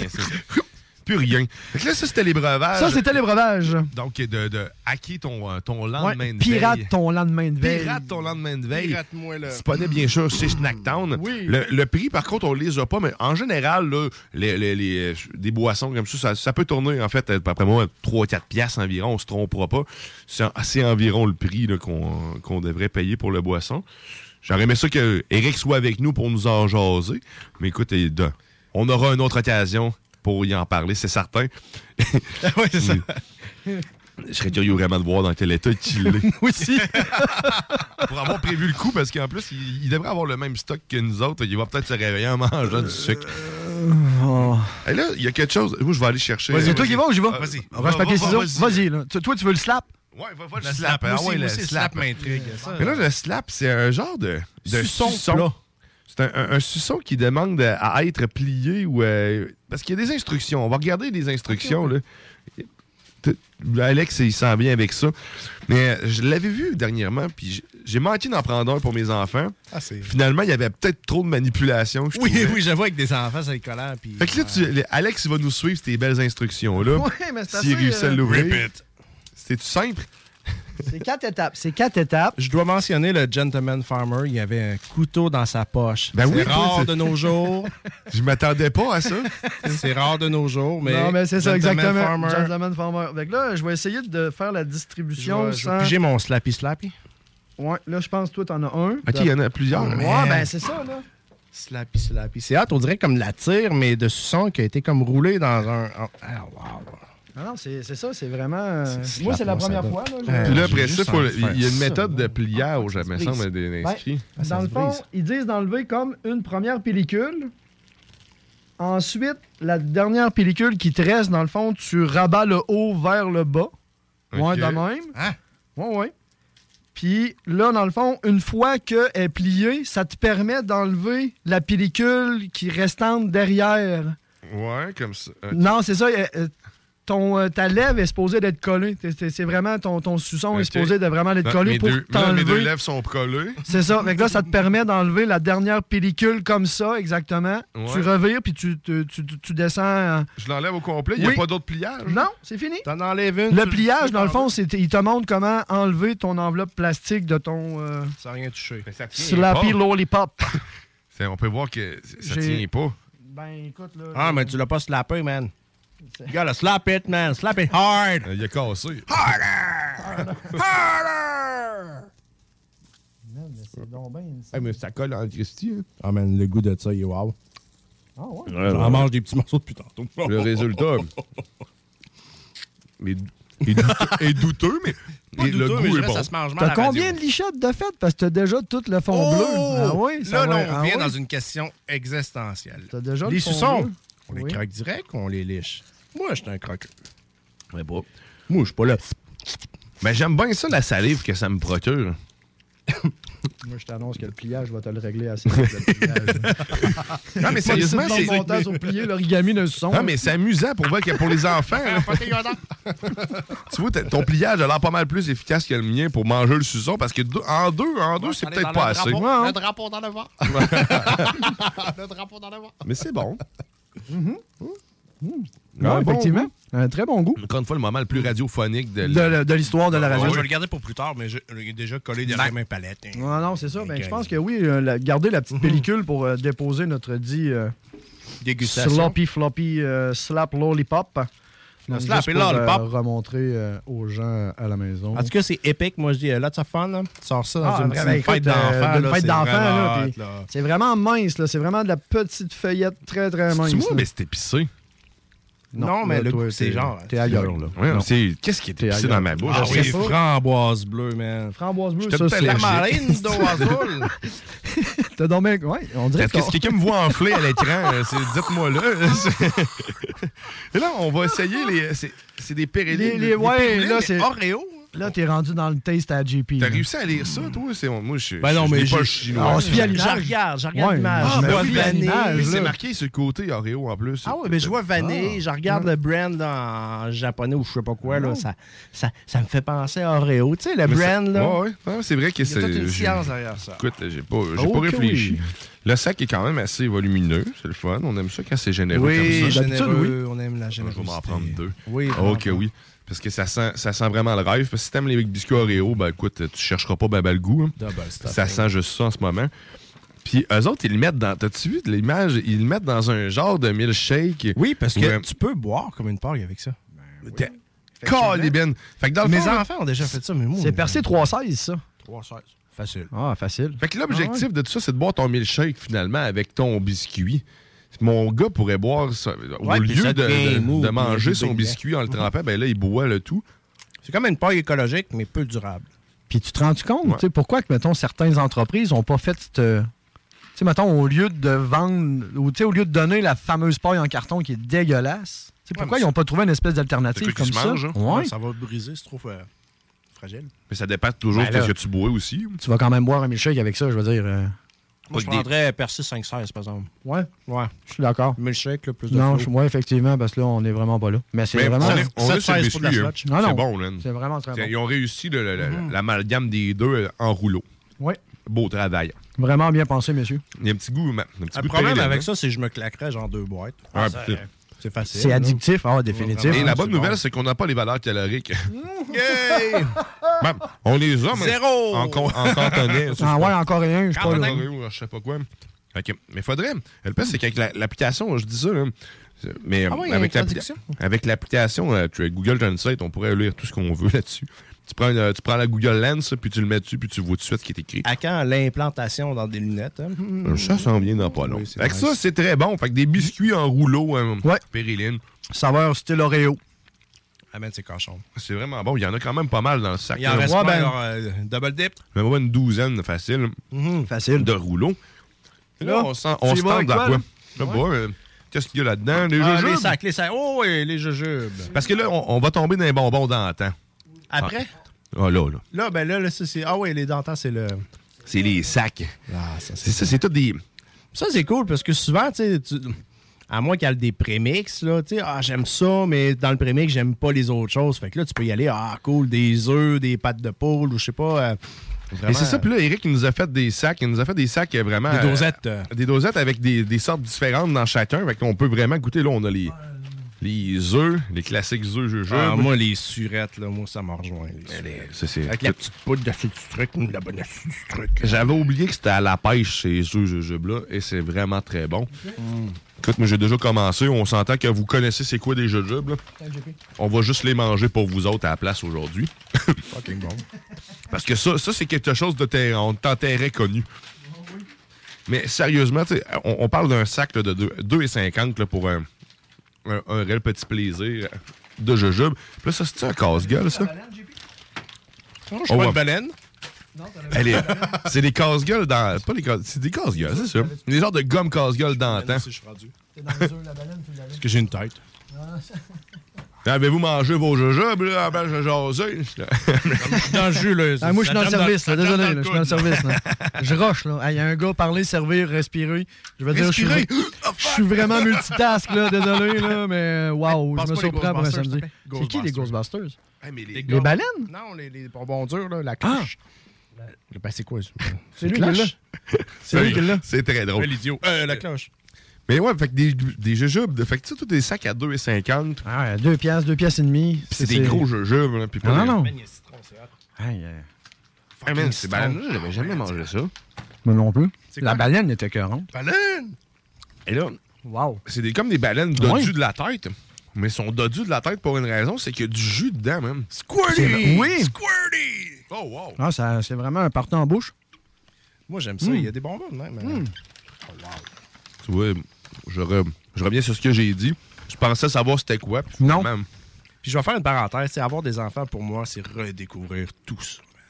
Plus rien. Fait que là, ça, c'était les breuvages. Ça, c'était les breuvages. Donc, de, de hacker ton, euh, ton lendemain Ouais, de pirate veille. ton lendemain de veille. Pirate ton lendemain de veille. Pirate-moi, là. Disponible, bien sûr, chez Snacktown. Oui. Le, le prix, par contre, on les a pas, mais en général, là, les, les- les, euh, des boissons comme ça, ça, ça peut tourner, en fait, euh, après moi, 3-4 piastres environ, on se trompera pas. C'est c'est environ le prix là, qu'on qu'on devrait payer pour le boisson. J'aurais aimé ça que Eric soit avec nous pour nous en jaser. Mais écoute, on aura une autre occasion pour y en parler, c'est certain. oui, c'est ça. Je serais curieux vraiment de voir dans quel état il est. aussi. pour avoir prévu le coup, parce qu'en plus, il, il devrait avoir le même stock que nous autres. Il va peut-être se réveiller en mangeant du sucre. Oh. Et là, il y a quelque chose. Moi, je vais aller chercher. C'est toi qui vas ou j'y vais? Ah, Vas-y. Roche, papier, ciseaux. Vas-y, là. Toi, tu veux le slap? Ouais, va, va le Le slap. slap, Ah ouais, le slap. slap m'intrigue. Mais là, le slap, c'est un genre de, de plat. C'est un, un- un suçon qui demande à être plié ou. euh, parce qu'il y a des instructions. On va regarder les instructions. Là. Alex, il s'en vient avec ça. Mais euh, je l'avais vu dernièrement, puis j'ai manqué d'en prendre un pour mes enfants. Ah, Finalement, il y avait peut-être trop de manipulation. je Oui, trouvais. oui, j'avoue, avec des enfants, c'est collant. Puis, Fait que là, tu- Alex, il va nous suivre ces belles instructions-là. Ouais, mais c'est S'il réussit à euh, l'ouvrir. C'était-tu simple? C'est quatre étapes. C'est quatre étapes. Je dois mentionner le gentleman farmer. Il avait un couteau dans sa poche. Ben oui, c'est toi, rare c'est- de nos jours. Je m'attendais pas à ça. c'est rare de nos jours, mais. non, mais c'est ça, Gentleman exactement. Farmer, Gentleman Farmer. Fait que là, je vais essayer de faire la distribution je vais sans... piger mon slappy slappy. Ouais, là, je pense que toi, t'en as un. Ok, il y en a plusieurs. Ouais, ben c'est ça, là. Slappy slappy. C'est hâte, on dirait comme la tire, mais de suçon qui a été comme roulé dans un. oh, Ah, wow. Ah non, c'est c'est ça, c'est vraiment... euh, Moi, c'est la première fois, là. Euh, Puis là, après ça, il y a une méthode de pliage, me se semble, des- Ben, inscrit. dans le fond, ils disent d'enlever comme une première pellicule. Ensuite, la dernière pellicule qui te reste, dans le fond, tu rabats le haut vers le bas. Ouais, de même. Hein? Ouais, ouais. Puis là, dans le fond, une fois qu'elle est pliée, ça te permet d'enlever la pellicule qui est restante derrière. Ouais, comme ça. Non, c'est ça. Ton, euh, ta lèvre est supposée d'être collée. C'est vraiment ton, ton suçon est Ok. supposé de vraiment d'être collé pour là, mes deux t'enlever. lèvres sont collées. C'est ça. Fait que là, ça te permet d'enlever la dernière pellicule comme ça, exactement. Ouais. Tu revires, puis tu, tu, tu- tu descends. euh, Je l'enlève au complet. Il n'y a pas d'autre pliage? Non, c'est fini. T'en enlèves une. Le pliage, dans le fond, t'enlever. c'est il te montre comment enlever ton enveloppe plastique de ton euh, Ça n'a rien touché. Mais ça tient Slappy pas. Lollipop. On peut voir que ça tient pas. Ben, écoute, là. Ah, mais tu l'as pas slappé, man. You gotta slap it, man. Slap it hard. Il a cassé. Man, mais c'est donc bien. Eh, mais ça colle en Christie. hein. Ah, man, le goût de ça, il est wow. Ah ouais? J'en mange des petits morceaux depuis tantôt. Le résultat. est, est douteux, est douteux, mais, Pas le mais goût je est bon. ça se mange mal T'as combien radio. de lichottes de fait? Parce que t'as déjà tout le fond Oh! bleu. Ah oui? ça Là, là, va- on ah vient oui? dans une question existentielle. T'as déjà les le fond bleu? On les croque direct ou on les liche? Moi, je suis un croqueur. Mais pas. Moi, je suis pas là. Mais j'aime bien ça, la salive que ça me procure. Moi, je t'annonce que le pliage va te le régler assez vite. le pliage. Non, mais sérieusement, c'est. montage au plié, l'origami d'un son. Non, mais c'est amusant pour voir que pour les enfants. tu vois, ton pliage a l'air pas mal plus efficace que le mien pour manger le suçon parce que deux- en deux, en deux, c'est peut-être pas assez. Ouais, hein? Le drapeau dans le vent. le drapeau dans le vent. Mais c'est bon. Ouais, Un bon effectivement. Un très bon goût. Encore une fois, le moment le plus radiophonique de, De, la- de l'histoire de la radio. Ouais, je vais le garder pour plus tard, mais je- est déjà collé derrière mes palettes. Ouais, non, c'est ça. Ben, je pense que oui, euh, la- garder la petite pellicule pour euh, déposer notre dit euh, Dégustation. sloppy floppy euh, slap lollipop. Donc, slap juste et pour, euh, remontrer euh, aux gens à la maison. En tout cas, c'est épique. Moi, je dis, euh, lots of fun. Là. Tu sors ça dans Ah, une, ben, une ben, écoute, fête euh, là, fête c'est vraiment là, là. C'est mince, là. C'est vraiment de la petite feuillette très, très mince. C'est moi, là. mais c'est épicé. Non, mais là, le toi, goût, c'est genre. T'es ailleurs, là. Ouais, Non. c'est- Qu'est-ce qui est T'es épicé ailleurs. dans ma bouche? Ah oui, framboise bleue, man. Framboise bleue, ça, c'est... allergique. Marine azul. T'as donc bien... Ouais, on dirait Est-ce que que... si quelqu'un me voit enfler à l'écran, euh, c'est- dites-moi là. Et là, on va essayer les. C'est c'est des périllés. Les- les- ouais, là, c'est- Oreo. Là, t'es rendu dans le taste à JP. T'as réussi à lire ça, toi? C'est, moi, je Ben non, je mais pas chinois. On se fie à Je regarde, je regarde Ouais, l'image. Ah, je ben vois oui, vanille. mais c'est marqué sur le côté Oreo en plus. Ah ouais, mais je vois vanille, Ah. je regarde le brand là, en japonais ou je sais pas quoi, là, ça, ça, ça me fait penser à Oreo. Tu sais, le Mais ça- brand, là. Ouais, ouais. C'est vrai que Il y a c'est. toute une science derrière ça. Écoute, j'ai pas, j'ai pas réfléchi. oui. Le sac est quand même assez volumineux, c'est le fun. On aime ça quand c'est généreux Oui, comme ça. généreux, on aime la Je vais générosité. m'en prendre deux. Oui, Ah, ok, oui. Parce que ça sent, ça sent vraiment le rêve. Parce que si t'aimes les biscuits Oreo, ben écoute, tu chercheras pas ben, ben le goût. hein. Double. Ça sent juste ça en ce moment. Puis eux autres, ils le mettent dans. T'as-tu vu l'image? Ils le mettent dans un genre de milkshake. Oui, parce que Ouais. tu peux boire comme une paille avec ça. T'es- Calibine. Fait que dans le Mes fond, enfants ont déjà fait ça, mais moi. C'est percé 3,16, ça. 3,16. Facile. Ah, facile. Fait que l'objectif de tout ça, c'est de boire ton milkshake finalement avec ton biscuit. Mon gars pourrait boire ça. Au Ouais, lieu ça de, devient de- mou, de puis manger son biscuit en le bang. trempant, ben là, il boit le tout. C'est comme une paille écologique, mais peu durable. Puis tu te rends compte, tu sais, pourquoi que, mettons, certaines entreprises n'ont pas fait cette. Tu sais, mettons, au lieu de vendre, ou tu sais, au lieu de donner la fameuse paille en carton qui est dégueulasse, tu sais, pourquoi ils n'ont pas trouvé une espèce d'alternative comme ça? mange, hein? Ouais. Ça va briser, c'est trop euh, fragile. Mais ça dépend toujours Ben de ce que tu bois aussi. Tu vas quand même boire un milkshake avec ça, je veux dire. euh, Moi, je prendrais Persil 516, par exemple. Ouais? Ouais. Je suis d'accord. Milkshake, là, plus de Non, ouais, effectivement, parce que là, on n'est vraiment pas là. Mais c'est vraiment. on est, sur le 7,16 pour de la biscuit, hein. slotch. Non, non. C'est bon, là. C'est vraiment très bon. Ils ont réussi le- l'amalgame des deux euh, en rouleau. Ouais. Beau travail. Vraiment bien pensé, messieurs. Il y a un petit goût. Un petit Le problème avec ça, c'est que je me claquerais genre deux boîtes. Ah, c'est facile. C'est addictif, ah, définitif. Et la bonne bon. nouvelle, c'est qu'on n'a pas les valeurs caloriques. Yay! Ben, on les a, mais Zéro! en, cantonais. Ah ouais, encore un, je sais pas. je sais pas quoi. Ok, Mais faudrait. Le pire, c'est qu'avec la- l'application, je dis ça, là, mais Ah avec l'application euh, Google Translate, on pourrait lire tout ce qu'on veut là-dessus. Tu prends, une- tu prends la Google Lens, puis tu le mets dessus, puis tu vois tout de suite ce qui est écrit. À quand l'implantation dans des lunettes? hein? Euh, Ça s'en vient dans pas long. Oui, fait que ça, c'est très bon. Fait que des biscuits en rouleau, hein, Ouais. périline. Saveur style Oreo. Ah, man, c'est cochon. C'est vraiment bon. Il y en a quand même pas mal dans le sac. Il en là. reste Ouais, pas, ben- alors, euh, double dip. Il y en a une douzaine facile Facile. de rouleaux. Et là, on, sent, tu on y se tente dans quoi, sais pas, euh, Qu'est-ce qu'il y a là-dedans? Les Ah, jujubes? les sacs, les sacs. Oh, oui, les jujubes. Parce que là, on, on va tomber dans les bonbons d'antan. Après? Ah là, là. Là, ben là, là, ça, c'est. Ah, oui, les dentants, c'est le. C'est les sacs. Ah, ça, C'est ça, c'est tout des. Ça, c'est cool parce que souvent, tu sais, à moins qu'il y ait des prémix, là, tu sais, ah, j'aime ça, mais dans le prémix, j'aime pas les autres choses. Fait que là, tu peux y aller, ah, cool, des œufs, des pâtes de poule, ou je sais pas. euh, Et c'est ça, puis là, Eric, il nous a fait des sacs. Il nous a fait des sacs euh, vraiment. Des euh, dosettes. euh. des dosettes avec des, des sortes différentes dans chacun. Fait qu'on peut vraiment goûter. Là, on a les, les œufs, les classiques œufs jujubes. Ah, moi, les surettes, là, moi, ça m'a rejoint. Avec la petite poudre d'acide citrique, la bonne acide citrique. J'avais oublié que c'était à la pêche ces œufs jujubes-là, et c'est vraiment très bon. Écoute, moi j'ai déjà commencé. On s'entend que vous connaissez c'est quoi des jujubes. là? On va juste les manger pour vous autres à la place aujourd'hui. Fucking bon. Parce que ça, ça c'est quelque chose de ter- on t'enterrait connu. Mais sérieusement, on, on parle d'un sac là, de deux- 2,50 là, pour un, un, un réel petit plaisir de jujubes. Puis là, ça, c'est un casse-gueule, ça? Non, je suis Oh, pas ouais. une baleine. Elle est- c'est des casse-gueules dans. Pas des casse- c'est des casse-gueules, c'est ça. Des genres de gomme casse-gueule je suis rendu. Parce que j'ai une tête. Avez-vous mangé vos jujubes, là, avant de jaser? Dans le jus, là. Ah, moi, je suis dans le service, là, désolé, là, je suis dans le service. là. Je roche, là. Il y a un gars parler, servir, respirer. Je veux dire, je suis, Respirer? je suis vraiment multitask, là, désolé, là, mais waouh, Passe je me surprends pour un samedi. C'est qui les Ghostbusters. Mais Les les, Les baleines? Non, les, les bonbons durs, là, la cloche. Le- Ben, c'est quoi ça? C'est lui qui l'a. C'est lui qui l'a. C'est très drôle. L'idiot. Euh, la cloche. Mais ouais, fait que des, des jujubes, de- fait que tu sais, tous des sacs à 2,50. Ah, deux piastres, deux piastres et demi. C'est des gros jujubes. Là, puis pas Non, des- non, non. C'est. Aïe, aïe. Ah, man, ces baleines-là, j'avais jamais mangé ça. Moi non plus. C'est La baleine était écœurante. Baleine! Et là, Wow. c'est des, comme des baleines dodues de la tête. Mais ils sont dodus de la tête pour une raison, c'est qu'il y a du jus dedans, même. Squirty! Oui. Squirty! Oh, wow. Ah, ça, c'est vraiment un partant en bouche. Moi, j'aime ça. Mm. Il y a des bonbons même. hein. Tu vois, je, re- je reviens sur ce que j'ai dit. Je pensais savoir c'était quoi. Puis Non. Puis je vais faire une parenthèse. c'est avoir des enfants, pour moi, c'est redécouvrir tout ça. man.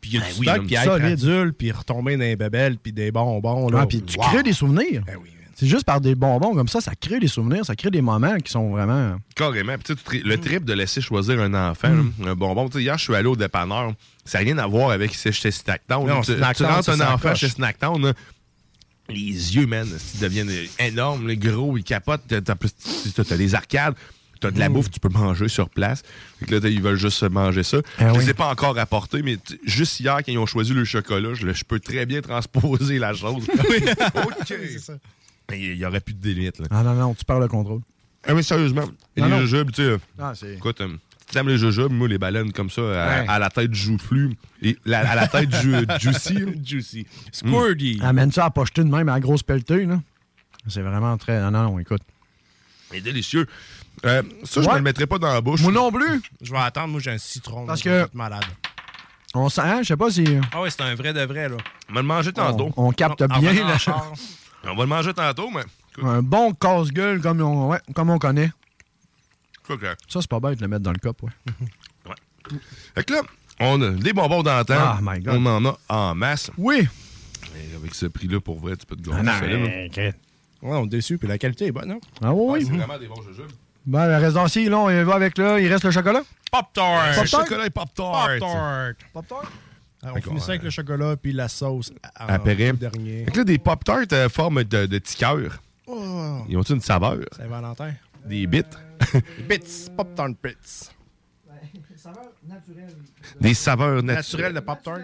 Puis il y a Ben du oui, stock, puis être solide. adulte, puis retomber dans les bébelles, puis des bonbons. Là. Ah, puis tu Wow. crées des souvenirs. Ben oui, C'est juste par des bonbons comme ça, ça crée des souvenirs, ça crée des moments qui sont vraiment. Carrément. Puis, tri- le trip de laisser choisir un enfant, là, un bonbon. Tu sais, hier, je suis allé au dépanneur. Ça n'a rien à voir avec chez chez Snacktown. Non, tu, Snacktown, tu rentres un enfant coche. chez Snacktown, là, les yeux, man, ils deviennent énormes, les gros, ils capotent. T'as, plus- t'as- des arcades. T'as de la Mm. bouffe, tu peux manger sur place. Fait que là, ils veulent juste manger ça. Ah je oui. les ai pas encore apportés, mais juste hier, quand ils ont choisi le chocolat, je, peux très bien transposer la chose. OK. Il y aurait plus de limite. Là. Ah non, non, tu perds le contrôle. Ah, mais sérieusement, Non, les non. jujubes, tu sais. Ah, Écoute, euh, t'aimes les jujubes, moi, les baleines comme ça, à, Ouais. à la tête joufflue, et la- à la tête ju- juicy. là. Juicy. Squirty. Amène ça à pocheter de même à la grosse pelletée, là? C'est vraiment très. Non, non, écoute. C'est délicieux. Euh, ça, je me le mettrais pas dans la bouche. Moi non plus. Je vais attendre, moi j'ai un citron. Parce je que- vais être malade. On sent, hein, je sais pas si. Ah ouais, c'est un vrai de vrai, là. On va le manger tantôt. On, on capte En bien, là. On va le manger tantôt, mais. Un bon casse-gueule comme on, ouais, comme on connaît. Ça, c'est pas bête de le mettre dans le cop, ouais. Fait que là, on a des bonbons d'antan. Ah, my God. On en a en masse. Oui. Et avec ce prix-là, pour vrai, tu peux te gagner Ah, non, Ouais, on est déçus, puis la qualité est bonne, hein? Ah oui, Ouais, oui. c'est vraiment des bons jujubes. Ben, le reste d'ancier, là, on y va avec là. Il reste le chocolat? Pop-Tart! Pop-Tart? chocolat et Pop-Tart. Pop-Tart! Pop-Tart? Alors, on finit ça avec le chocolat puis la sauce. Après. dernier. Fait que là, des Pop-Tarts euh, forme de, de petits cœurs. Oh, Ils ont une saveur? Saint-Valentin. Des bits? Bits, Pop-Tart Bits. Des saveurs Naturel naturelles. de Pop-Tart.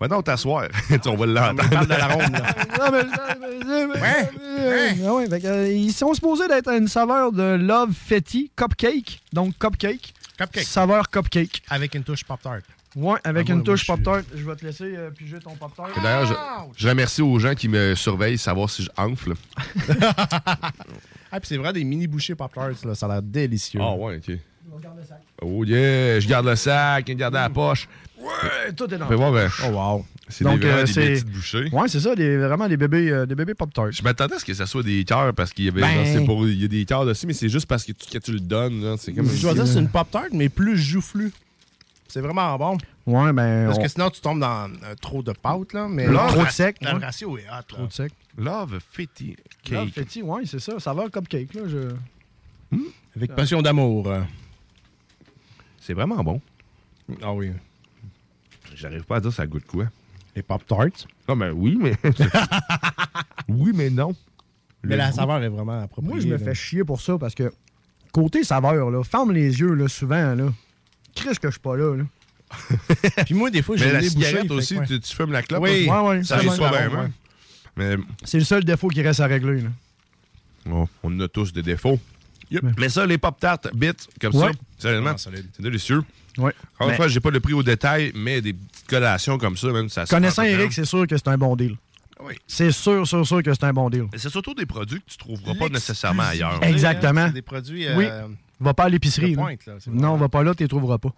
Va donc t'asseoir. on va On l'entendre. de l'arôme, là. Non, mais. Ah ouais, euh, ils sont supposés d'être une saveur de Love Fetty Cupcake. Donc, cupcake. Cupcake. Saveur cupcake. Avec une touche Pop-Tart. Ouais, avec Ah, une moi, touche Pop-Tart. Je vais te laisser euh, piger ton Pop-Tart. D'ailleurs, je, je remercie aux gens qui me surveillent, savoir si je enfle. Ah, puis c'est vraiment des mini bouchées Pop-Tarts, là. Ça a l'air délicieux. Ah ouais, ok. Oh yeah, je garde le sac, je garde la poche. Ouais, tout est dans peut voir, euh, Oh, wow. c'est Donc, des, euh, des petites bouchées. Ouais, c'est ça, des, vraiment des bébés, euh, des bébés Pop-Tarts. Je m'attendais à ce que ça soit des cœurs parce qu'il y avait Ben. genre, pour il y a des cœurs dessus mais c'est juste parce que tu, que tu le donnes là, c'est comme Je dois dire, c'est une Pop-Tart, mais plus joufflu. C'est vraiment bon. Ouais, ben. Parce on- que sinon, tu tombes dans euh, trop de pâte, là. Mais Là, trop de le sec, Le ratio est hot. Trop de sec. Love Fitty Love Cake. Fetty, ouais, c'est ça. Saveur cupcake, là. Je... Avec passion d'amour. euh. C'est vraiment bon. Ah oui. J'arrive pas à dire ça goûte quoi. Les Pop-Tarts. Ah ben oui mais oui mais non. Mais la goût- saveur est vraiment appropriée. Moi, je me là. fais chier pour ça parce que côté saveur, là, ferme les yeux, là, souvent, là. Qu'est-ce que je suis pas là, là? Puis moi, des fois, Mais j'ai la des cigarette aussi, tu, tu fumes la clope. Oui. aussi? Ouais, ouais, ça ça, arrive Mais C'est le seul défaut qui reste à régler, là. bon, on a tous des défauts. Yep. Mais ça, les Pop-Tarts bits, comme Ouais. ça, sérieusement, solide. c'est délicieux. Ouais. Encore une fois, j'ai pas le prix au détail, mais des petites collations comme ça, même, ça se connaissant Eric, c'est sûr que c'est un bon deal. Oui. C'est sûr, sûr, sûr que c'est un bon deal. Mais c'est surtout des produits que tu trouveras pas nécessairement ailleurs. Hey. Exactement. C'est des produits. Oui. euh, Va pas à l'épicerie. Non, va pas là, tu les trouveras pas.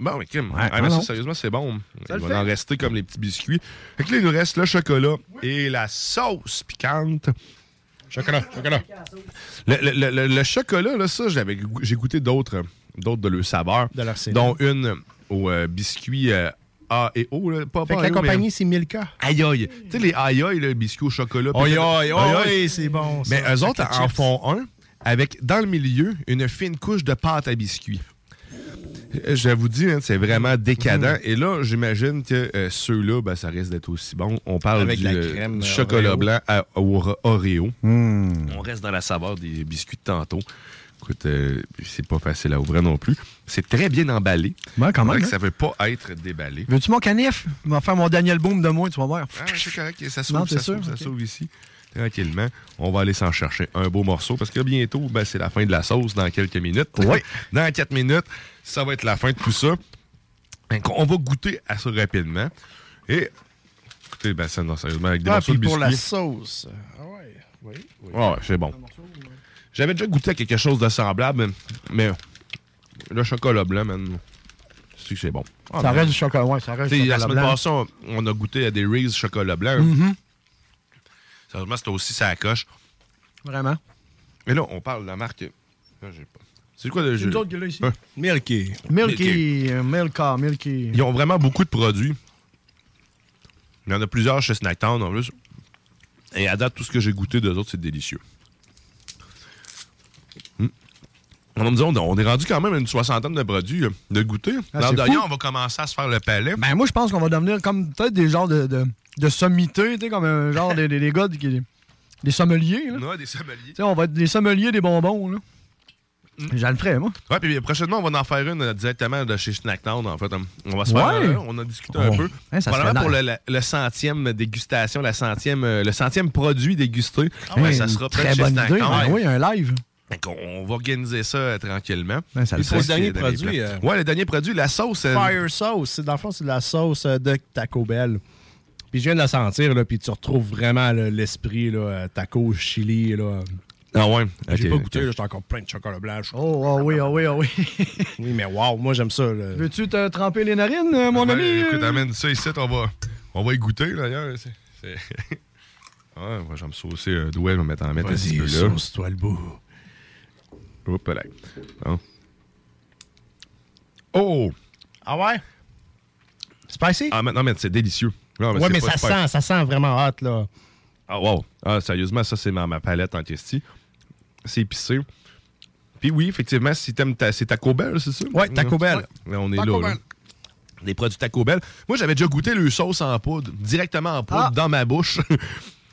Bon, mais Kim, Ouais, ah, ah mais ça, non. sérieusement, c'est bon. Ça Il va fait. en rester comme les petits biscuits. Fait que là, il nous reste le chocolat et la sauce piquante. Chocolat, chocolat. Le, le- le- le- le chocolat, là, ça, j'ai goûté d'autres d'autres de leur saveur, De leur série. dont une au euh, biscuit euh, A et O. Là. Pas, Fait pas que la mais- compagnie, c'est Milka. Aïe aïe. Tu sais, les aïe aïe, le biscuit au chocolat. Aïe, aïe, Aïe, c'est bon. ça. Mais eux autres en chips. font un avec, dans le milieu, une fine couche de pâte à biscuit. Je vous dis, hein, c'est vraiment décadent. Mm. Et là, j'imagine que euh, ceux-là, ben, ça risque d'être aussi bon. On parle Avec du, la euh, crème, du chocolat Oreo. blanc à, au Ore- Oreo. Hmm. On reste dans la saveur des biscuits de tantôt. Écoute, euh, c'est pas facile à ouvrir non plus. C'est très bien emballé. Ouais, quand même. que hein. ça veut pas être déballé. Veux-tu mon canif? Je vais faire mon Daniel Boom de moi, tu vas voir. Ah, c'est correct, ça s'ouvre, ça s'ouvre ici. Tranquillement. On va aller s'en chercher un beau morceau parce que bientôt, ben, c'est la fin de la sauce dans quelques minutes. Oui. dans 4 minutes, ça va être la fin de tout ça. Donc, on va goûter à ça rapidement. Et, écoutez, ben, ça, non, sérieusement, avec des Ah, morceaux puis de pour la biscuits. sauce. Ah ouais. Oui. oui. Ouais, ouais, c'est bon. J'avais déjà goûté à quelque chose de semblable, mais le chocolat blanc, man, c'est que c'est bon? Ah, ça reste du chocolat, ouais, ça reste du la chocolat semaine blanc. passée, on, on a goûté à des Reese's chocolat blanc. Mhm. Sérieusement, c'était aussi ça coche. Vraiment? Mais là, on parle de la marque. Là, j'ai pas. C'est quoi le jeu? qui l'a ici. Hein? Milky. Milky, euh, Milka, Milky. Ils ont vraiment beaucoup de produits. Il y en a plusieurs chez Snacktown en plus. Et à date, tout ce que j'ai goûté d'eux autres, c'est délicieux. Hmm. On on est rendu quand même à une soixantaine de produits euh, de goûter. Ah, fou. on va commencer à se faire le palais. Ben, moi, je pense qu'on va devenir comme peut-être des genres de, de, de sommités, tu sais, comme un genre des, des, des gars qui. Des sommeliers, là. Ouais, des sommeliers. Tu sais, on va être des sommeliers des bonbons, là. J'en le ferais, moi. Ouais, puis prochainement, on va en faire une euh, directement de chez Snacktown, en fait. On va se faire Ouais. un, on a discuté un peu. Hein, ça Probablement pour le, le- le centième dégustation, la centième, euh, le centième produit dégusté. ben, Hein, ça sera très peut-être chez bonne idée. Ben oui, un live. Qu'on- on va organiser ça euh, tranquillement. Ben, ça le c'est Le dernier produit, euh, Ouais, le dernier produit, la sauce. euh, Fire sauce. Dans le fond, c'est de la sauce de Taco Bell. Puis je viens de la sentir, là, puis tu retrouves vraiment l'esprit là, taco, chili. Là. Ah ouais? J'ai pas goûté, j'étais encore plein de chocolat blanc. Oh, oh oui, oh oui, oh oui. Oui, mais wow, moi j'aime ça. là. Veux-tu te tremper les narines, euh, mon Ouais, ami? Écoute, euh? amène ça ici, on va, on va y goûter, d'ailleurs. C'est- c'est- ouais, moi, j'aime saucer un doigt, je vais mettre en mettre un petit peu Vas-y, là. sauce-toi le bout. Hop là. Bon. Oh! Ah ouais? Spicy? Ah, mais, non, mais c'est délicieux. Non, ouais, c'est mais ça super- sent, ça sent vraiment hot, là. Ah, wow. Ah, sérieusement, ça, c'est ma, ma palette en question. C'est épicé. Puis oui, effectivement, si t'aimes ta, c'est Taco Bell, c'est ça? Ouais, Taco Bell. Ouais, on est Taco là. Des produits Taco Bell. Moi, j'avais déjà goûté le sauce en poudre, directement en poudre, Ah. dans ma bouche.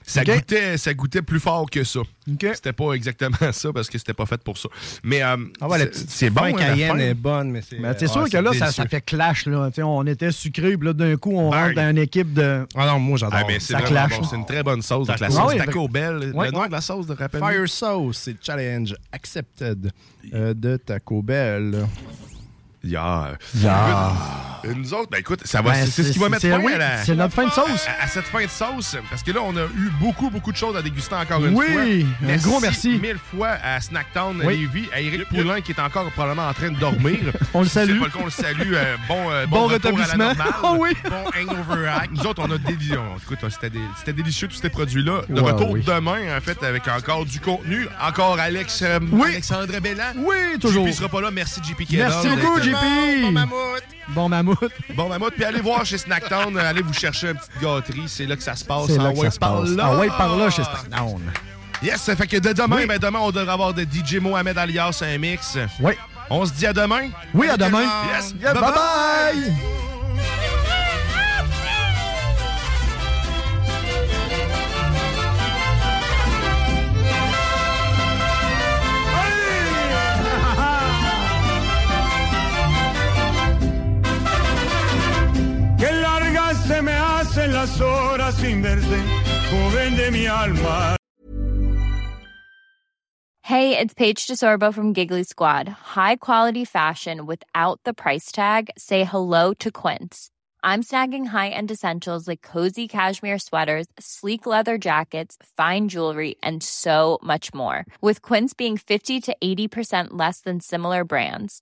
ça, goûtait, ça goûtait plus fort que ça. C'était pas exactement ça, parce que c'était pas fait pour ça. Mais euh, Ah ouais, la c'est- bon, hein, la cayenne fin. est bonne, mais c'est. Mais t'es ah, sûr que là, ça, fait clash. Là. On était sucré, puis là, d'un coup, on Bang. rentre dans une équipe de. Ah non, moi j'adore. Ah, mais c'est Ça vraiment clash. bon. C'est une très bonne sauce. Donc, la Taco. sauce Ah Taco Bell. Ouais. le nom de la sauce, de rappel Fire sauce, c'est challenge accepted euh, de Taco Bell. Yeah. Yeah. Écoute, Nous autres, ben écoute, ça va, Ben, c'est c'est ce qui va mettre c'est- fin oui, à, la- c'est notre fin de sauce. À, à cette fin de sauce, parce que là, on a eu beaucoup, beaucoup de choses à déguster encore une Oui, fois. un gros merci. mille fois à Snacktown Oui. Lévis, à Eric Poulain qui est encore probablement en train de dormir. On le salue. pas le cas, on le salue. euh, bon, euh, Bon bon, retour à la rétablissement. normale. Oh oui. Bon hangover hack. Nous autres, on a des Écoute, c'était dé- c'était délicieux tous ces produits-là. De Ouais, retour oui. demain, en fait, avec encore du contenu. Encore Alex, euh, Oui. Alexandre Bellan. Oui, toujours. JP sera pas là. Merci, JP qui est Merci beaucoup, D'être- Bon mammouth! Bon mammouth. Bon, mammouth, puis allez voir chez Snacktown, euh, allez vous chercher une petite gâterie, c'est là que ça se passe. C'est là que ça se passe. Ah ouais, par là, chez Snackdown. Yes, ça fait que de demain, Oui. ben demain, on devrait avoir de DJ Mohamed alias un mix. Oui. On se dit à demain. Oui, à demain. Yes, Yeah, Que largas se me hacen las horas sin verte, joven de mi alma. Hey, it's Paige DeSorbo from Giggly Squad. High quality fashion without the price tag. Say hello to Quince. I'm snagging high-end essentials like cozy cashmere sweaters, sleek leather jackets, fine jewelry, and so much more. With Quince being 50 to 80% less than similar brands.